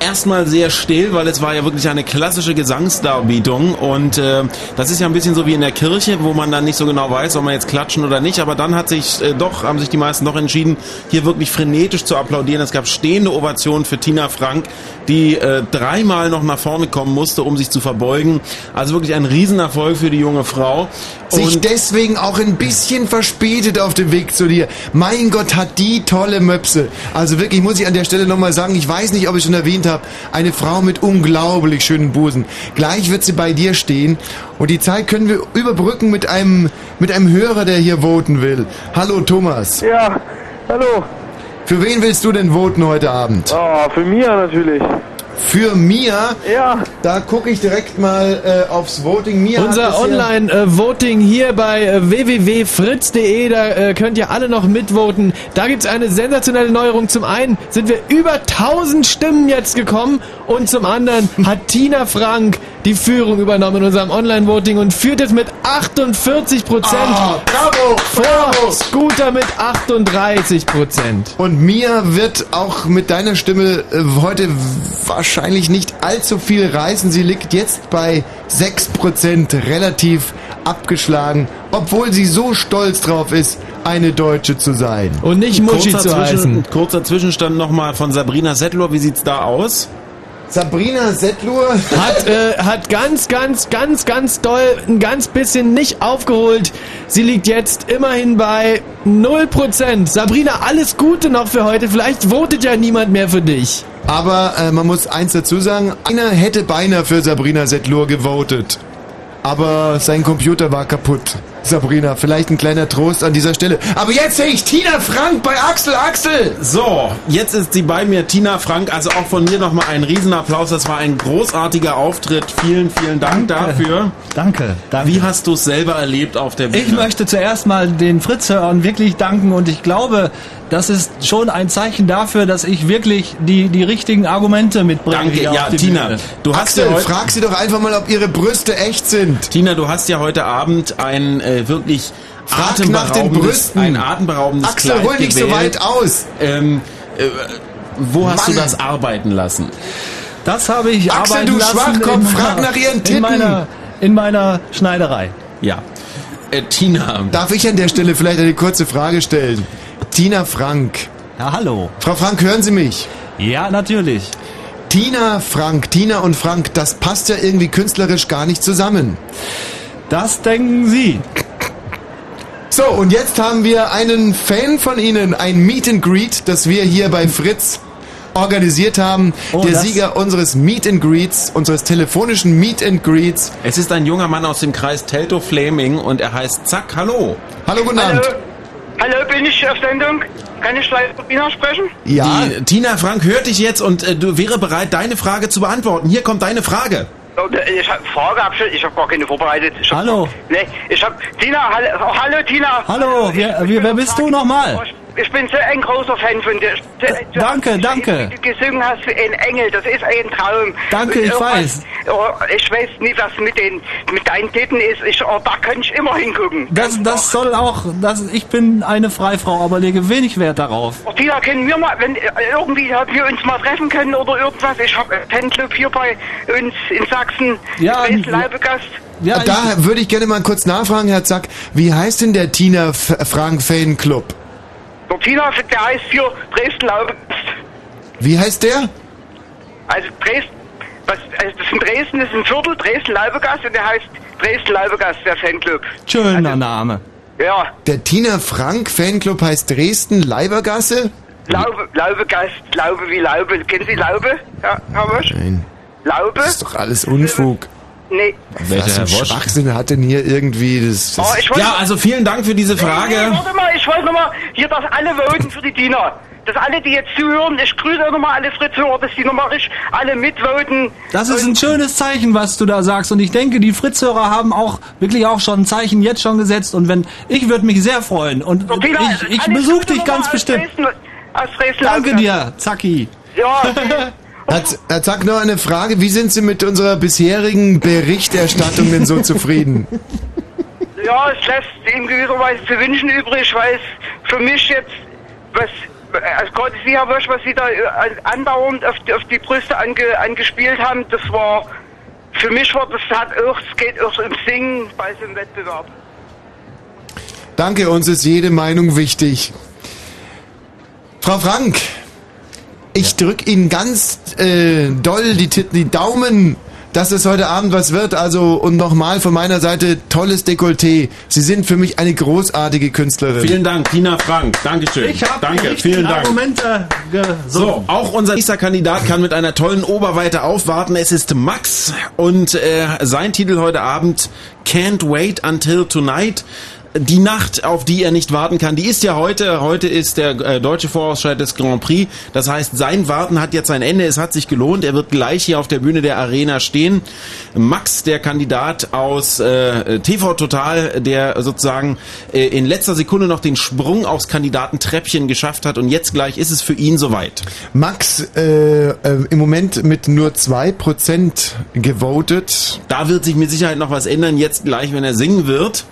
erstmal sehr still, weil es war ja wirklich eine klassische Gesangsdarbietung und äh, das ist ja ein bisschen so wie in der Kirche, wo man dann nicht so genau weiß, ob man jetzt klatschen oder nicht, aber dann hat sich äh, doch, haben sich die meisten doch entschieden, hier wirklich frenetisch zu applaudieren. Es gab stehende Ovationen für Tina Frank, die äh, dreimal noch nach vorne kommen musste, um sich zu verbeugen. Also wirklich ein Riesenerfolg für die junge Frau. Sich deswegen auch ein bisschen verspätet auf dem Weg zu dir. Mein Gott, hat die tolle Möpse. Also wirklich muss ich an der Stelle nochmal sagen, ich weiß nicht, ob ich schon erwähnt habe, eine Frau mit unglaublich schönen Busen. Gleich wird sie bei dir stehen und die Zeit können wir überbrücken mit einem, mit einem Hörer, der hier voten will. Hallo Thomas. Ja, hallo. Für wen willst du denn voten heute Abend? Oh, für Mia natürlich. Für Mia? Ja. Da gucke ich direkt mal äh, aufs Voting. Mia Unser Online-Voting hier bei äh, www.fritz.de, da äh, könnt ihr alle noch mitvoten. Da gibt's eine sensationelle Neuerung. Zum einen sind wir über 1000 Stimmen jetzt gekommen und zum anderen hat Tina Frank die Führung übernommen in unserem Online-Voting und führt jetzt mit 48 Prozent. Ah, bravo, vor Scooter mit 38 Prozent. Und Mia wird auch mit deiner Stimme äh, heute wahrscheinlich nicht allzu viel reißen. Sie liegt jetzt bei 6% relativ abgeschlagen, obwohl sie so stolz drauf ist, eine Deutsche zu sein. Und nicht kurzer Zwischen, kurzer Zwischenstand nochmal von Sabrina Settler. Wie sieht's da aus? Sabrina Settlur hat, äh, hat ganz, ganz, ganz, ganz doll ein ganz bisschen nicht aufgeholt. Sie liegt jetzt immerhin bei 0%. Sabrina, alles Gute noch für heute. Vielleicht votet ja niemand mehr für dich. Aber äh, man muss eins dazu sagen, einer hätte beinahe für Sabrina Settlur gewotet. Aber sein Computer war kaputt. Sabrina, vielleicht ein kleiner Trost an dieser Stelle. Aber jetzt sehe ich Tina Frank bei Axel Axel. So, jetzt ist sie bei mir, Tina Frank. Also auch von mir nochmal ein Riesenapplaus. Das war ein großartiger Auftritt. Vielen, vielen Dank dafür. Danke, danke. Wie hast du es selber erlebt auf der Bühne? Ich möchte zuerst mal den Fritz-Hörern wirklich danken und ich glaube, das ist schon ein Zeichen dafür, dass ich wirklich die, die richtigen Argumente mitbringe. Danke, ja, Tina. Bühne. Du hast Axel, ja heute, frag sie doch einfach mal, ob ihre Brüste echt sind. Tina, du hast ja heute Abend ein äh, wirklich Frag nach den atemberaubendes, Brüsten. ein atemberaubendes Axel, Kleid hol nicht so weit aus. Ähm, äh, wo hast Mann. du das arbeiten lassen? Das habe ich Axel, arbeiten du lassen Schwachkopf, in frag meiner- nach ihren Titten. In meiner, in meiner Schneiderei. Ja. Äh, Tina. Darf ich an der Stelle vielleicht eine kurze Frage stellen? Tina Frank. Ja, hallo. Frau Frank, hören Sie mich? Ja, natürlich. Tina Frank, Tina und Frank, das passt ja irgendwie künstlerisch gar nicht zusammen. Das denken Sie. So, und jetzt haben wir einen Fan von Ihnen, ein Meet and Greet, das wir hier bei Fritz organisiert haben. Oh, der Sieger unseres Meet and Greets, unseres telefonischen Meet and Greets. Es ist ein junger Mann aus dem Kreis Teltow-Fleming und er heißt Zack. Hallo. Hallo, guten Hallo, Abend. Hallo, bin ich auf Sendung? Kann ich gleich mit Ihnen sprechen? Ja. Die, Tina Frank hört dich jetzt und äh, du wäre bereit, deine Frage zu beantworten. Hier kommt deine Frage. Oh, Ich habe Frage abgestellt, ich habe gar keine vorbereitet. Ich hab, Hallo. Nee, ich habe Tina, hallo, oh, hallo Tina. Hallo, wer, wer, wer bist du nochmal? Ich bin so ein großer Fan von dir. Du- danke, hast- danke. Wie du gesungen hast wie ein Engel, das ist ein Traum. Danke, ich weiß. Oh, ich weiß nicht, was mit den mit deinen Titten ist. Ich, oh, da kann ich immer hingucken. Das, das soll auch, das, ich bin eine Freifrau, aber lege wenig Wert darauf. Oh, Tina, können wir mal, wenn äh, irgendwie ob wir uns mal treffen können oder irgendwas? Ich habe einen Fanclub hier bei uns in Sachsen. Ja, Leibegast. Ja, da würde ich gerne mal kurz nachfragen, Herr Zack. Wie heißt denn der Tina F Frank Fanclub? Der Tina, der heißt hier Dresden-Laubegast. Wie heißt der? Also Dresden, was, also das in Dresden ist ein Viertel, Dresden-Laubegast und der heißt Dresden-Laubegast, der Fanclub. Schöner Name. Ja, Der Tina Frank Fanclub heißt Dresden Leibergasse? Laube, Laubegast, Laube wie Laube. Kennen Sie Laube, Herr, Wosch? Nein. Laube? Das ist doch alles Unfug. Nee. Was für ein Schwachsinn hat denn hier irgendwie das... das Oh, ich Ja, also vielen Dank für diese Nee, Frage. warte mal, ich wollte nochmal hier, dass alle voten für die Tina. Dass alle, die jetzt zuhören, ich grüße nochmal alle Fritz-Hörer, dass die nochmal richtig alle mitvoten. Das ist ein schönes Zeichen, was du da sagst. Und ich denke, die Fritzhörer haben auch wirklich auch schon ein Zeichen jetzt schon gesetzt. Und wenn, ich würde mich sehr freuen. Und So, Tina, ich, ich besuche dich ganz bestimmt. Dresden, Dresden Danke dir, Zacki. Ja, Z- Herr Zack, noch eine Frage. Wie sind Sie mit unserer bisherigen Berichterstattung denn so zufrieden? Ja, es lässt in gewisser Weise zu wünschen übrig, weil es für mich jetzt, was, also gerade Sie, Herr Wosch, was Sie da äh, andauernd auf die, auf die Brüste ange, angespielt haben, das war, für mich war das hat auch, es geht auch um Singen bei so einem Wettbewerb. Danke, uns ist jede Meinung wichtig. Frau Frank, ich drück Ihnen ganz äh, doll die, Tit- die Daumen, dass es heute Abend was wird. Also und nochmal von meiner Seite tolles Dekolleté. Sie sind für mich eine großartige Künstlerin. Vielen Dank, Tina Frank. Dankeschön. Ich habe Danke, vielen Dank. Argumente So, auch unser nächster Kandidat kann mit einer tollen Oberweite aufwarten. Es ist Max und äh, sein Titel heute Abend Can't Wait Until Tonight. Die Nacht, auf die er nicht warten kann, die ist ja heute. Heute ist der äh, deutsche Vorausscheid des Grand Prix. Das heißt, sein Warten hat jetzt ein Ende. Es hat sich gelohnt. Er wird gleich hier auf der Bühne der Arena stehen. Max, der Kandidat aus äh, TV Total, der sozusagen äh, in letzter Sekunde noch den Sprung aufs Kandidatentreppchen geschafft hat. Und jetzt gleich ist es für ihn soweit. Max äh, äh, im Moment mit nur 2% gewotet. Da wird sich mit Sicherheit noch was ändern, jetzt gleich, wenn er singen wird.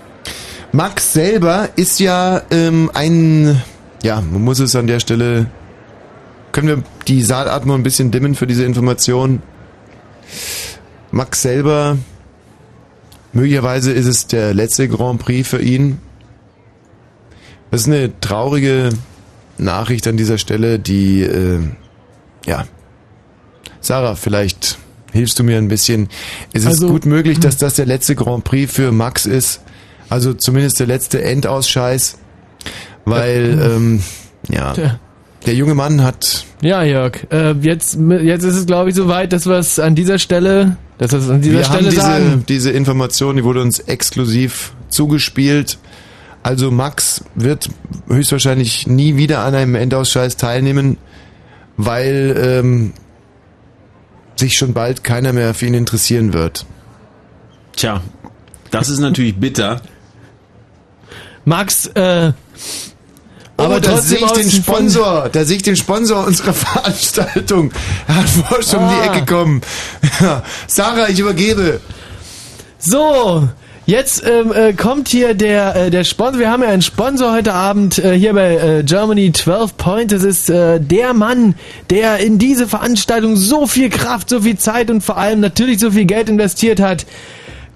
Max selber ist ja ähm, ein, ja, man muss es an der Stelle, können wir die Saatatmung ein bisschen dimmen für diese Information. Max selber, möglicherweise ist es der letzte Grand Prix für ihn. Das ist eine traurige Nachricht an dieser Stelle, die, äh, ja, Sarah, vielleicht hilfst du mir ein bisschen. Es ist Also- gut möglich, dass das der letzte Grand Prix für Max ist. Also zumindest der letzte Endausscheiß. Weil, ähm, ja, Tja. der junge Mann hat Ja, Jörg, äh, jetzt, jetzt ist es, glaube ich, soweit, dass wir es an dieser Stelle, dass wir es an dieser wir Stelle haben diese, sagen. diese Information, die wurde uns exklusiv zugespielt. Also Max wird höchstwahrscheinlich nie wieder an einem Endausscheiß teilnehmen, weil ähm, sich schon bald keiner mehr für ihn interessieren wird. Tja, das ist natürlich bitter. Max, äh, Aber da sehe ich den Sponsor, da sehe ich den Sponsor unserer Veranstaltung. Er hat vorher schon um die Ah. Ecke gekommen. Sarah, ich übergebe. So, jetzt ähm, äh, kommt hier der, äh, der Sponsor. Wir haben ja einen Sponsor heute Abend äh, hier bei äh, Germany 12 Point. Das ist äh, der Mann, der in diese Veranstaltung so viel Kraft, so viel Zeit und vor allem natürlich so viel Geld investiert hat.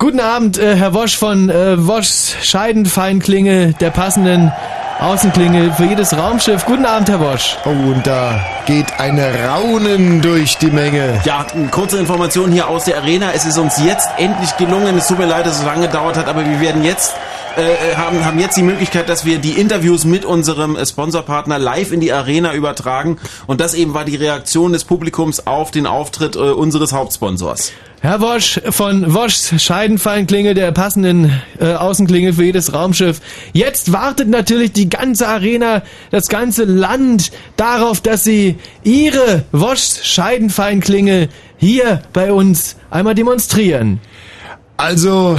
Guten Abend, äh, Herr Wosch von äh, Woschs Scheidenfeinklinge, der passenden Außenklinge für jedes Raumschiff. Guten Abend, Herr Wosch. Oh, und da geht ein Raunen durch die Menge. Ja, kurze Information hier aus der Arena. Es ist uns jetzt endlich gelungen. Es tut mir leid, dass es so lange gedauert hat, aber wir werden jetzt äh, haben, haben jetzt die Möglichkeit, dass wir die Interviews mit unserem äh, Sponsorpartner live in die Arena übertragen. Und das eben war die Reaktion des Publikums auf den Auftritt äh, unseres Hauptsponsors. Herr Wosch von Woschs Scheidenfeinklinge, der passenden äh, Außenklinge für jedes Raumschiff. Jetzt wartet natürlich die ganze Arena, das ganze Land darauf, dass sie ihre Woschs Scheidenfeinklinge hier bei uns einmal demonstrieren. Also,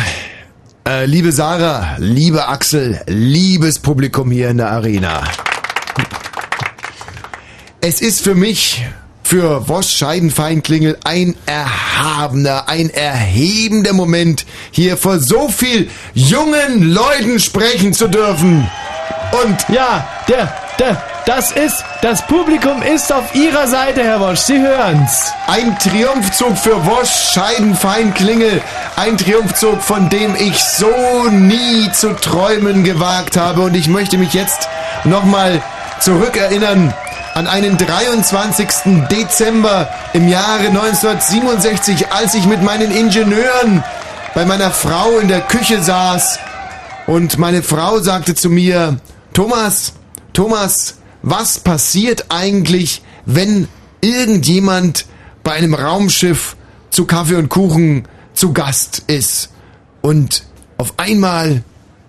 äh, liebe Sarah, liebe Axel, liebes Publikum hier in der Arena. Es ist für mich, für Wosch Scheidenfeinklingel, ein erhabener, ein erhebender Moment, hier vor so viel jungen Leuten sprechen zu dürfen. Und ja, der, der, das ist, das Publikum ist auf Ihrer Seite, Herr Wosch. Sie hören's. Ein Triumphzug für Wosch Scheidenfeinklingel. Ein Triumphzug, von dem ich so nie zu träumen gewagt habe. Und ich möchte mich jetzt nochmal zurückerinnern an einen 23. Dezember im Jahre 1967, als ich mit meinen Ingenieuren bei meiner Frau in der Küche saß. Und meine Frau sagte zu mir, Thomas, Thomas, was passiert eigentlich, wenn irgendjemand bei einem Raumschiff zu Kaffee und Kuchen zu Gast ist und auf einmal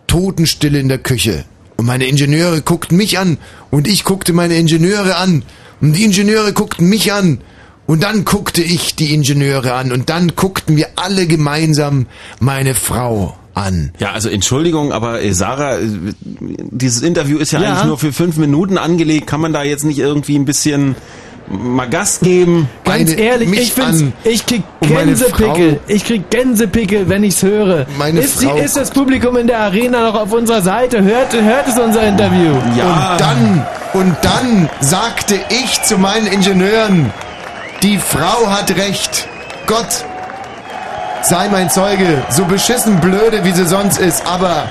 Totenstille in der Küche. Und meine Ingenieure guckten mich an und ich guckte meine Ingenieure an und die Ingenieure guckten mich an und dann guckte ich die Ingenieure an und dann guckten wir alle gemeinsam meine Frau an. Ja, also Entschuldigung, aber äh, Sarah, äh, dieses Interview ist ja, Ja. eigentlich nur für fünf Minuten angelegt. Kann man da jetzt nicht irgendwie ein bisschen mal Gas geben. Ganz Meine- ehrlich, ich find's, an. ich krieg Gänsepickel. Frau- Ich krieg Gänsepickel, wenn ich's höre. Meine ist, die, Frau- ist das Publikum in der Arena noch auf unserer Seite? Hört, hört es unser Interview? Und dann, und dann sagte ich zu meinen Ingenieuren, die Frau hat recht. Gott sei mein Zeuge, so beschissen blöde, wie sie sonst ist, aber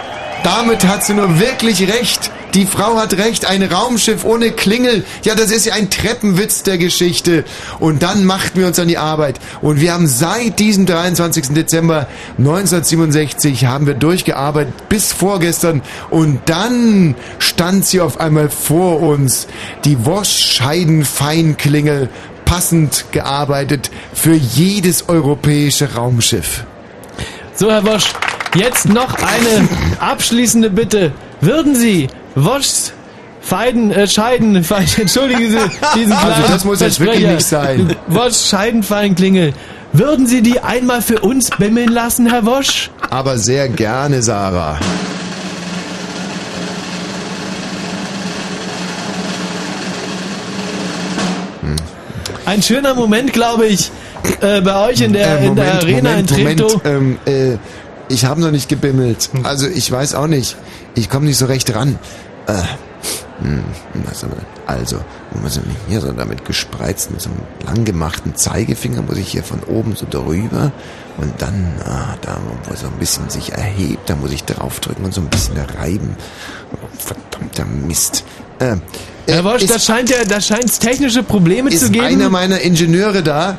damit hat sie nur wirklich recht. Die Frau hat recht, ein Raumschiff ohne Klingel, ja, das ist ja ein Treppenwitz der Geschichte. Und dann machten wir uns an die Arbeit. Und wir haben seit diesem 23. Dezember 1967 haben wir durchgearbeitet bis vorgestern. Und dann stand sie auf einmal vor uns. Die Wosch-Scheiden-Feinklingel, passend gearbeitet für jedes europäische Raumschiff. So, Herr Wosch, jetzt noch eine abschließende Bitte. Würden Sie Woschs Feiden, äh, Scheiden, Fein, entschuldigen Sie diesen Also das muss jetzt wirklich nicht sein. Wosch Scheidenfeinklingel. Würden Sie die einmal für uns bimmeln lassen, Herr Wosch? Aber sehr gerne, Sarah. Ein schöner Moment, glaube ich, äh, bei euch in der, Äh, in der Arena in Treptow. Moment, ähm, äh, ich habe noch nicht gebimmelt. Also ich weiß auch nicht. Ich komme nicht so recht ran. Äh, hm, was haben wir? Also, ich denn hier so damit gespreizt, mit so einem langgemachten Zeigefinger muss ich hier von oben so drüber und dann, ah, da wo so ein bisschen sich erhebt, da muss ich draufdrücken und so ein bisschen reiben. Oh, verdammter Mist. Äh, Herr Wosch, ist- da scheint ja, da scheint es technische Probleme zu ist geben. einer meiner Ingenieure da?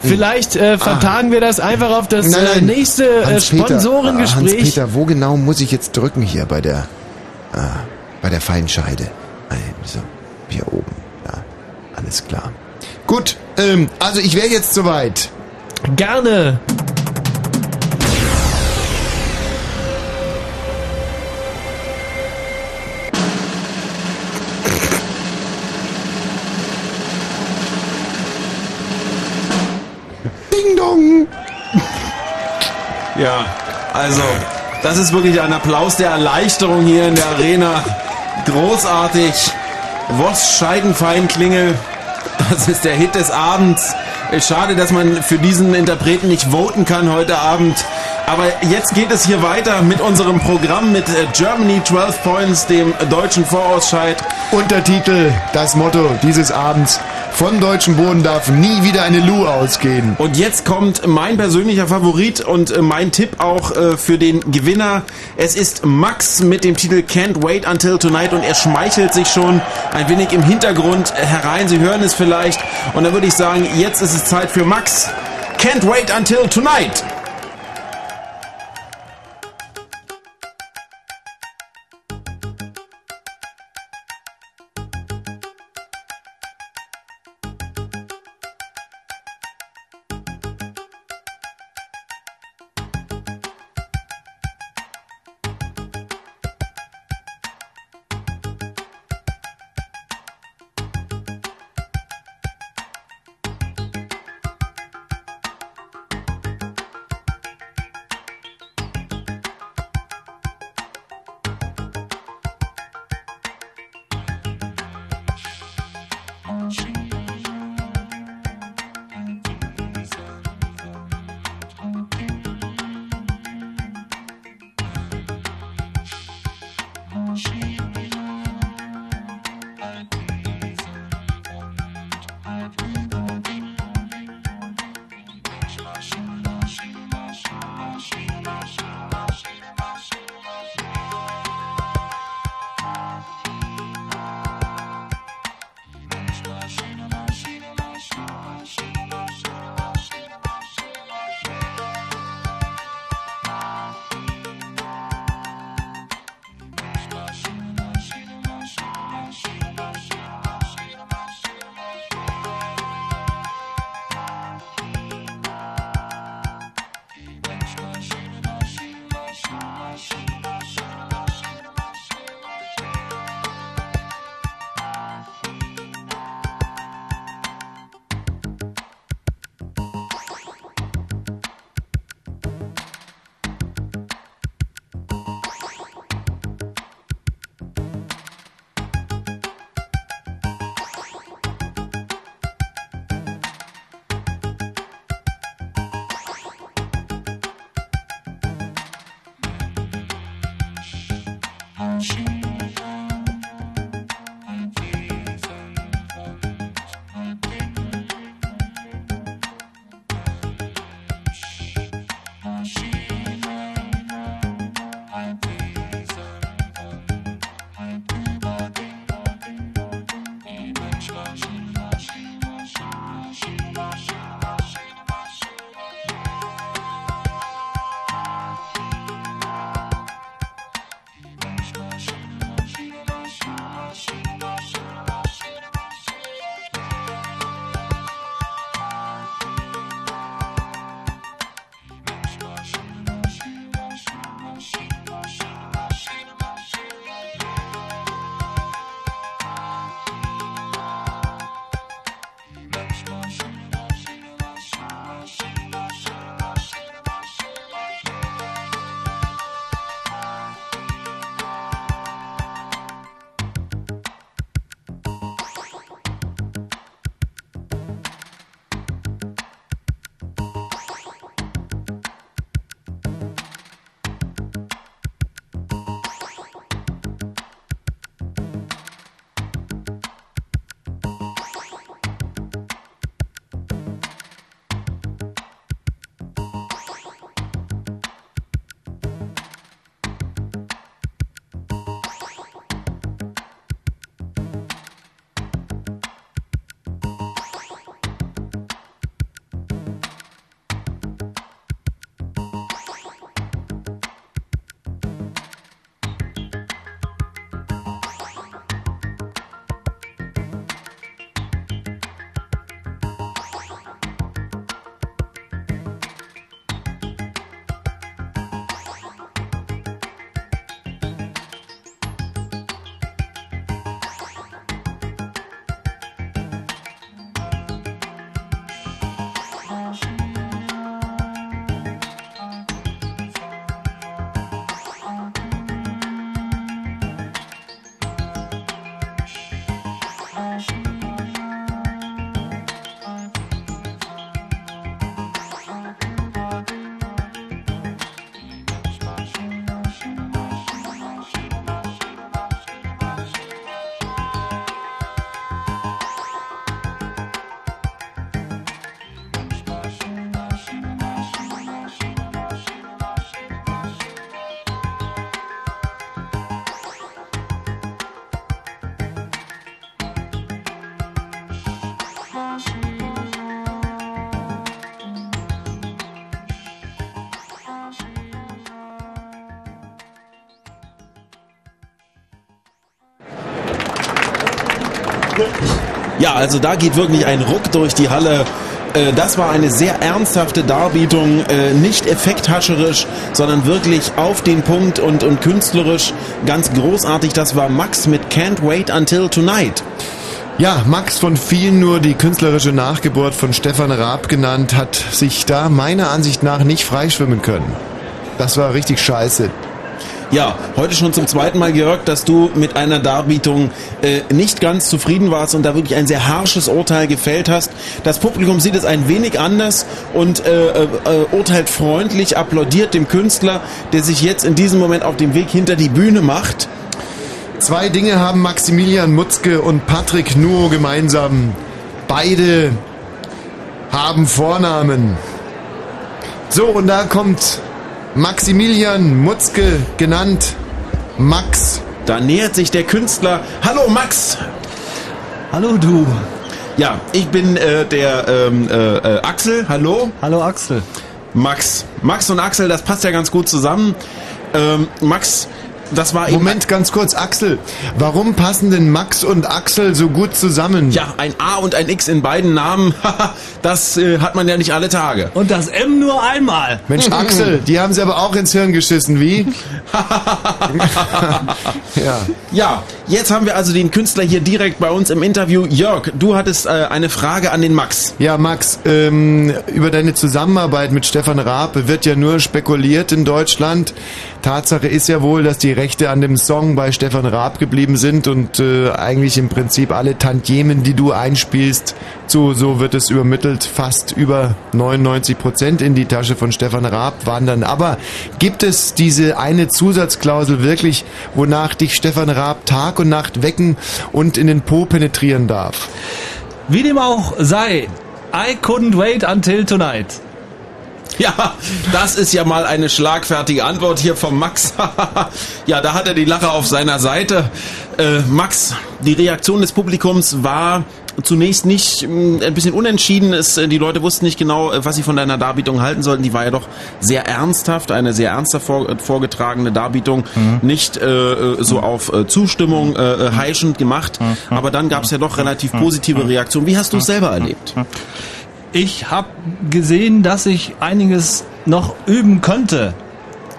Vielleicht äh, vertagen wir das einfach auf das Nein, äh, nein. nächste äh, Sponsorengespräch. Hans-Peter, wo genau muss ich jetzt drücken hier bei der, äh, bei der Feinscheide? Nein, so, hier oben. Ja, alles klar. Gut, ähm, also ich wäre jetzt soweit. Gerne. Ding dong. Ja, also, das ist wirklich ein Applaus der Erleichterung hier in der Arena. Großartig. Woss Scheidenfeinklingel. Das ist der Hit des Abends. Schade, dass man für diesen Interpreten nicht voten kann heute Abend. Aber jetzt geht es hier weiter mit unserem Programm mit äh, Germany 12 Points, dem deutschen Vorausscheid. Untertitel, das Motto dieses Abends. Von deutschem Boden darf nie wieder eine Lu ausgehen. Und jetzt kommt mein persönlicher Favorit und äh, mein Tipp auch äh, für den Gewinner. Es ist Max mit dem Titel Can't Wait Until Tonight und er schmeichelt sich schon ein wenig im Hintergrund herein. Sie hören es vielleicht. Und dann würde ich sagen, jetzt ist es Zeit für Max. Can't Wait Until Tonight. Ja, also da geht wirklich ein Ruck durch die Halle. Äh, Das war eine sehr ernsthafte Darbietung, äh, nicht effekthascherisch, sondern wirklich auf den Punkt und, und künstlerisch ganz großartig. Das war Max mit Can't Wait Until Tonight. Ja, Max von vielen nur die künstlerische Nachgeburt von Stefan Raab genannt, hat sich da meiner Ansicht nach nicht freischwimmen können. Das war richtig scheiße. Ja, heute schon zum zweiten Mal, Jörg, dass du mit einer Darbietung äh, nicht ganz zufrieden warst und da wirklich ein sehr harsches Urteil gefällt hast. Das Publikum sieht es ein wenig anders und äh, äh, äh, urteilt freundlich, applaudiert dem Künstler, der sich jetzt in diesem Moment auf dem Weg hinter die Bühne macht. Zwei Dinge haben Maximilian Mutzke und Patrick Nuo gemeinsam. Beide haben Vornamen. So, und da kommt Maximilian Mutzke genannt Max. Da nähert sich der Künstler. Hallo Max! Hallo du. Ja, ich bin äh, der ähm, äh, äh, Axel. Hallo. Hallo Axel. Max. Max und Axel, das passt ja ganz gut zusammen. Ähm, Max, das war eben Moment, ganz kurz, Axel. Warum passen denn Max und Axel so gut zusammen? Ja, ein A und ein X in beiden Namen, das äh, hat man ja nicht alle Tage. Und das M nur einmal. Mensch, Axel, die haben sie aber auch ins Hirn geschissen, wie? ja. Ja, jetzt haben wir also den Künstler hier direkt bei uns im Interview. Jörg, du hattest äh, eine Frage an den Max. Ja, Max, ähm, über deine Zusammenarbeit mit Stefan Raab wird ja nur spekuliert in Deutschland. Tatsache ist ja wohl, dass die Rechte an dem Song bei Stefan Raab geblieben sind und äh, eigentlich im Prinzip alle Tantiemen, die du einspielst, so, so wird es übermittelt, fast über 99 Prozent in die Tasche von Stefan Raab wandern. Aber gibt es diese eine Zusatzklausel wirklich, wonach dich Stefan Raab Tag und Nacht wecken und in den Po penetrieren darf? Wie dem auch sei, I couldn't wait until tonight. Ja, das ist ja mal eine schlagfertige Antwort hier vom Max. ja, da hat er die Lache auf seiner Seite. Äh, Max, die Reaktion des Publikums war zunächst nicht mh, ein bisschen unentschieden. Es, äh, die Leute wussten nicht genau, äh, was sie von deiner Darbietung halten sollten. Die war ja doch sehr ernsthaft, eine sehr ernster vor, äh, vorgetragene Darbietung, Mhm. nicht äh, so auf äh, Zustimmung äh, äh, heischend gemacht. Mhm. Aber dann gab es ja doch relativ positive Reaktionen. Wie hast du es selber erlebt? Ich habe gesehen, dass ich einiges noch üben könnte.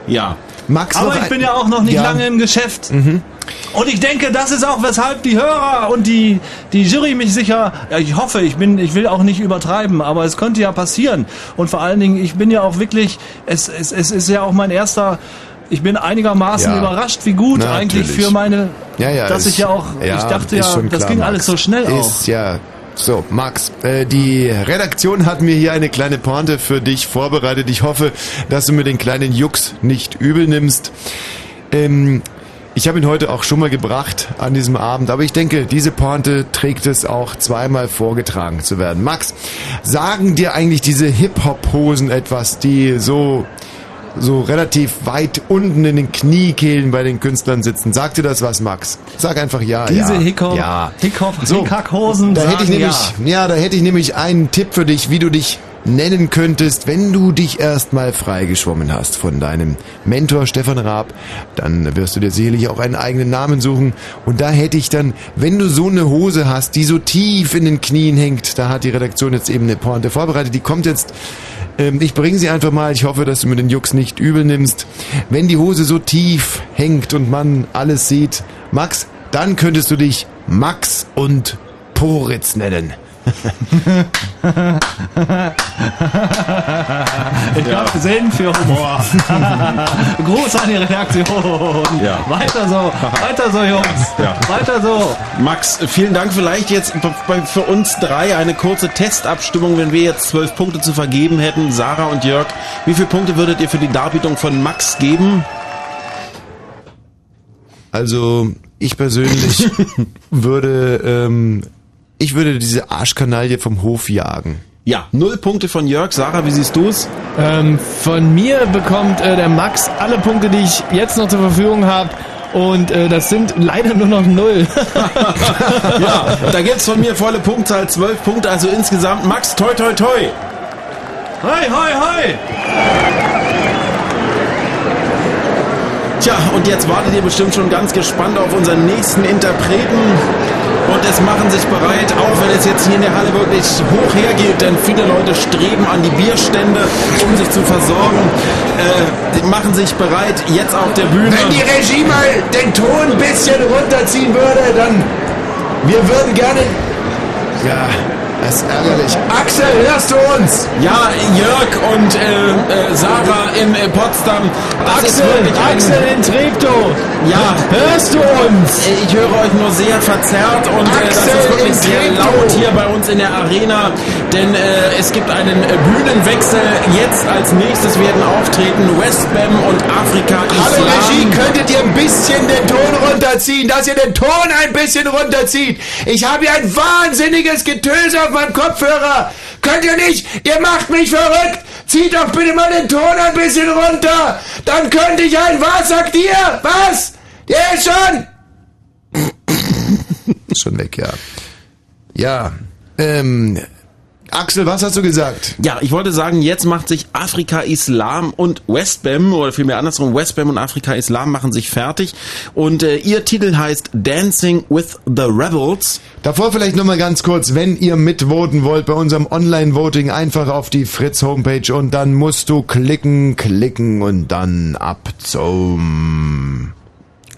Ja. Max, Aber ich bin ja auch noch nicht Ja. lange im Geschäft. Mhm. Und ich denke, das ist auch, weshalb die Hörer und die, die Jury mich sicher, ja, ich hoffe, ich bin, ich will auch nicht übertreiben, aber es könnte ja passieren. Und vor allen Dingen, ich bin ja auch wirklich, es, es, es ist ja auch mein erster, ich bin einigermaßen Ja. überrascht, wie gut Na, eigentlich natürlich. für meine, Ja, ja, dass ist- ich ja auch, ich dachte ja, das klar, ging Max. alles so schnell auch. Ist ja so, Max, äh, die Redaktion hat mir hier eine kleine Pointe für dich vorbereitet. Ich hoffe, dass du mir den kleinen Jux nicht übel nimmst. Ähm, ich habe ihn heute auch schon mal gebracht an diesem Abend, aber ich denke, diese Pointe trägt es auch zweimal vorgetragen zu werden. Max, sagen dir eigentlich diese Hip-Hop-Hosen etwas, die so so relativ weit unten in den Kniekehlen bei den Künstlern sitzen. Sagt dir das was, Max? Sag einfach ja. Diese ja, Hickhoff, ja. Hickhoff, So, Hickhackhosen Da hätte ich nämlich, ja. da hätte ich nämlich einen Tipp für dich, wie du dich nennen könntest, wenn du dich erstmal freigeschwommen hast von deinem Mentor Stefan Raab, dann wirst du dir sicherlich auch einen eigenen Namen suchen. Und da hätte ich dann, wenn du so eine Hose hast, die so tief in den Knien hängt, da hat die Redaktion jetzt eben eine Pointe vorbereitet, die kommt jetzt ähm, ich bringe sie einfach mal. Ich hoffe, dass du mir den Jux nicht übel nimmst. Wenn die Hose so tief hängt und man alles sieht, Max, dann könntest du dich Max und Poritz nennen. Ich Ja. habe Sinn für Humor. Gruß an die Reaktion. Ja. Weiter so, weiter so, Jungs. Ja. Weiter so. Max, vielen Dank. Vielleicht jetzt für uns drei eine kurze Testabstimmung, wenn wir jetzt zwölf Punkte zu vergeben hätten. Sarah und Jörg, wie viele Punkte würdet ihr für die Darbietung von Max geben? Also, ich persönlich würde, ähm, ich würde diese Arschkanaille vom Hof jagen. Ja, null Punkte von Jörg. Sarah, wie siehst du es? Ähm, von mir bekommt äh, der Max alle Punkte, die ich jetzt noch zur Verfügung habe. Und äh, das sind leider nur noch null. ja, da gibt's von mir volle Punktzahl, zwölf Punkte, also insgesamt. Max, toi toi toi. Hi, hi, hi. Tja, und jetzt wartet ihr bestimmt schon ganz gespannt auf unseren nächsten Interpreten. Und es machen sich bereit, auch wenn es jetzt hier in der Halle wirklich hoch hergeht, denn viele Leute streben an die Bierstände, um sich zu versorgen. Äh, die machen sich bereit, jetzt auf der Bühne. Wenn die Regie mal den Ton ein bisschen runterziehen würde, dann wir würden gerne. Ja, das ist ärgerlich. Axel, hörst du uns? Ja, Jörg und äh, äh, Sarah in äh, Potsdam. Das Axel, Axel in Treptow. Ja. Hörst du uns? Ich höre euch nur sehr verzerrt und äh, das ist wirklich sehr laut hier bei uns in der Arena, denn äh, es gibt einen äh, Bühnenwechsel. Jetzt als nächstes werden auftreten Westbam und Afrika Hallo Islam. Regie, könntet ihr ein bisschen den Ton runterziehen, dass ihr den Ton ein bisschen runterzieht? Ich habe hier ein wahnsinniges Getöse auf meinem Kopfhörer. Könnt ihr nicht? Ihr macht mich verrückt. Zieht doch bitte mal den Ton ein bisschen runter. Dann könnte ich ein... Was sagt ihr? Was? Der ist schon... schon weg, ja. Ja, ähm... Axel, was hast du gesagt? Ja, ich wollte sagen, jetzt macht sich Afrika Islam und Westbam, oder vielmehr andersrum, Westbam und Afrika Islam machen sich fertig. Und äh, ihr Titel heißt Dancing with the Rebels. Davor vielleicht nochmal ganz kurz, wenn ihr mitvoten wollt bei unserem Online-Voting, einfach auf die Fritz-Homepage und dann musst du klicken, klicken und dann ab zum...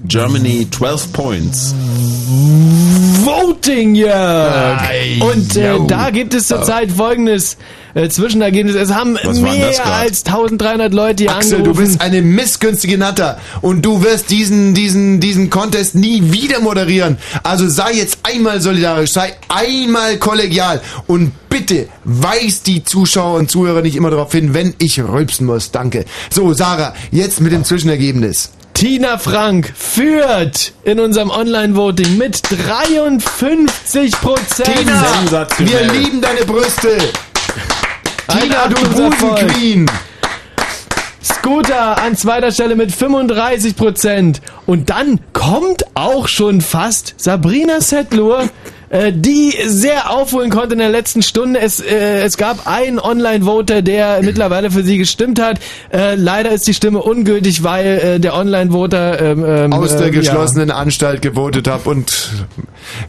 Germany 12 Points. Voting, Jörg. Und äh, da gibt es zurzeit folgendes äh, Zwischenergebnis. Es haben Was war denn das mehr grad? als 1300 Leute hier Axel, angerufen. du bist eine missgünstige Natter und du wirst diesen, diesen, diesen Contest nie wieder moderieren. Also sei jetzt einmal solidarisch, sei einmal kollegial und bitte weis die Zuschauer und Zuhörer nicht immer darauf hin, wenn ich rülpsen muss. Danke. So, Sarah, jetzt mit dem Zwischenergebnis. Tina Frank führt in unserem Online-Voting mit 53 Prozent. Tina, wir lieben deine Brüste. Tina, du. Busenqueen. Scooter an zweiter Stelle mit 35 Prozent. Und dann kommt auch schon fast Sabrina Settler, äh, die sehr aufholen konnte in der letzten Stunde. Es, äh, es gab einen Online-Voter, der mittlerweile für sie gestimmt hat. Äh, leider ist die Stimme ungültig, weil äh, der Online-Voter ähm, ähm, aus der ähm, geschlossenen Anstalt gewotet habe und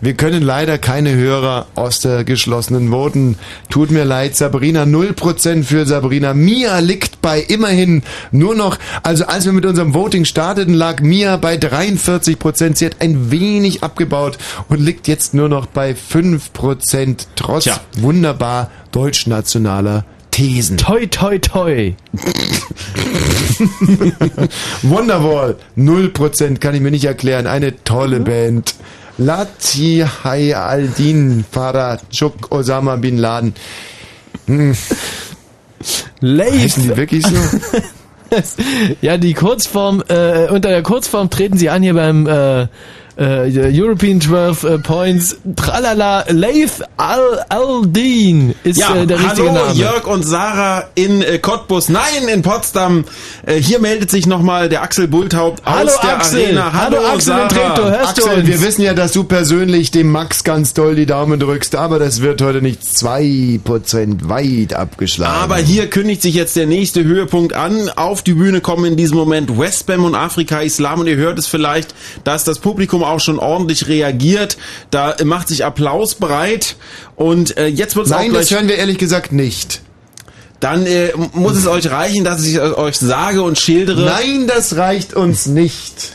wir können leider keine Hörer aus der geschlossenen voten. Tut mir leid, Sabrina, 0% für Sabrina. Mia liegt bei immerhin nur noch, also als wir mit unserem Voting starteten, lag Mia bei 43%. Sie hat ein wenig abgebaut und liegt jetzt nur noch bei 5%, trotz wunderbar deutschnationaler Thesen. Toi, toi, toi. Wonderwall, 0% kann ich mir nicht erklären. Eine tolle Band. Lati Hai Aldin Farah Chuk Osama Bin Laden. Hm. Heißen die wirklich so? ja, die Kurzform, äh, unter der Kurzform treten sie an hier beim äh, äh, European 12 äh, Points. Tralala, Laith Al-Aldin ist ja, äh, der richtige hallo Name. Jörg und Sarah in äh, Cottbus, nein, in Potsdam. Äh, hier meldet sich nochmal der Axel Bulthaupt Hallo, aus der Axel. Arena. Hallo, Axel Sarah. Treptow, Axel, wir wissen ja, dass du persönlich dem Max ganz doll die Daumen drückst, aber das wird heute nicht 2% weit abgeschlagen. Aber hier kündigt sich jetzt der nächste Höhepunkt an. Auf die Bühne kommen in diesem Moment Westbam und Afrika Islam und ihr hört es vielleicht, dass das Publikum auch schon ordentlich reagiert. Da macht sich Applaus breit und äh, jetzt wird es auch Nein, das hören wir ehrlich gesagt nicht. Dann äh, muss es euch reichen, dass ich euch sage und schildere. Nein, das reicht uns nicht.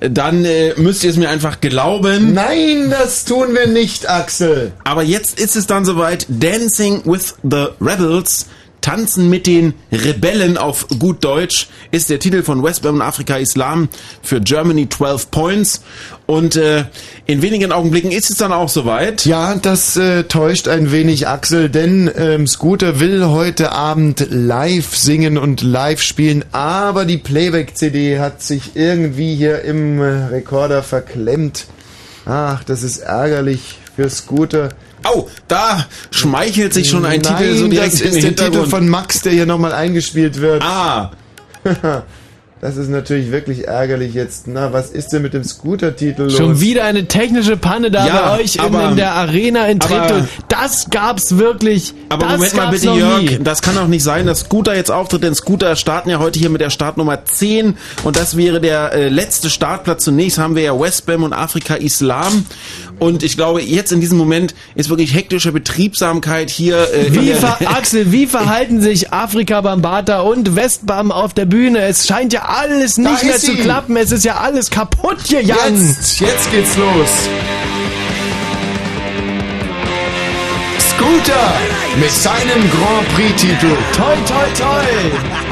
Dann äh, müsst ihr es mir einfach glauben. Nein, das tun wir nicht, Axel. Aber jetzt ist es dann soweit. Dancing with the Rebels. Tanzen mit den Rebellen auf gut Deutsch ist der Titel von Westbam und Afrika Islam für Germany 12 Points. Und äh, in wenigen Augenblicken ist es dann auch soweit. Ja, das äh, täuscht ein wenig Axel, denn ähm, Scooter will heute Abend live singen und live spielen, aber die Playback-CD hat sich irgendwie hier im äh, Rekorder verklemmt. Ach, das ist ärgerlich für Scooter. Au, da schmeichelt sich schon ein Nein, Titel so direkt das ist der Titel von Max, der hier nochmal eingespielt wird. Ah. Das ist natürlich wirklich ärgerlich jetzt. Na, was ist denn mit dem Scooter-Titel los? Schon wieder eine technische Panne da Ja, bei euch in, aber- in der Arena in Treptow. Das gab's wirklich. Aber das Moment mal bitte, Jörg, nie. das kann doch nicht sein, dass Scooter jetzt auftritt, denn Scooter starten ja heute hier mit der Startnummer 10 und das wäre der äh, letzte Startplatz. Zunächst haben wir ja Westbam und Afrika Islam und ich glaube, jetzt in diesem Moment ist wirklich hektische Betriebsamkeit hier. Äh, in Wie Axel, wie verhalten sich Afrika Bambata und Westbam auf der Bühne? Es scheint ja alles Da nicht mehr ist zu sie. klappen. Es ist ja alles kaputt hier, Jan. Jetzt, jetzt geht's los. Scooter mit seinem Grand Prix-Titel. Toi, toi, toi.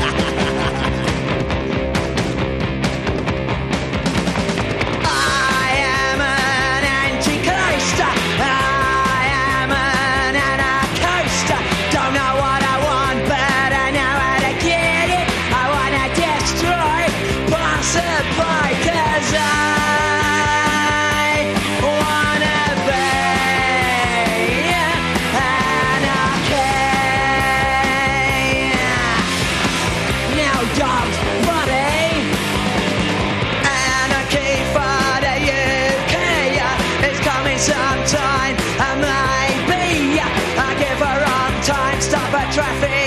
hace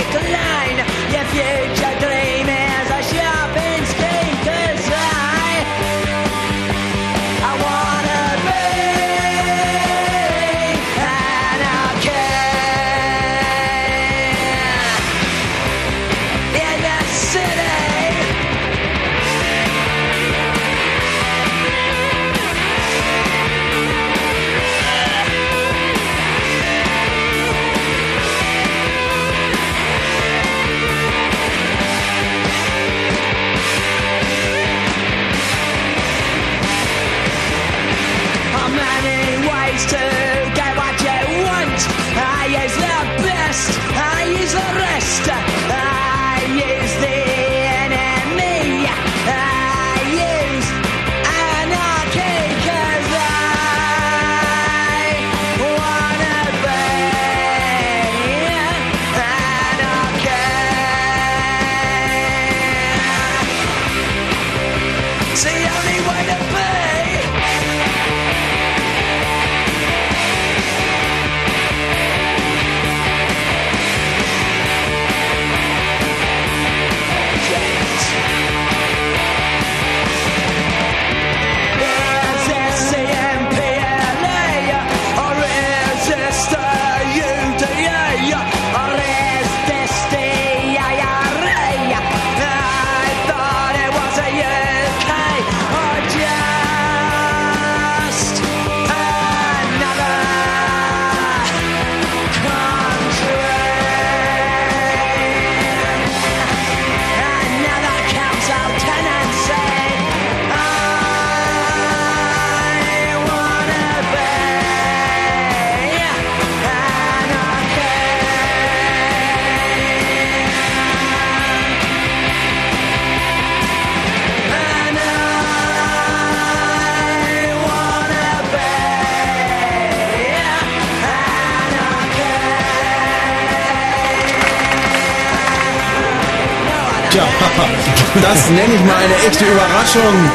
das nenne ich mal eine echte Überraschung.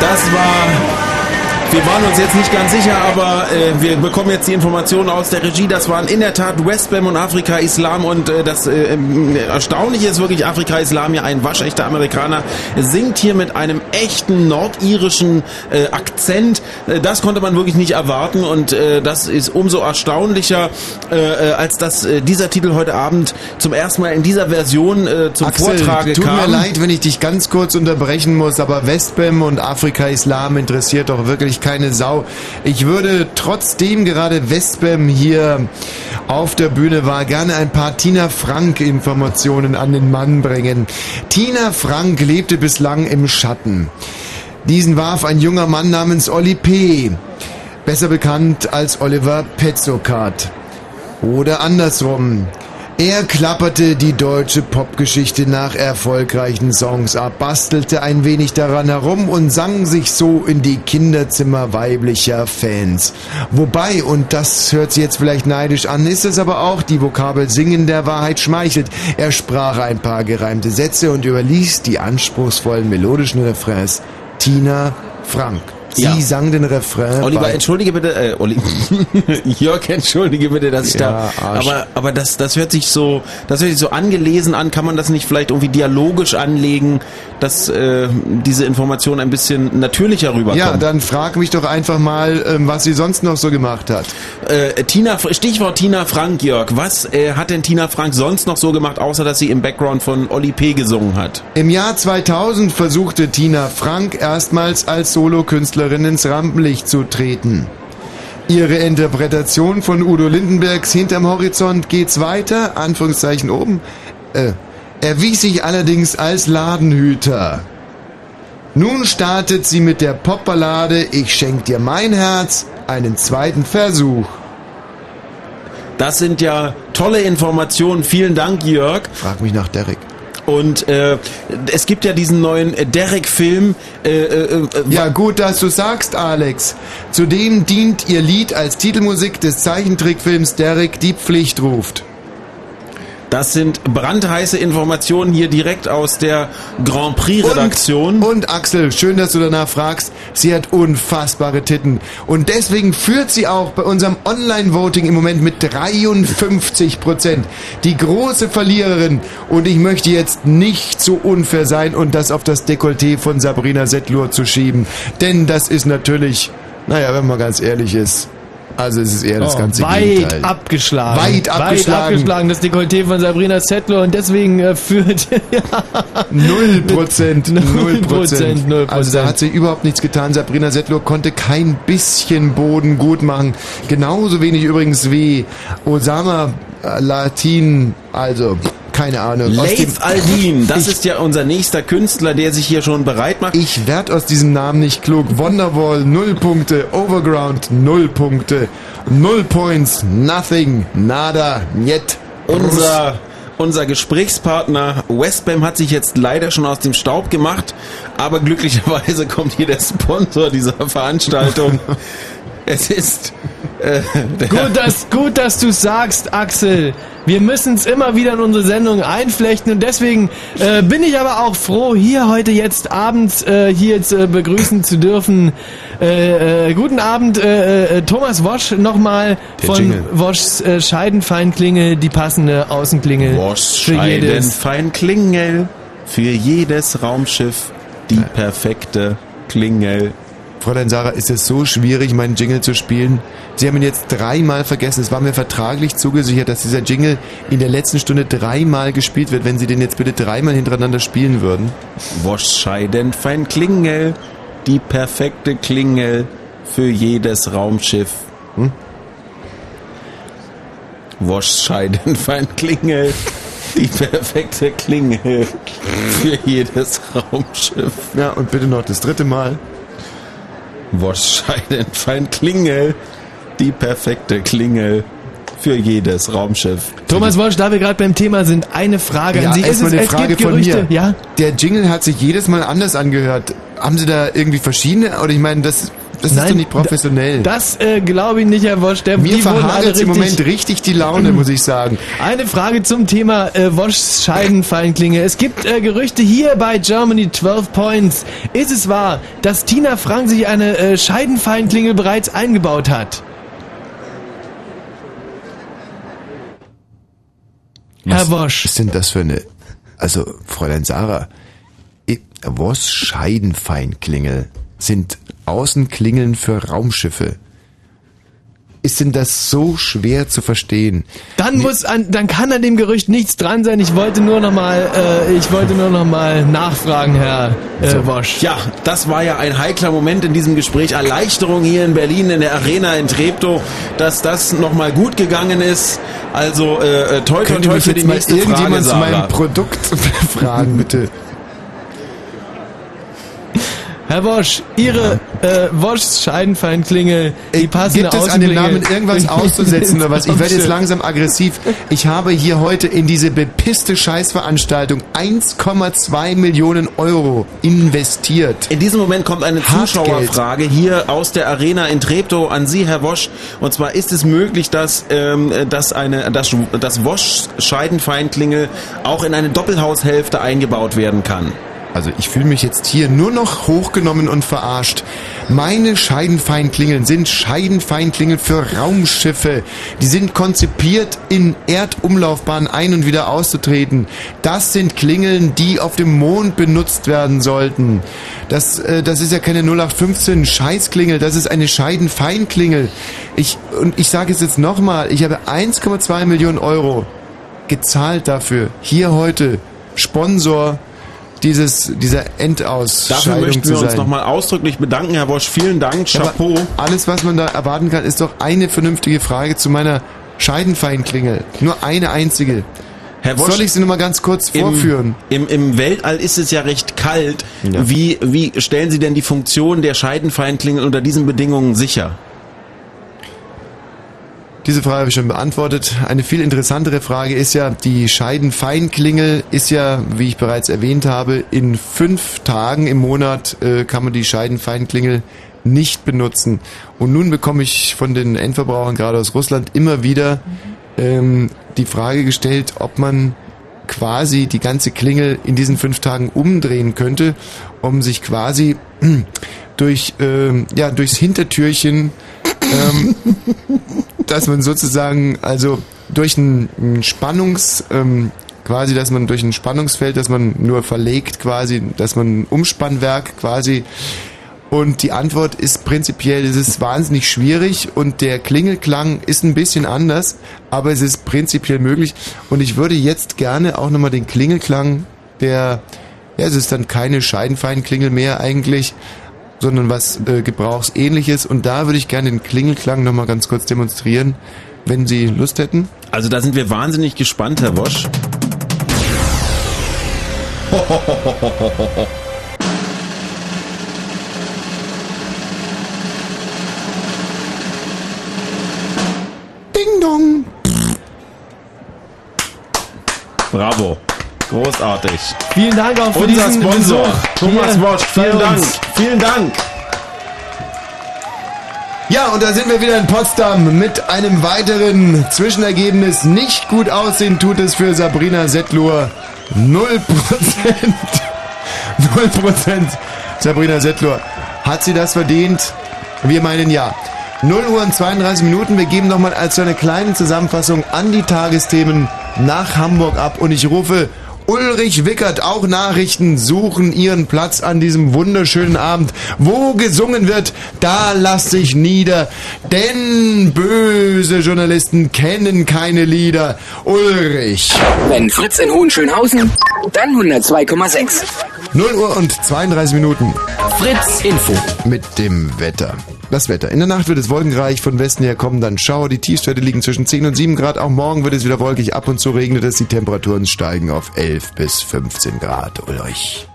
Das war. Wir waren uns jetzt nicht ganz sicher, aber äh, wir bekommen jetzt die Informationen aus der Regie. Das waren in der Tat Westbam und Afrika Islam und äh, das äh, ähm, Erstaunliche ist wirklich Afrika Islam ja ein waschechter Amerikaner singt hier mit einem echten nordirischen äh, Akzent. Äh, das konnte man wirklich nicht erwarten und äh, das ist umso erstaunlicher, äh, äh, als dass äh, dieser Titel heute Abend zum ersten Mal in dieser Version äh, zum Axel, Vortrage tut kam. mir leid, wenn ich dich ganz kurz unterbrechen muss, aber Westbam und Afrika Islam interessiert doch wirklich keine Sau. Ich würde trotzdem gerade Westbam hier auf der Bühne war, gerne ein paar Tina Frank Informationen an den Mann bringen. Tina Frank lebte bislang im Schatten. Diesen warf ein junger Mann namens Olli P., besser bekannt als Oliver Petzokat. Oder andersrum. Er klapperte die deutsche Popgeschichte nach erfolgreichen Songs ab, bastelte ein wenig daran herum und sang sich so in die Kinderzimmer weiblicher Fans. Wobei, und das hört sich jetzt vielleicht neidisch an, ist es aber auch, die Vokabel Singen der Wahrheit schmeichelt. Er sprach ein paar gereimte Sätze und überließ die anspruchsvollen melodischen Refrains Tina Frank. Sie Ja. sang den Refrain. Oliver, entschuldige bitte, äh, Olli, Jörg, entschuldige bitte, dass ich Ja, da, Arsch. aber, aber das, das hört sich so, das hört sich so angelesen an, kann man das nicht vielleicht irgendwie dialogisch anlegen, dass äh, diese Information ein bisschen natürlicher rüberkommt? Ja, dann frag mich doch einfach mal, ähm, was sie sonst noch so gemacht hat. Äh, Tina, Stichwort Tina Frank, Jörg. Was äh, hat denn Tina Frank sonst noch so gemacht, außer dass sie im Background von Olli P. gesungen hat? Im Jahr 2000 versuchte Tina Frank erstmals als Solokünstlerin ins Rampenlicht zu treten. Ihre Interpretation von Udo Lindenbergs Hinterm Horizont geht's weiter, Anführungszeichen oben, äh, erwies sich allerdings als Ladenhüter. Nun startet sie mit der Popballade Ich schenk dir mein Herz einen zweiten Versuch. Das sind ja tolle Informationen. Vielen Dank, Jörg. Frag mich nach Derek. Und äh, es gibt ja diesen neuen äh, Derek-Film. Äh, äh, ja, gut, dass du sagst, Alex. Zudem dient ihr Lied als Titelmusik des Zeichentrickfilms Derek die Pflicht ruft. Das sind brandheiße Informationen hier direkt aus der Grand Prix-Redaktion. Und, und Axel, schön, dass du danach fragst. Sie hat unfassbare Titten. Und deswegen führt sie auch bei unserem Online-Voting im Moment mit 53 Prozent. Die große Verliererin. Und ich möchte jetzt nicht so unfair sein und das auf das Dekolleté von Sabrina Settlur zu schieben. Denn das ist natürlich, naja, wenn man ganz ehrlich ist, also es ist eher das Oh, ganze weit Gegenteil. abgeschlagen. Weit abgeschlagen. Weit abgeschlagen, das Dekolleté von Sabrina Settler und deswegen äh, führt Null Prozent, Null null Prozent, Also da hat sie überhaupt nichts getan. Sabrina Settler konnte kein bisschen Boden gut machen. Genauso wenig übrigens wie Osama Latin, also keine Ahnung. Leif Aldin, das Ich- ist ja unser nächster Künstler, der sich hier schon bereit macht. Ich werd aus diesem Namen nicht klug. Wonderwall, null Punkte. Overground, null Punkte. Null Points, nothing, nada, niet. Unser, unser Gesprächspartner Westbam hat sich jetzt leider schon aus dem Staub gemacht, aber glücklicherweise kommt hier der Sponsor dieser Veranstaltung. es ist äh, Gut, dass, gut, dass du sagst, Axel. Wir müssen es immer wieder in unsere Sendung einflechten und deswegen äh, bin ich aber auch froh, hier heute jetzt abends äh, hier jetzt, äh, begrüßen zu dürfen. Äh, äh, guten Abend, äh, äh, Thomas Wosch nochmal von Jingle. Woschs äh, Scheidenfeinklinge, die passende Außenklinge Wosch für jedes. fein Klingel für jedes Raumschiff die perfekte Klingel. Fräulein Sarah, ist es so schwierig, meinen Jingle zu spielen? Sie haben ihn jetzt dreimal vergessen. Es war mir vertraglich zugesichert, dass dieser Jingle in der letzten Stunde dreimal gespielt wird. Wenn Sie den jetzt bitte dreimal hintereinander spielen würden. Wosch fein Klingel, die perfekte Klingel für jedes Raumschiff. Hm? Wosch fein Klingel, die perfekte Klingel für jedes Raumschiff. Ja, und bitte noch das dritte Mal. Fein Klingel, die perfekte Klingel für jedes Raumschiff. Thomas Wosch, da wir gerade beim Thema sind, eine Frage Ja, an Sie. Ist es, eine es Frage gibt von Gerüchte, mir. ja? Der Jingle hat sich jedes Mal anders angehört. Haben Sie da irgendwie verschiedene? Oder ich meine, das, das ist doch nicht professionell. Das äh, glaube ich nicht, Herr Wosch. Der, Mir verhagelt im Moment richtig die Laune, muss ich sagen. Eine Frage zum Thema äh, Woschs Scheidenfeinklinge. Es gibt äh, Gerüchte hier bei Germany 12 Points. Ist es wahr, dass Tina Frank sich eine äh, Scheidenfeinklingel bereits eingebaut hat? Herr Wosch. Was ist denn das für eine... Also, Fräulein Sarah, was Scheidenfeinklingel sind Außenklingeln für Raumschiffe. Ist denn das so schwer zu verstehen? Dann muss an, dann kann an dem Gerücht nichts dran sein. Ich wollte nur noch mal, äh, ich wollte nur noch mal nachfragen, Herr äh, Wosch. Ja, das war ja ein heikler Moment in diesem Gespräch. Erleichterung hier in Berlin in der Arena in Treptow, dass das nochmal gut gegangen ist. Also äh, äh, Könnte toi mich für die jetzt mal nächste Frage, irgendjemand zu meinem Produkt fragen, bitte? Herr Wosch, Ihre äh, Woschs Scheidenfeinklingel, die passende Gibt es an dem Namen irgendwas auszusetzen oder was? Ich werde jetzt langsam aggressiv. Ich habe hier heute in diese bepisste Scheißveranstaltung 1,2 Millionen Euro investiert. In diesem Moment kommt eine. Zuschauerfrage hier aus der Arena in Treptow an Sie, Herr Wosch. Und zwar ist es möglich, dass, ähm, dass, eine, dass, dass Wosch Scheidenfeinklingel auch in eine Doppelhaushälfte eingebaut werden kann. Also ich fühle mich jetzt hier nur noch hochgenommen und verarscht. Meine Scheidenfeinklingeln sind Scheidenfeinklingeln für Raumschiffe. Die sind konzipiert, in Erdumlaufbahnen ein- und wieder auszutreten. Das sind Klingeln, die auf dem Mond benutzt werden sollten. Das, äh, das ist ja keine 0815 Scheißklingel, das ist eine Scheidenfeinklingel. Ich, und ich sage es jetzt nochmal, ich habe 1,2 Millionen Euro gezahlt dafür. Hier heute Sponsor dieses, dieser Endausscheidung Dafür möchten wir uns nochmal ausdrücklich bedanken, Herr Wosch. Vielen Dank, Chapeau. alles, was man da erwarten kann, ist doch eine vernünftige Frage zu meiner Scheidenfeinklingel. Nur eine einzige. Herr Wosch, Soll ich sie nur mal ganz kurz vorführen? Im, im, Im Weltall ist es ja recht kalt. Ja. Wie, wie stellen Sie denn die Funktion der Scheidenfeinklingel unter diesen Bedingungen sicher? Diese Frage habe ich schon beantwortet. Eine viel interessantere Frage ist ja, die Scheidenfeinklingel ist ja, wie ich bereits erwähnt habe, in fünf Tagen im Monat äh, kann man die Scheidenfeinklingel nicht benutzen. Und nun bekomme ich von den Endverbrauchern gerade aus Russland immer wieder ähm, die Frage gestellt, ob man quasi die ganze Klingel in diesen fünf Tagen umdrehen könnte, um sich quasi durch ähm, ja durchs Hintertürchen ähm, dass man sozusagen also durch ein, ein Spannungs ähm, quasi, dass man durch ein Spannungsfeld, dass man nur verlegt quasi, dass man ein Umspannwerk quasi. Und die Antwort ist prinzipiell, es ist wahnsinnig schwierig und der Klingelklang ist ein bisschen anders, aber es ist prinzipiell möglich. Und ich würde jetzt gerne auch nochmal den Klingelklang, der, ja, es ist dann keine Scheidenfeinklingel mehr eigentlich, sondern was äh, Gebrauchsähnliches und da würde ich gerne den Klingelklang nochmal ganz kurz demonstrieren, wenn Sie Lust hätten. Also da sind wir wahnsinnig gespannt, Herr Wosch. Ding dong. Bravo. Großartig. Vielen Dank auch für Unser diesen Sponsor, Besuch. Thomas bei vielen Dank. Vielen Dank. Ja, und da sind wir wieder in Potsdam mit einem weiteren Zwischenergebnis. Nicht gut aussehen tut es für Sabrina Prozent. Null Prozent. Sabrina Settler. Hat sie das verdient? Wir meinen ja. 0 Uhr und 32 Minuten. Wir geben nochmal als so eine kleine Zusammenfassung an die Tagesthemen nach Hamburg ab. Und ich rufe Ulrich Wickert, auch Nachrichten suchen ihren Platz an diesem wunderschönen Abend. Wo gesungen wird, da lass dich nieder, denn böse Journalisten kennen keine Lieder. Ulrich. Wenn Fritz in Hohenschönhausen, dann 102,6. 0 Uhr und 32 Minuten. Fritz Info. Mit dem Wetter. Das Wetter. In der Nacht wird es wolkenreich, von Westen her kommen dann Schauer. Die Tiefstwerte liegen zwischen 10 und 7 Grad. Auch morgen wird es wieder wolkig. Ab und zu regnet es. Die Temperaturen steigen auf 11 bis 15 Grad. Ulrich.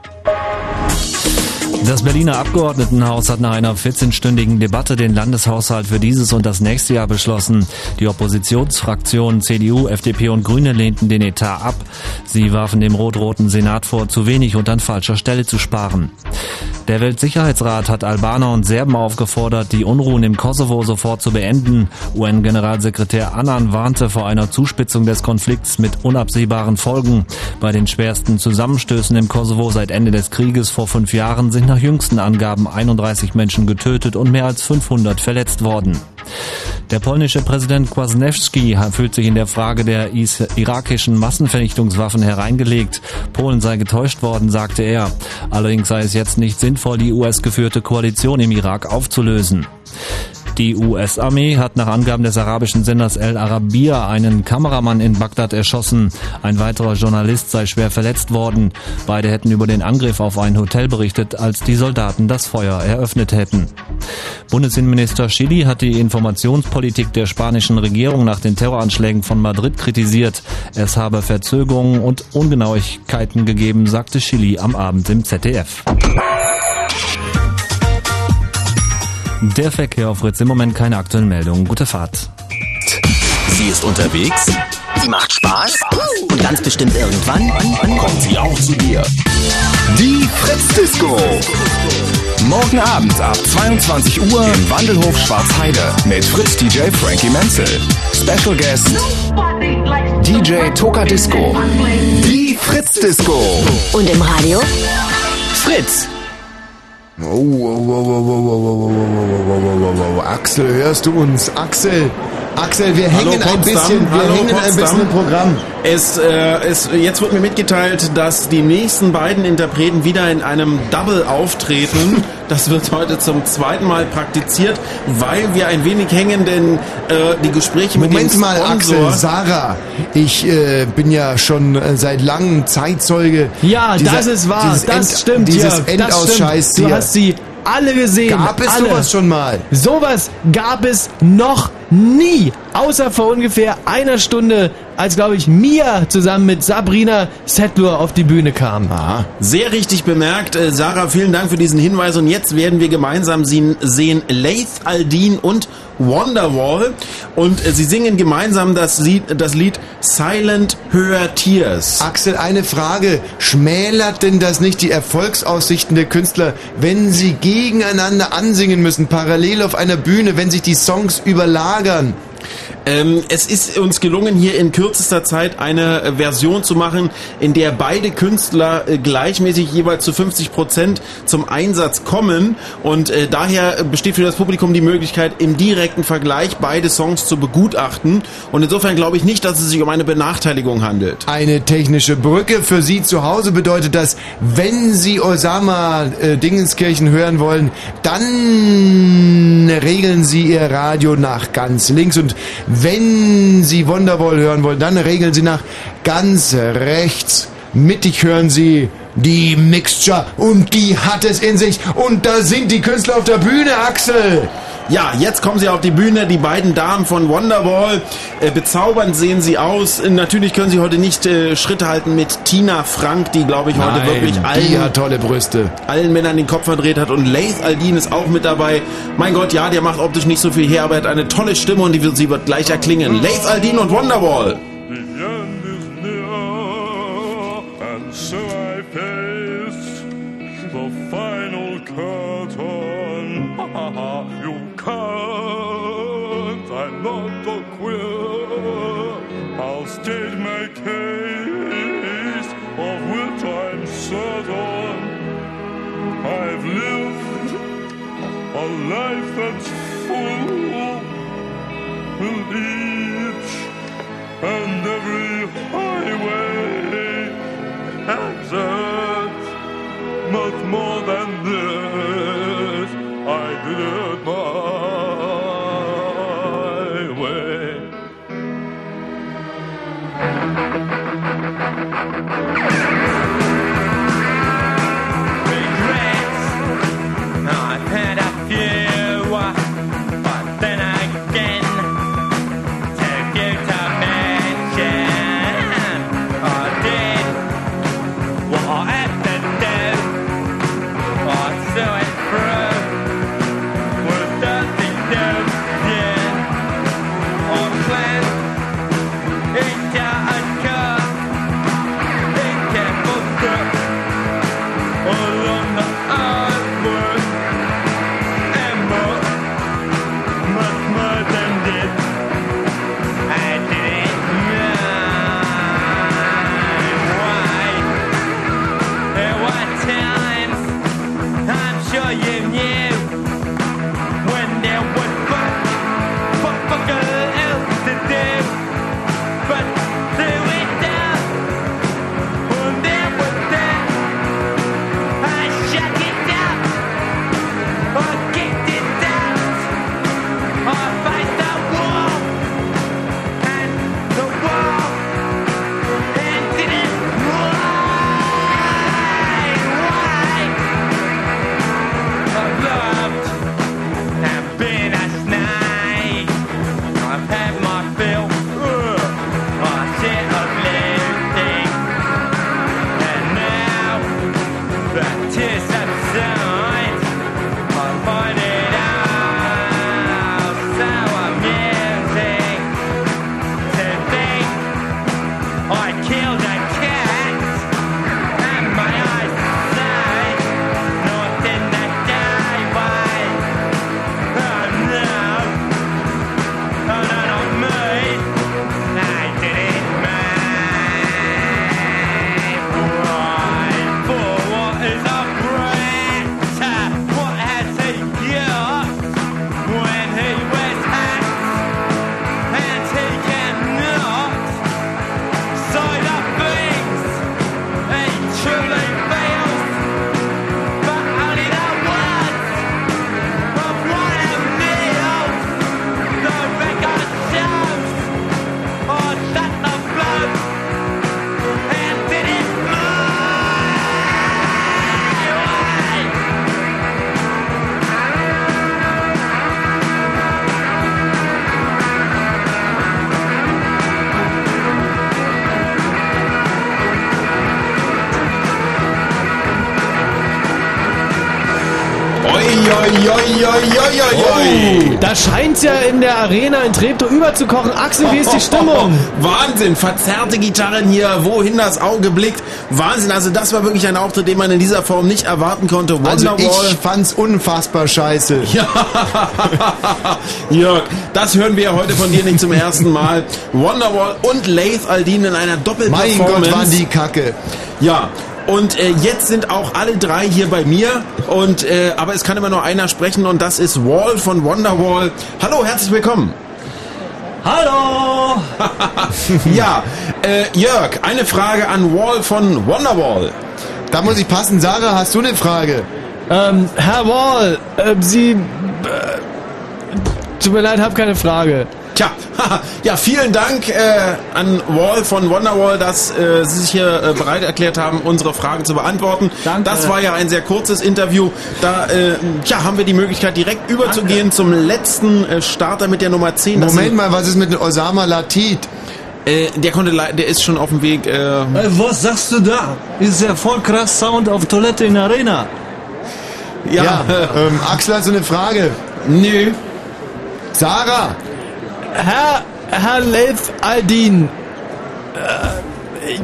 Das Berliner Abgeordnetenhaus hat nach einer 14-stündigen Debatte den Landeshaushalt für dieses und das nächste Jahr beschlossen. Die Oppositionsfraktionen CDU, FDP und Grüne lehnten den Etat ab. Sie warfen dem rot-roten Senat vor, zu wenig und an falscher Stelle zu sparen. Der Weltsicherheitsrat hat Albaner und Serben aufgefordert, die Unruhen im Kosovo sofort zu beenden. UN-Generalsekretär Annan warnte vor einer Zuspitzung des Konflikts mit unabsehbaren Folgen. Bei den schwersten Zusammenstößen im Kosovo seit Ende des Krieges vor fünf Jahren sind nach jüngsten Angaben 31 Menschen getötet und mehr als 500 verletzt worden. Der polnische Präsident Kwasniewski fühlt sich in der Frage der is irakischen Massenvernichtungswaffen hereingelegt. Polen sei getäuscht worden, sagte er. Allerdings sei es jetzt nicht sinnvoll, die US-geführte Koalition im Irak aufzulösen. Die US-Armee hat nach Angaben des arabischen Senders El Arabiya einen Kameramann in Bagdad erschossen. Ein weiterer Journalist sei schwer verletzt worden. Beide hätten über den Angriff auf ein Hotel berichtet, als die Soldaten das Feuer eröffnet hätten. Bundesinnenminister Chili hat die Informationspolitik der spanischen Regierung nach den Terroranschlägen von Madrid kritisiert. Es habe Verzögerungen und Ungenauigkeiten gegeben, sagte Chili am Abend im ZDF. Der Verkehr auf Fritz im Moment keine aktuellen Meldungen. Gute Fahrt. Sie ist unterwegs. Sie macht Spaß. Und ganz bestimmt irgendwann Kommt sie auch zu dir. Die Fritz-Disco. Morgen Abend ab 22 Uhr im Wandelhof Schwarzheide mit Fritz DJ Frankie Menzel. Special Guest DJ Toka Disco. Die Fritz Disco. Und im Radio? Fritz. Oh, oh, oh, oh, oh, oh, oh, oh, oh, oh, oh, oh, oh. Axel, hörst du uns? Axel, Axel, wir Hallo hängen ein Potsdam, bisschen, wir hallo hängen ein bisschen im Programm. Es, äh, es, jetzt wird mir mitgeteilt, dass die nächsten beiden Interpreten wieder in einem Double auftreten. Das wird heute zum zweiten Mal praktiziert, weil wir ein wenig hängen, denn äh, die Gespräche mit Moment dem mal, Sponsor... Axel, Sarah, ich äh, bin ja schon äh, seit langem Zeitzeuge. Ja, dieser- das ist wahr. Das End- stimmt. Dieses Jörg, Endausscheiß das stimmt. Du hast sie alle gesehen. Gab es alle. sowas schon mal? Sowas gab es noch nie. Außer vor ungefähr einer Stunde, als, glaube ich, Mia zusammen mit Sabrina Settler auf die Bühne kam. Sehr richtig bemerkt. Äh, Sarah, vielen Dank für diesen Hinweis. Und jetzt werden wir gemeinsam sie- sehen Laith Aldin und Wonderwall. Und äh, sie singen gemeinsam das Lied, das Lied Silent Her Tears. Axel, eine Frage. Schmälert denn das nicht die Erfolgsaussichten der Künstler, wenn sie gegeneinander ansingen müssen, parallel auf einer Bühne, wenn sich die Songs überlagern? sagen Ähm, es ist uns gelungen, hier in kürzester Zeit eine äh, Version zu machen, in der beide Künstler äh, gleichmäßig jeweils zu 50 Prozent zum Einsatz kommen. Und äh, daher besteht für das Publikum die Möglichkeit, im direkten Vergleich beide Songs zu begutachten. Und insofern glaube ich nicht, dass es sich um eine Benachteiligung handelt. Eine technische Brücke für Sie zu Hause bedeutet das, wenn Sie Osama äh, Dingenskirchen hören wollen, dann regeln Sie Ihr Radio nach ganz links und wenn Sie Wonderwall hören wollen, dann regeln Sie nach ganz rechts. Mittig hören Sie die Mixture und die hat es in sich und da sind die Künstler auf der Bühne, Axel. Ja, jetzt kommen sie auf die Bühne, die beiden Damen von Wonderwall. Äh, bezaubernd sehen sie aus. Äh, natürlich können sie heute nicht äh, Schritt halten mit Tina Frank, die, glaube ich, heute Nein, wirklich die allen, hat tolle Brüste. allen Männern den Kopf verdreht hat. Und Laith Aldin ist auch mit dabei. Mein Gott, ja, der macht optisch nicht so viel her, aber er hat eine tolle Stimme und die wird, sie wird gleich erklingen. Laith Aldin und Wonderwall. And life that's full with each and every highway exit. Much more than this, oi, oi, oi, oi. Oh, da scheint's ja in der Arena in Treptow überzukochen. Axel, wie ist die Stimmung? Wahnsinn, verzerrte Gitarren hier, wohin das Auge blickt. Wahnsinn, also das war wirklich ein Auftritt, den man in dieser Form nicht erwarten konnte. Also Wonderwall. ich fand's unfassbar scheiße. Ja, Jörg, das hören wir ja heute von dir nicht zum ersten Mal. Wonderwall und Laith Aldin in einer Mein Doppelperformance. Gott, waren die Kacke. Ja, und äh, jetzt sind auch alle drei hier bei mir. Und äh, aber es kann immer nur einer sprechen und das ist Wall von Wonderwall. Hallo, herzlich willkommen. Hallo! ja, äh, Jörg, eine Frage an Wall von Wonderwall. Da muss ich passen. Sarah, hast du eine Frage? Ähm, Herr Wall, äh, Sie... Äh, tut mir leid, hab keine Frage. Tja, ja, vielen Dank äh, an Wall von Wonderwall, dass äh, Sie sich hier äh, bereit erklärt haben, unsere Fragen zu beantworten. Danke. Das war ja ein sehr kurzes Interview. Da äh, tja, haben wir die Möglichkeit, direkt überzugehen zum letzten äh, Starter mit der Nummer 10. Das Moment mal, was ist mit Osama Latit? Äh, der konnte, der ist schon auf dem Weg. Äh, Ey, was sagst du da? Ist ja voll krass Sound auf Toilette in Arena. Ja, ähm, Axel hat so eine Frage. Nö. Sarah, Herr, Herr Leif Aldin, äh, ich-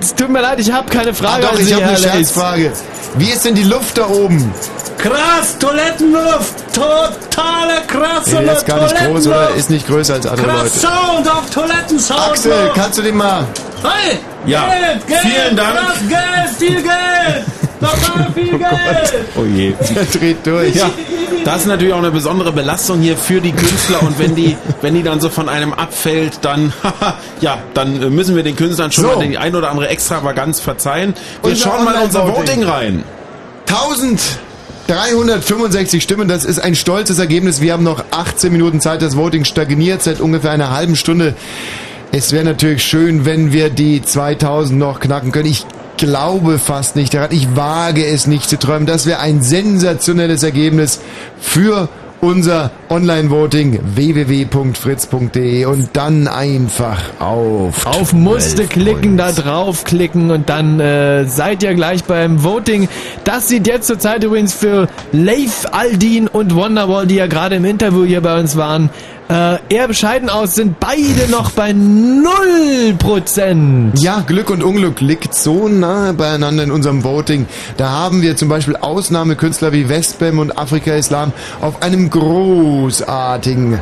es tut mir leid, ich habe keine ah, Frage doch, an ich habe eine. Scherzfrage. Wie ist denn die Luft da oben? Krass, Toilettenluft! Totale krasse Der ist gar nicht groß oder ist nicht größer als andere Krass Leute. Sound auf Toilettensound! Axel, kannst du den mal? Hey! Ja, Geld, Geld! vielen Dank. Krass Geld, viel Geld! Total viel Geld! oh je. Der dreht durch. Ja, das ist natürlich auch eine besondere Belastung hier für die Künstler und wenn die, wenn die dann so von einem abfällt, dann, ja, dann müssen wir den Künstlern schon So. mal die ein oder andere Extravaganz verzeihen. Wir Unser schauen mal in unser. Voting rein. 1365 Stimmen, das ist ein stolzes Ergebnis. Wir haben noch 18 Minuten Zeit. Das Voting stagniert seit ungefähr einer halben Stunde. Es wäre natürlich schön, wenn wir die 2000 noch knacken können. Ich glaube fast nicht daran. Ich wage es nicht zu träumen. Das wäre ein sensationelles Ergebnis für unser Online-Voting www.fritz.de und dann einfach auf Auf Muste 12 klicken, da draufklicken und dann äh, seid ihr gleich beim Voting. Das sieht jetzt zurzeit übrigens für Leif Aldin und Wonderwall, die ja gerade im Interview hier bei uns waren, äh, eher bescheiden aus, sind beide noch bei 0%. Ja, Glück und Unglück liegt so nahe beieinander in unserem Voting. Da haben wir zum Beispiel Ausnahmekünstler wie Westbam und Afrika Islam auf einem großartigen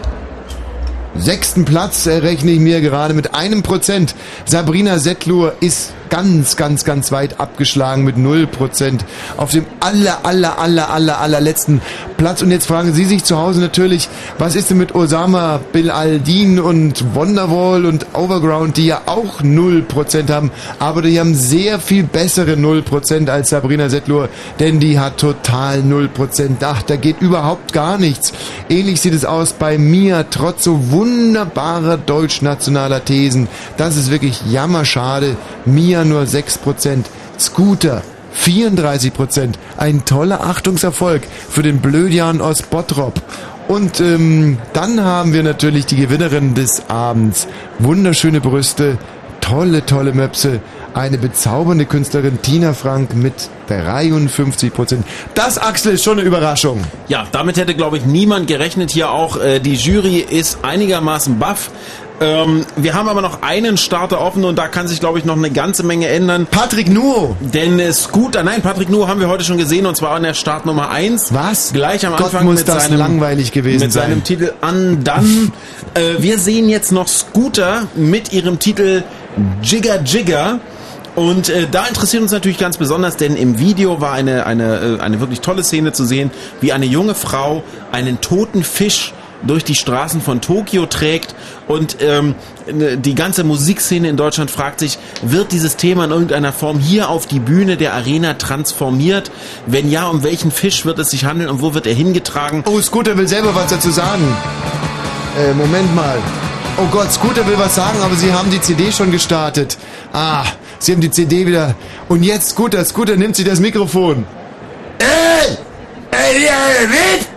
sechsten Platz errechne ich mir gerade mit einem Prozent. Sabrina Settlur ist ganz, ganz, ganz weit abgeschlagen mit null Prozent auf dem aller, aller, aller, aller, allerletzten Platz. Und jetzt fragen Sie sich zu Hause natürlich, was ist denn mit Osama Bill Aldin und Wonderwall und Overground, die ja auch null Prozent haben, aber die haben sehr viel bessere null Prozent als Sabrina Settlur, denn die hat total null Prozent. Ach, da geht überhaupt gar nichts. Ähnlich sieht es aus bei mir, trotz so wunderbarer deutschnationaler Thesen. Das ist wirklich jammerschade. Mia nur 6%. Scooter 34%. Ein toller Achtungserfolg für den Blödjan aus Bottrop. Und ähm, dann haben wir natürlich die Gewinnerin des Abends. Wunderschöne Brüste, tolle, tolle Möpse. Eine bezaubernde Künstlerin Tina Frank mit 53%. Das, Axel, ist schon eine Überraschung. Ja, damit hätte, glaube ich, niemand gerechnet. Hier auch äh, die Jury ist einigermaßen baff. Ähm, wir haben aber noch einen Starter offen und da kann sich, glaube ich, noch eine ganze Menge ändern. Patrick Nuo. Denn Scooter, nein, Patrick Nuo haben wir heute schon gesehen und zwar an der Startnummer 1. Was? Gleich am Gott, Anfang muss mit das seinem, langweilig gewesen mit seinem sein. Titel Undone. äh, wir sehen jetzt noch Scooter mit ihrem Titel Jigger Jigger. Und äh, da interessiert uns natürlich ganz besonders, denn im Video war eine, eine, äh, eine wirklich tolle Szene zu sehen, wie eine junge Frau einen toten Fisch durch die Straßen von Tokio trägt und ähm, die ganze Musikszene in Deutschland fragt sich, wird dieses Thema in irgendeiner Form hier auf die Bühne der Arena transformiert? Wenn ja, um welchen Fisch wird es sich handeln und wo wird er hingetragen? Oh, Scooter will selber was dazu sagen. Äh, Moment mal. Oh Gott, Scooter will was sagen, aber Sie haben die CD schon gestartet. Ah, Sie haben die CD wieder. Und jetzt, Scooter, Scooter nimmt sich das Mikrofon. Ey! Ey, mit?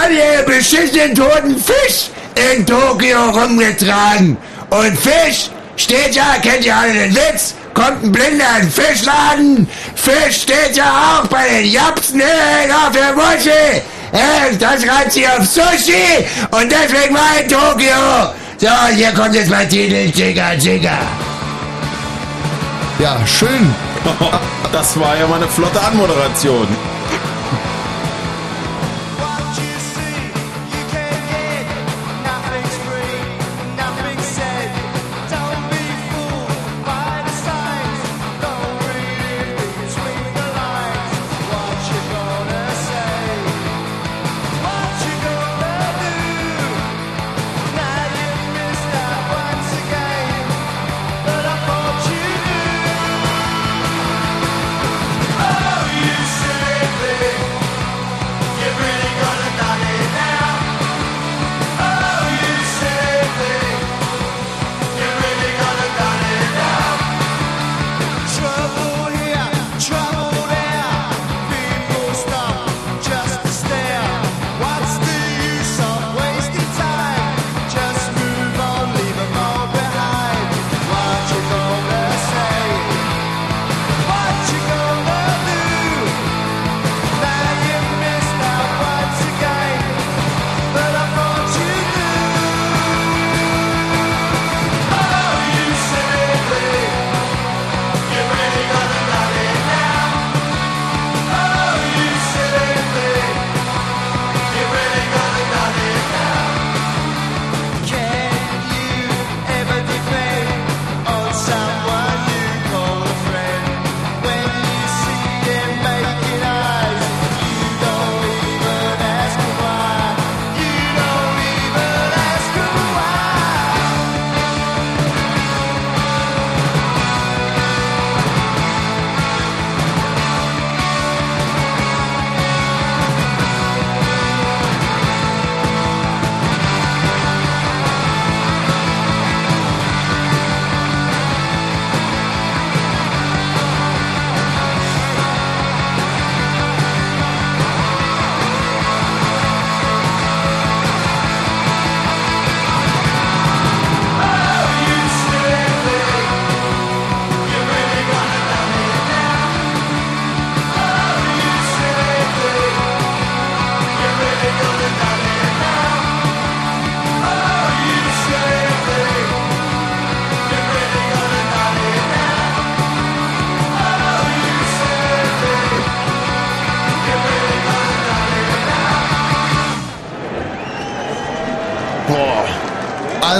Hat ihr beschissenen toten Fisch in Tokio rumgetragen? Und Fisch steht ja, kennt ihr alle den Witz? Kommt ein Blinder in den Fischladen? Fisch steht ja auch bei den Japsen auf der Muschel. Das reizt sie auf Sushi und deswegen war in Tokio. So, hier kommt jetzt mein Titel, Jigger Jigger. Ja, schön. Das war ja mal eine flotte Anmoderation.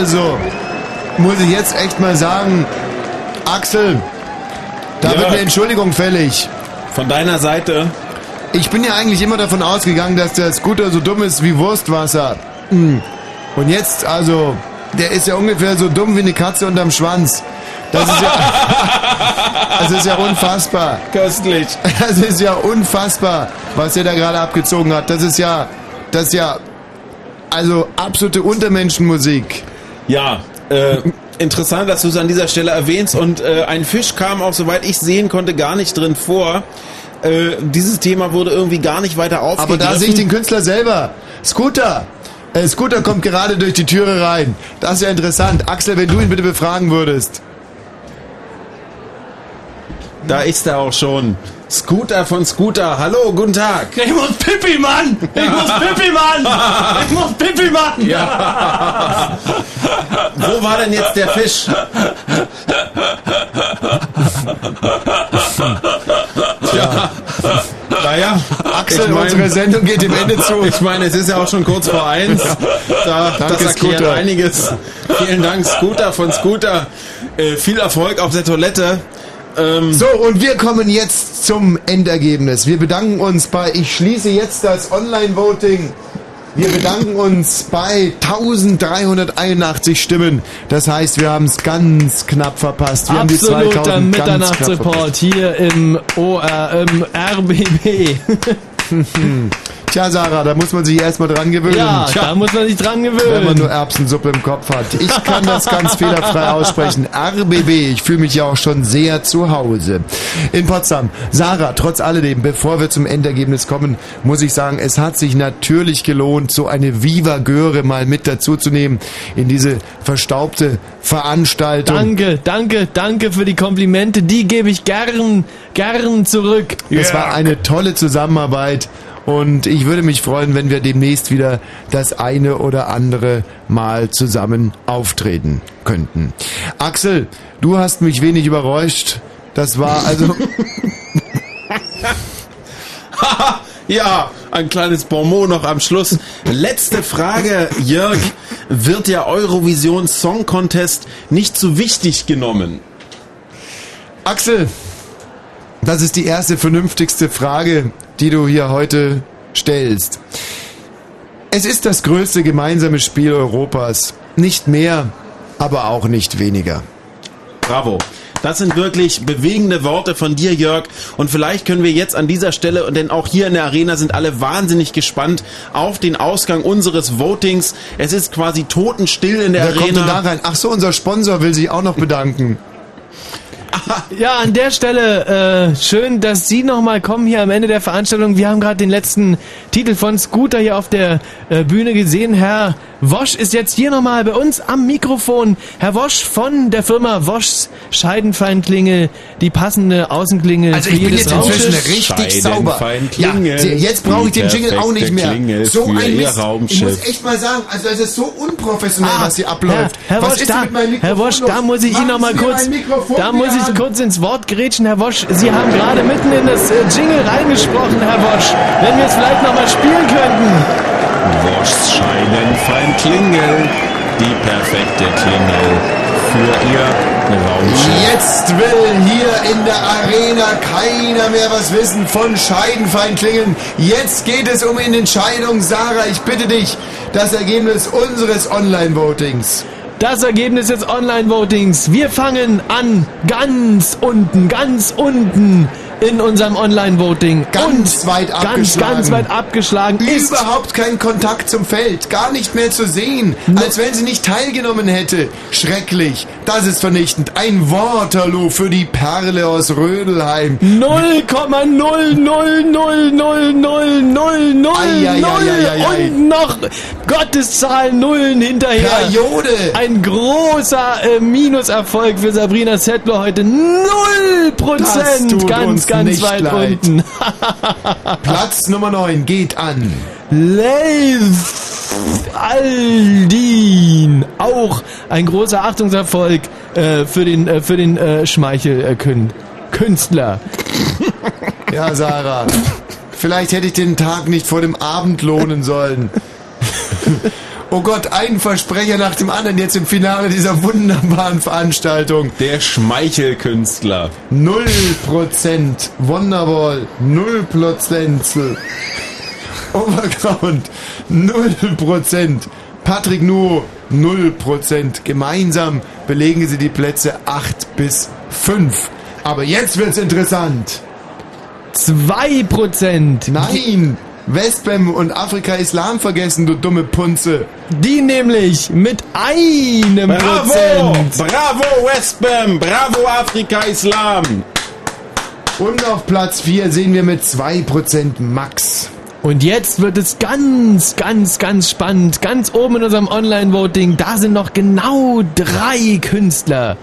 Also, muss ich jetzt echt mal sagen, Axel, da Ja. wird eine Entschuldigung fällig. Von deiner Seite? Ich bin ja eigentlich immer davon ausgegangen, dass der Scooter so dumm ist wie Wurstwasser. Hm. Und jetzt, also, der ist ja ungefähr so dumm wie eine Katze unterm Schwanz. Das ist ja, das ist ja unfassbar. Köstlich. Das ist ja unfassbar, was er da gerade abgezogen hat. Das ist ja, das ist ja, also absolute Untermenschenmusik. Ja, äh, interessant, dass du es an dieser Stelle erwähnst. Und äh, ein Fisch kam auch, soweit ich sehen konnte, gar nicht drin vor. Äh, dieses Thema wurde irgendwie gar nicht weiter Aber aufgegriffen. da sehe ich den Künstler selber. Scooter. Äh, Scooter kommt gerade durch die Türe rein. Das ist ja interessant. Axel, wenn du ihn bitte befragen würdest. Da ist er auch schon. Scooter von Scooter. Hallo, guten Tag. Ich muss Pippi, Mann! Ich muss Pippi, Mann! Ich muss Pippi, Mann! Ja. Wo war denn jetzt der Fisch? Tja. Naja, Axel, ich mein- unsere Sendung geht dem Ende zu. Ich meine, es ist ja auch schon kurz vor eins. Da, Danke, das erklärt Scooter. einiges. Vielen Dank, Scooter von Scooter. Äh, viel Erfolg auf der Toilette. Ähm, So, und wir kommen jetzt zum Endergebnis. Wir bedanken uns bei, ich schließe jetzt das Online-Voting. Wir bedanken uns bei 1381 Stimmen. Das heißt, wir haben es ganz knapp verpasst. Wir haben die Absoluter 2000 ganz knapp Mitternachtsreport hier im OR, im RBB. Tja, Sarah, da muss man sich erstmal dran gewöhnen. Ja, da muss man sich dran gewöhnen. Wenn man nur Erbsensuppe im Kopf hat. Ich kann das ganz fehlerfrei aussprechen. RBB, ich fühle mich ja auch schon sehr zu Hause. In Potsdam. Sarah, trotz alledem, bevor wir zum Endergebnis kommen, muss ich sagen, es hat sich natürlich gelohnt, so eine Viva Göre mal mit dazuzunehmen in diese verstaubte Veranstaltung. Danke, danke, danke für die Komplimente. Die gebe ich gern, gern zurück. Es war eine tolle Zusammenarbeit und ich würde mich freuen, wenn wir demnächst wieder das eine oder andere Mal zusammen auftreten könnten. Axel, du hast mich wenig überrascht. Das war also ja, ein kleines Bonmot noch am Schluss. Letzte Frage, Jörg. Wird der Eurovision Song Contest nicht zu wichtig genommen? Axel, das ist die erste vernünftigste Frage, die du hier heute stellst. Es ist das größte gemeinsame Spiel Europas. Nicht mehr, aber auch nicht weniger. Bravo. Das sind wirklich bewegende Worte von dir, Jörg. Und vielleicht können wir jetzt an dieser Stelle, denn auch hier in der Arena sind alle wahnsinnig gespannt auf den Ausgang unseres Votings. Es ist quasi totenstill in der Wer kommt denn da Arena. rein? Ach so, unser Sponsor will sich auch noch bedanken. Ja, an der Stelle äh, schön, dass Sie nochmal kommen hier am Ende der Veranstaltung. Wir haben gerade den letzten Titel von Scooter hier auf der äh, Bühne gesehen. Herr Wosch ist jetzt hier nochmal bei uns am Mikrofon. Herr Wosch von der Firma Woschs Scheidenfeinklingel, die passende Außenklingel Also für ich bin jetzt inzwischen richtig sauber. Ja, jetzt brauche ich den Jingle auch nicht mehr. So ein Mist. Ich muss echt mal sagen, also das ist so unprofessionell, was hier abläuft. Herr, Herr was Wosch, ist da, Herr Wosch, da muss ich Ihnen noch mal Machen Sie mir kurz, da muss wieder ich kurz ins Wort grätschen, Herr Wosch. Sie haben gerade mitten in das äh, Jingle reingesprochen, Herr Wosch. Wenn wir es vielleicht noch mal spielen könnten. Woschs Scheidenfein-Klingel. Die perfekte Klingel für ihr Raumschiff. Jetzt will hier in der Arena keiner mehr was wissen von Scheidenfeinklingeln. Jetzt geht es um eine Entscheidung. Sarah, ich bitte dich, das Ergebnis unseres Online-Votings. Das Ergebnis des Online-Votings. Wir fangen an ganz unten, ganz unten in unserem Online-Voting. Ganz weit ganz, abgeschlagen. ganz weit abgeschlagen ist Überhaupt kein Kontakt zum Feld, gar nicht mehr zu sehen, als wenn sie nicht teilgenommen hätte. Schrecklich, das ist vernichtend. Ein Waterloo für die Perle aus Rödelheim. 0,0000000 Eieieiei. und noch Gotteszahl Nullen hinterher. Periode. Ein großer äh, Minuserfolg für Sabrina Settler heute. Null Das Prozent, tut ganz, uns ganz weit leid. unten. Platz Nummer 9 geht an. Leif Aldin. Auch ein großer Achtungserfolg äh, für den, äh, für den äh, Schmeichel-Künstler. Ja, Sarah. Vielleicht hätte ich den Tag nicht vor dem Abend lohnen sollen. Oh Gott, ein Versprecher nach dem anderen jetzt im Finale dieser wunderbaren Veranstaltung. Der Schmeichelkünstler. Null Prozent Wonderwall, null Prozent Overground, null Prozent Patrick Nuo, null Prozent. Gemeinsam belegen sie die Plätze 8 bis 5. Aber jetzt wird's interessant. 2%. Nein! Westbam und Afrika Islam vergessen, du dumme Punze. Die nämlich mit einem Bravo! Prozent. Bravo Westbam! Bravo Afrika Islam! Und auf Platz 4 sehen wir mit 2% Max. Und jetzt wird es ganz, ganz, ganz spannend. Ganz oben in unserem Online-Voting, da sind noch genau drei Künstler.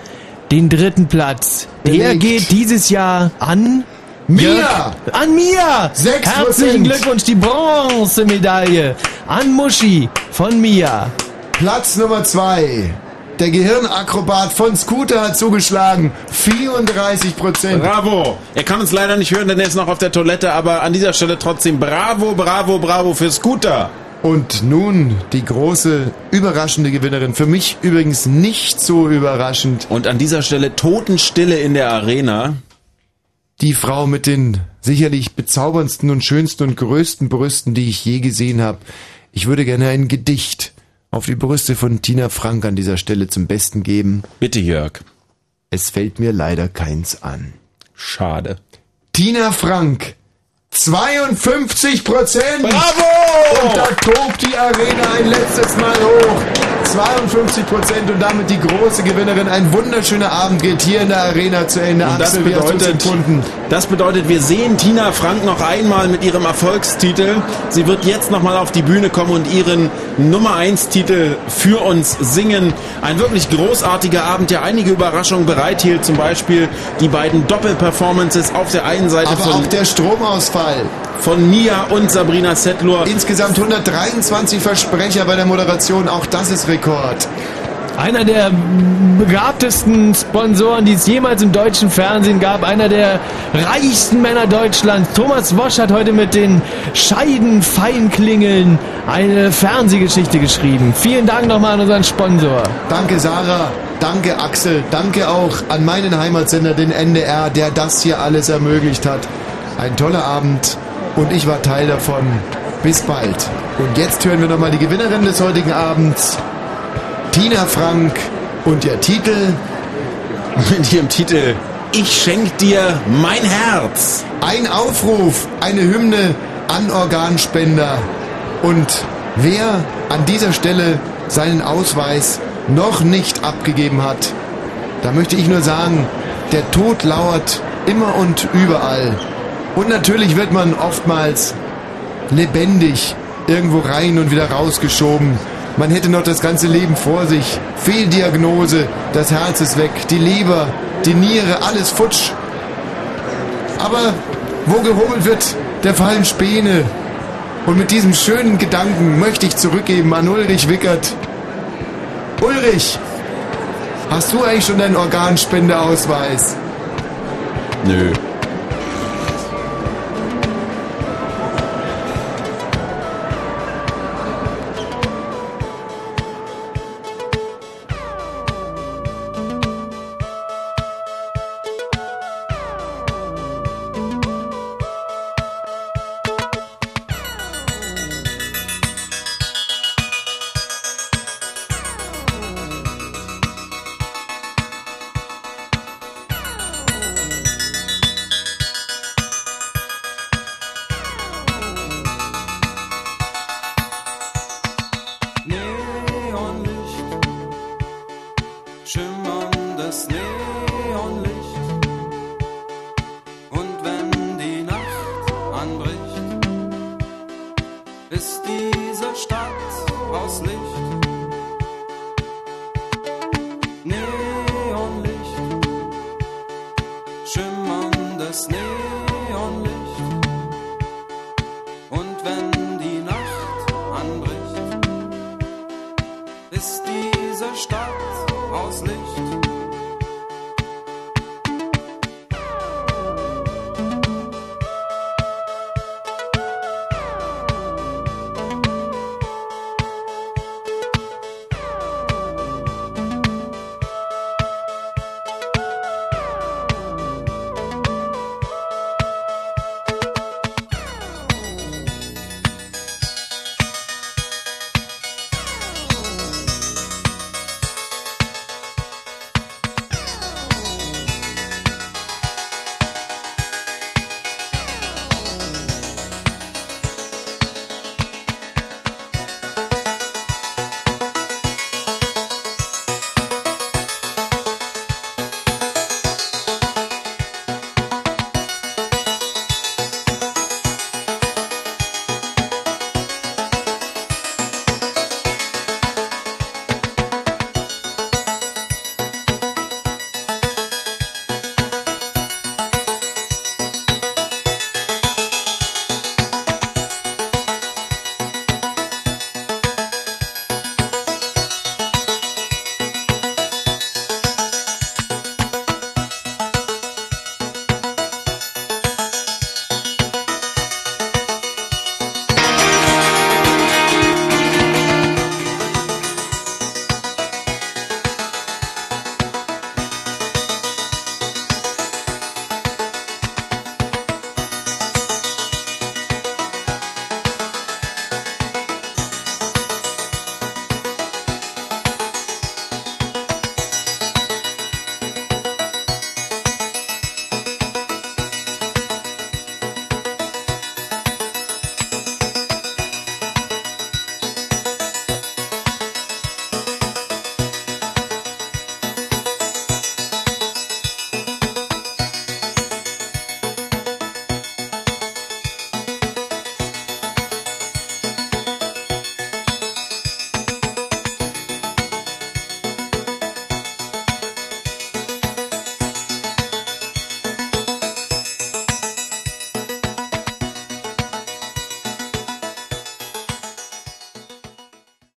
Den dritten Platz, der Belegt. geht dieses Jahr an Mia! Jörg- An Mia! 6%. Herzlichen Glückwunsch, die Bronzemedaille an Muschi von Mia. Platz Nummer 2. Der Gehirnakrobat von Scooter hat zugeschlagen. 34%. Bravo! Er kann uns leider nicht hören, denn er ist noch auf der Toilette, aber an dieser Stelle trotzdem Bravo, Bravo, Bravo für Scooter! Und nun die große, überraschende Gewinnerin. Für mich übrigens nicht so überraschend. Und an dieser Stelle Totenstille in der Arena. Die Frau mit den sicherlich bezauberndsten und schönsten und größten Brüsten, die ich je gesehen habe. Ich würde gerne ein Gedicht auf die Brüste von Tina Frank an dieser Stelle zum Besten geben. Bitte, Jörg. Es fällt mir leider keins an. Schade. Tina Frank, 52 Prozent! Bravo! Und da tobt die Arena ein letztes Mal hoch. 52 Prozent und damit die große Gewinnerin. Ein wunderschöner Abend geht hier in der Arena zu Ende. Und das bedeutet, das bedeutet, wir sehen Tina Frank noch einmal mit ihrem Erfolgstitel. Sie wird jetzt nochmal auf die Bühne kommen und ihren Nummer 1 Titel für uns singen. Ein wirklich großartiger Abend, der einige Überraschungen bereithielt. Zum Beispiel die beiden Doppelperformances auf der einen Seite Aber von, auch der Stromausfall. von Mia und Sabrina Settler. Insgesamt 123 Versprecher bei der Moderation. Auch das ist Rekord. Einer der begabtesten Sponsoren, die es jemals im deutschen Fernsehen gab. Einer der reichsten Männer Deutschlands. Thomas Wosch hat heute mit den Scheidenfeinklingeln eine Fernsehgeschichte geschrieben. Vielen Dank nochmal an unseren Sponsor. Danke Sarah, danke Axel, danke auch an meinen Heimatsender, den NDR, der das hier alles ermöglicht hat. Ein toller Abend und ich war Teil davon. Bis bald. Und jetzt hören wir nochmal die Gewinnerin des heutigen Abends, Tina Frank und ihr Titel mit ihrem Titel Ich schenk dir mein Herz. Ein Aufruf, eine Hymne an Organspender. Und wer an dieser Stelle seinen Ausweis noch nicht abgegeben hat, da möchte ich nur sagen, der Tod lauert immer und überall. Und natürlich wird man oftmals lebendig irgendwo rein und wieder rausgeschoben. Man hätte noch das ganze Leben vor sich. Fehldiagnose, das Herz ist weg, die Leber, die Niere, alles futsch. Aber wo gehobelt wird, der fallen Späne. Und mit diesem schönen Gedanken möchte ich zurückgeben an Ulrich Wickert. Ulrich, hast du eigentlich schon deinen Organspendeausweis? Nö.